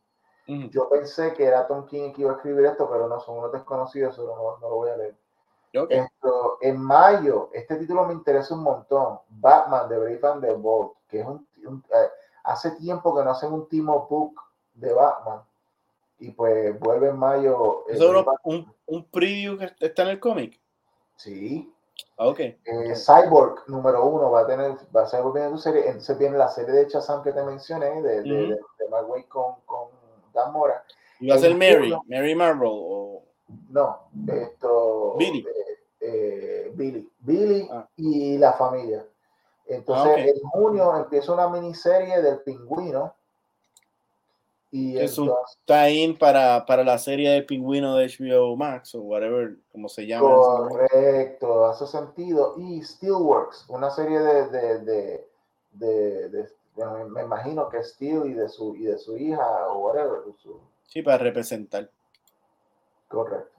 yo pensé que era Tom King el que iba a escribir esto, pero no, son unos desconocidos, no, no lo voy a leer. Esto, en mayo, este título me interesa un montón. Batman de Brave and the Bold, que es un, eh, hace tiempo que no hacen un team book de Batman. Y pues vuelve en mayo. ¿Es un, un, preview que está en el cómic? Sí. Ah, okay. Eh, Cyborg número uno va a tener, va a ser volviendo tu serie. Entonces viene la serie de Chazam que te mencioné, de, de, de, de con, con Dan Mora. ¿Y va a ser Mary, Mary Marvel? O... No, esto. Billy. Eh, eh, Billy. Billy ah. y la familia. Entonces, ah, en junio empieza una miniserie del pingüino. Y es un tie para, para la serie del pingüino de HBO Max o whatever, como se llama. Correcto, hace sentido. Y Steelworks, una serie de, de, de, de me imagino que Steel y de su y de su hija o whatever. Sí, para representar. Correcto.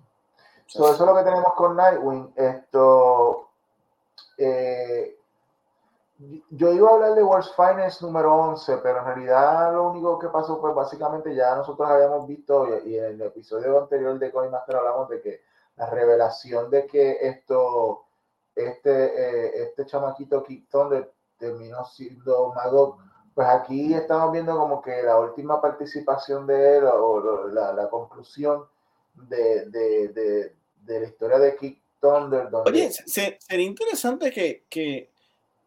eso es lo que tenemos con Nightwing. Esto eh, yo iba a hablar de World's Finance número 11, pero en realidad lo único que pasó fue básicamente ya nosotros habíamos visto y, en el episodio anterior de Coin Master hablamos de que la revelación de que esto, este, eh, este chamaquito Kick Thunder terminó siendo Magog. Pues aquí estamos viendo como que la última participación de él o, la, conclusión de, de, de, la historia de Kick Thunder. Oye, sería interesante que, que,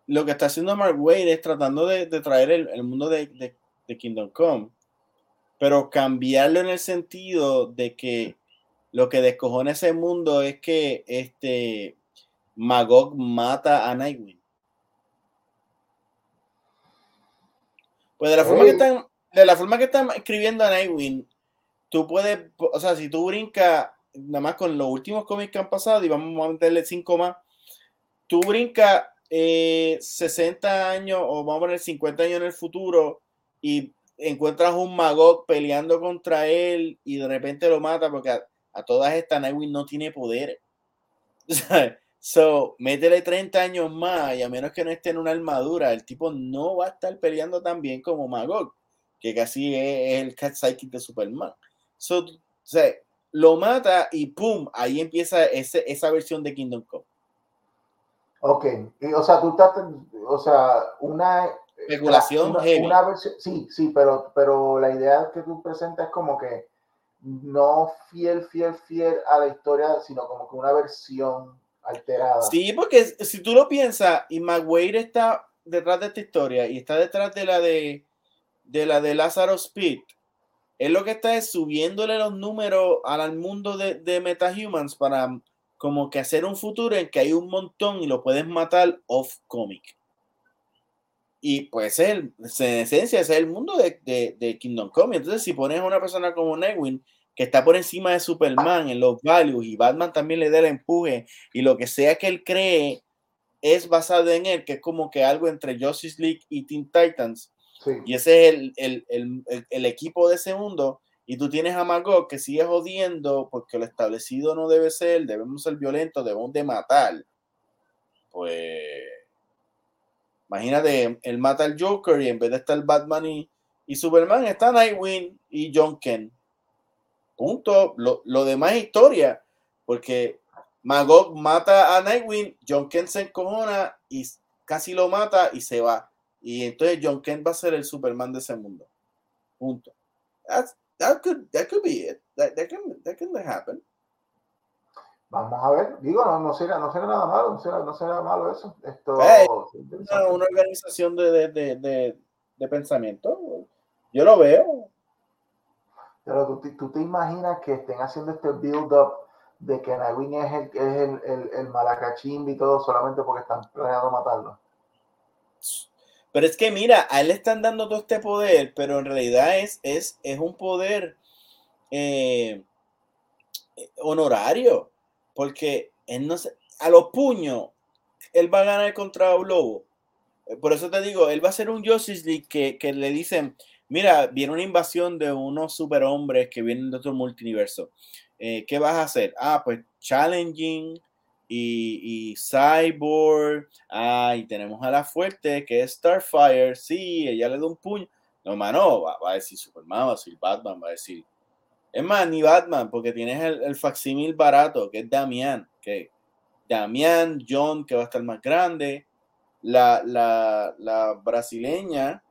lo que está haciendo Mark Wade es tratando de, traer el, el mundo de, Kingdom Come, pero cambiarlo en el sentido de que lo que descojona ese mundo es que este Magog mata a Nightwing. Pues de la forma que están, de la forma que están escribiendo a Nightwing, tú puedes, o sea, si tú brincas, nada más con los últimos cómics que han pasado, y vamos a meterle cinco más, tú brincas 60 eh, años o vamos a poner 50 años en el futuro y encuentras un Magog peleando contra él y de repente lo mata porque a, todas estas Nightwing no tiene poder. So, métele 30 años más y a menos que no esté en una armadura, el tipo no va a estar peleando tan bien como Magog, que casi es, el Cat Psychic de Superman. So, o sea, lo mata y ¡pum! Ahí empieza ese, esa versión de Kingdom Come. Ok, y, o sea, tú estás, o sea, una... Especulación una, versión, sí, sí, pero, pero la idea que tú presentas es como que no fiel, fiel, fiel a la historia, sino como que una versión alterada. Sí, porque si tú lo piensas, y Maguire está detrás de esta historia y está detrás de la de, de la de Lázaro Speed, es lo que está es subiéndole los números al mundo de, de MetaHumans para como que hacer un futuro en que hay un montón y lo puedes matar off comic. Y pues es el, en esencia, es el mundo de, de, de Kingdom Come. Entonces, si pones a una persona como Newin que está por encima de Superman en los values y Batman también le da el empuje y lo que sea que él cree es basado en él, que es como que algo entre Justice League y Teen Titans. Y ese es el, el, el, el, equipo de ese mundo. Y tú tienes a Magog que sigue jodiendo porque lo establecido no debe ser, debemos ser violentos, debemos de matar. Pues imagínate, él mata al Joker y en vez de estar Batman y, y Superman, está Nightwing y John Kent Punto. Lo, lo demás es historia, porque Magog mata a Nightwing, John Kent se encojona y casi lo mata y se va. Y entonces John Kent va a ser el Superman de ese mundo. Punto. that, could, that could be it. That, that, can, that can happen. Vamos a ver, digo, no, no, será, no será nada malo, no será, no será malo eso. Esto, una, una, organización de, de, de, de, pensamiento, yo lo veo. Pero tú, tú, te imaginas que estén haciendo este build-up de que Nagin es el, es el, el, el malacachimbi y todo solamente porque están planeando matarlo. Pero es que mira, a él le están dando todo este poder, pero en realidad es, es, es un poder eh, honorario, porque él no a los puños, él va a ganar contra un lobo. Por eso te digo, él va a ser un Justice League que, que le dicen, mira, viene una invasión de unos superhombres que vienen de otro multiverso. Eh, ¿Qué vas a hacer? Ah, pues challenging, y, y Cyborg. Ah, y tenemos a la fuerte que es Starfire. Sí, ella le da un puño. No, mano, va, a decir Superman, va a decir Batman, va a decir. Es más, ni Batman, porque tienes el, el facsímil barato, que es Damián. Que Damián, John, que va a estar más grande. La brasileña.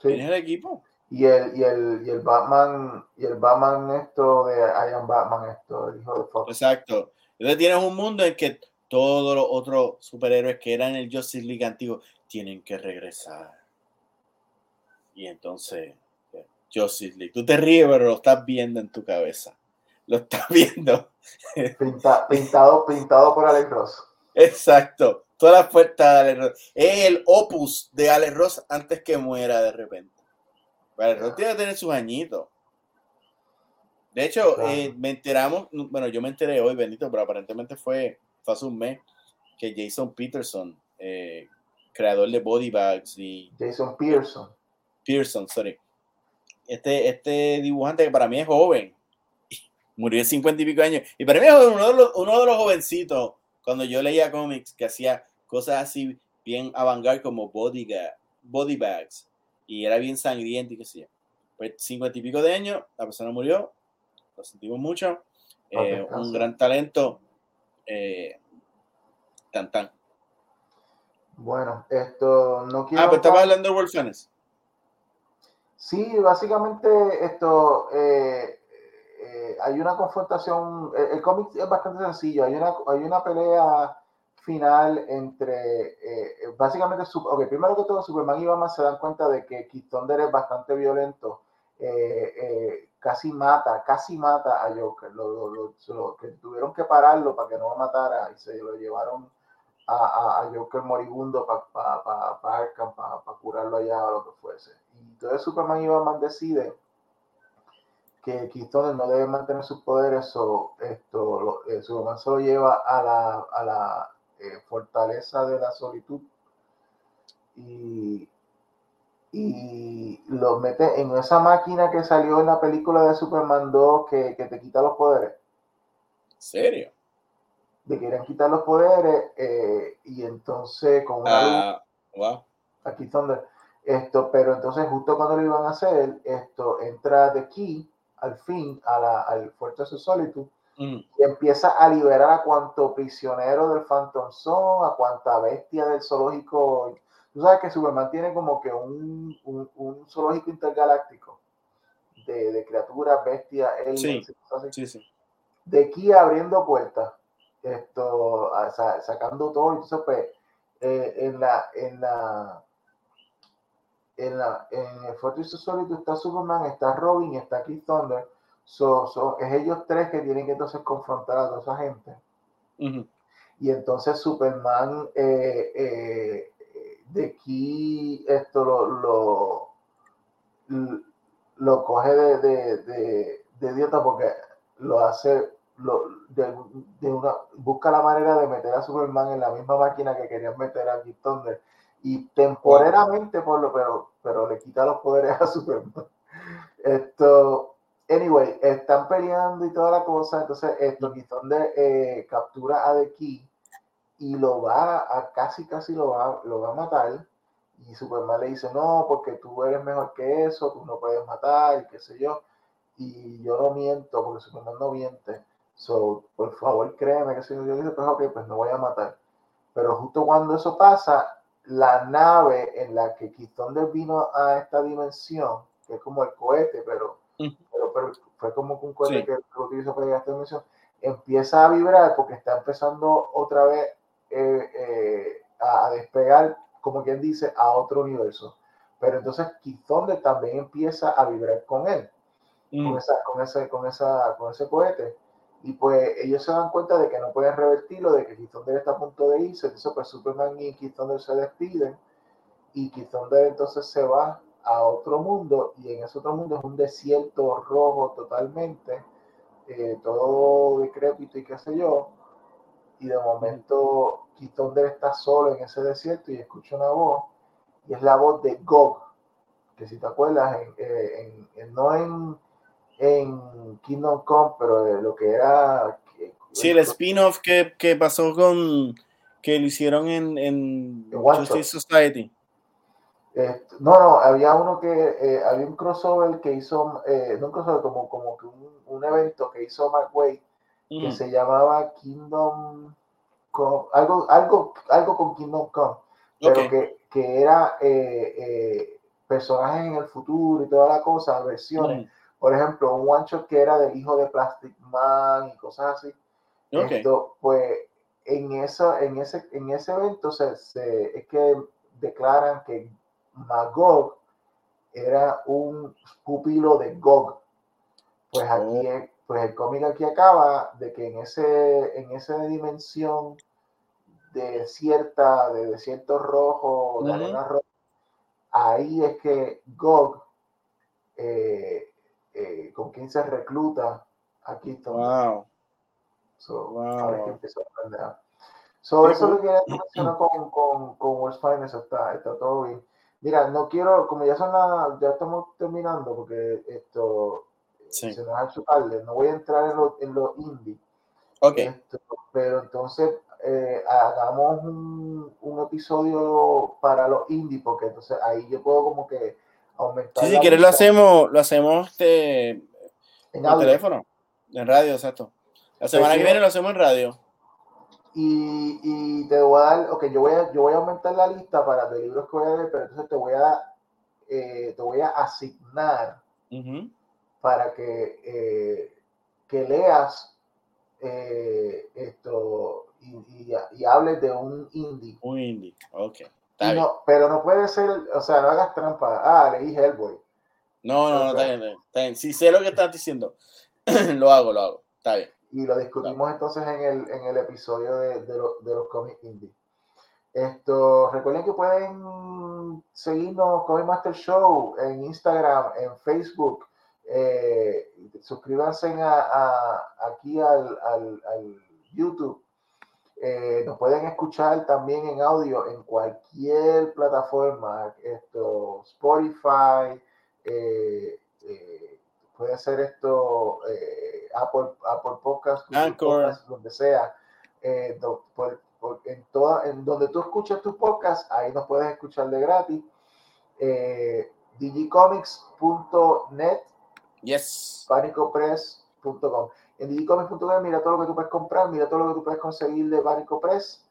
Tienes el equipo. Y el, y el, y el Batman, y el Batman esto de I am Batman, esto, el hijo de Fox. Exacto. Entonces tienes un mundo en que todos los otros superhéroes que eran el Justice League antiguo tienen que regresar. Y entonces, Justice League, tú te ríes, pero lo estás viendo en tu cabeza. Lo estás viendo. pintado, pintado por Alex Ross. Exacto. Toda la fuerza de Alex Ross. Es el opus de Alex Ross antes que muera de repente. Pero tiene que tener sus añitos. De hecho, eh, me enteramos, bueno, yo me enteré hoy, bendito, pero aparentemente fue, hace un mes que Jason Peterson, eh, creador de Body Bags y... Jason Pearson. Pearson, sorry. Este, este dibujante que para mí es joven, murió de 50 y pico años, y para mí es uno de los, uno de los jovencitos, cuando yo leía cómics, que hacía cosas así bien avant como Body, body Bags y era bien sangriento y qué sé yo. Pues cincuenta y pico de años, la persona murió, lo sentimos mucho, eh, un gran talento, eh, tan tan. Bueno, esto no quiero. Ah, pero estaba hablando de Wolf Sí, básicamente esto eh, hay una confrontación. El, el cómic es bastante sencillo. Hay una, hay una pelea final entre, eh, eh, básicamente, okay, primero que todo, Superman y Batman se dan cuenta de que Keith Thunder es bastante violento, eh, casi mata, casi mata a Joker, lo, lo, que tuvieron que pararlo para que no lo matara y se lo llevaron a, a, Joker moribundo para pa, pa, para curarlo allá o lo que fuese. Y entonces Superman y Batman deciden que Keith Thunder no debe mantener sus poderes, o esto, Superman se lo lleva a la, a la eh, fortaleza de la solitud y, y lo mete en esa máquina que salió en la película de Superman 2 que, que te quita los poderes. ¿Serio? De quieren quitar los poderes eh, y entonces con una wow. aquí esto, pero entonces justo cuando lo iban a hacer, esto entra de aquí al fin a la, al Fortress of Solitude Mm. Y empieza a liberar a cuanto prisionero del Phantom son, a cuanta bestia del zoológico. Tú sabes que Superman tiene como que un, un, zoológico intergaláctico de, de criaturas, bestias, De aquí abriendo puertas, esto, sacando todo. Entonces, pues, eh, en la, en la, en la, en el Fortress Solitude está Superman, está Robin, está Keith Thunder. So, es ellos tres que tienen que entonces confrontar a toda esa gente. Y entonces Superman eh, eh, de aquí esto lo, lo, lo coge de, de, de, de, idiota porque lo hace, lo, de, una, busca la manera de meter a Superman en la misma máquina que querían meter a Keith Thunder y temporalmente por lo pero pero le quita los poderes a Superman. Esto Anyway, están peleando y toda la cosa, entonces esto, Thunder eh, captura a The Key y lo va a, casi casi lo va, lo va a matar. Y Superman le dice, no, porque tú eres mejor que eso, tú no puedes matar, y qué sé yo. Y yo no miento, porque Superman no miente. So, por favor, créeme que si yo dije, pues ok, pues no voy a matar. Pero justo cuando eso pasa, la nave en la que Keith vino a esta dimensión, que es como el cohete, pero, pero, fue como un cohete que lo utilizó para llegar a esta dimensión, empieza a vibrar porque está empezando otra vez eh, eh, a despegar, como quien dice, a otro universo. Pero entonces Keith también empieza a vibrar con él, con, esa, con, ese, con, esa, con ese cohete. Y pues ellos se dan cuenta de que no pueden revertirlo, de que Keith está a punto de irse. Entonces, pues Superman y Keith se despiden. Y Keith entonces se va a otro mundo. Y en ese otro mundo es un desierto rojo totalmente. Eh, todo decrépito y qué sé yo. Y de momento Keith está solo en ese desierto y escucha una voz. Y es la voz de Gog. Que si te acuerdas, en, eh, en, no en en Kingdom Come, pero de lo que era. Sí, el spin-off que, que, pasó con. que lo hicieron en, en Justice Society. no, no, había uno que. Eh, había un crossover que hizo. Eh, no un crossover, como, como que un, un evento que hizo McWay que se llamaba Kingdom Come. Algo, algo, algo con Kingdom Come, pero que, que, era eh, personajes en el futuro y toda la cosa, versiones por ejemplo, un one shot que era del hijo de Plastic Man y cosas así. Esto, pues en, eso, en, ese, en ese evento se, es que declaran que Magog era un pupilo de Gog. Pues aquí oh. pues el cómic aquí acaba de que en ese en esa dimensión de cierta de desierto rojo, de arena roja, ahí es que Gog eh, eh, con quién se recluta aquí está. Wow. So, wow. que eso es lo que mencionar con, con, con World's Finest, está, está todo bien. Mira, no quiero, como ya son la, ya estamos terminando, porque esto se nos ha hecho tarde, no voy a entrar en lo, en lo indie. Ok. pero entonces eh, hagamos un, un, episodio para los indie, porque entonces ahí yo puedo como que Sí, si quieres lo hacemos, lo hacemos este, en el teléfono, en radio, exacto. La semana que viene lo hacemos en radio. Y, y, te voy a dar, ok, yo voy a, yo voy a aumentar la lista para los libros que voy a leer, pero entonces te voy a, eh, te voy a asignar para que, eh, que leas eh, esto y, y, y, hables de un indie. Un indie, ok pero no puede ser, o sea, no hagas trampa. Ah, leí Hellboy. No, no, no, está bien, Si sé lo que estás diciendo, lo hago, lo hago. Está bien. Y lo discutimos entonces en el, en el episodio de, de, de los cómics indie. Esto, recuerden que pueden seguirnos Comic Master Show en Instagram, en Facebook. Eh, suscríbanse a, aquí al, al, al YouTube eh, nos pueden escuchar también en audio en cualquier plataforma, esto, Spotify, eh, eh, puede ser esto, Apple, Apple Podcast, donde sea. en, toda, en donde tú escuchas tus podcasts, ahí nos puedes escuchar de gratis. digicomics.net, yes. panicopress.com en digicomics.com mira todo lo que tú puedes comprar, mira todo lo que tú puedes conseguir de Barico Press.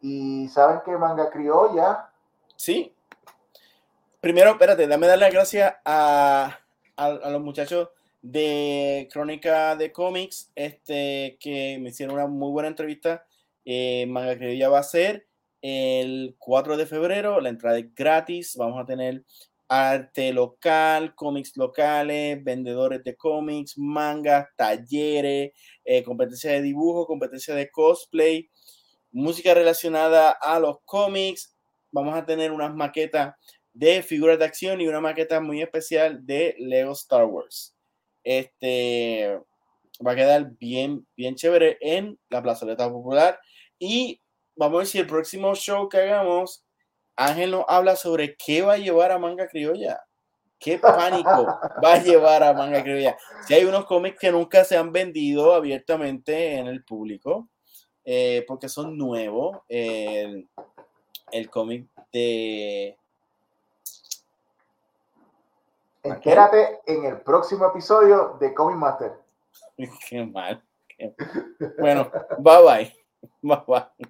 Y saben que Manga Criolla. Sí. Primero, espérate, dame dar las gracias a, a, los muchachos de Crónica de Cómics, este, que me hicieron una muy buena entrevista. Eh, Manga Criolla va a ser el 4 de febrero, la entrada es gratis, vamos a tener arte local, cómics locales, vendedores de cómics, mangas, talleres, eh, competencia de dibujo, competencia de cosplay, música relacionada a los cómics. Vamos a tener unas maquetas de figuras de acción y una maqueta muy especial de Lego Star Wars. Este va a quedar bien, bien chévere en la plazoleta popular. Y vamos a ver si el próximo show que hagamos Ángel nos habla sobre qué va a llevar a Manga Criolla. ¿Qué pánico va a llevar a Manga Criolla? Si hay unos cómics que nunca se han vendido abiertamente en el público, eh, porque son nuevos. el, el cómic de. Espérate en el próximo episodio de Comic Master. Qué mal. Bueno, bye bye. Bye bye.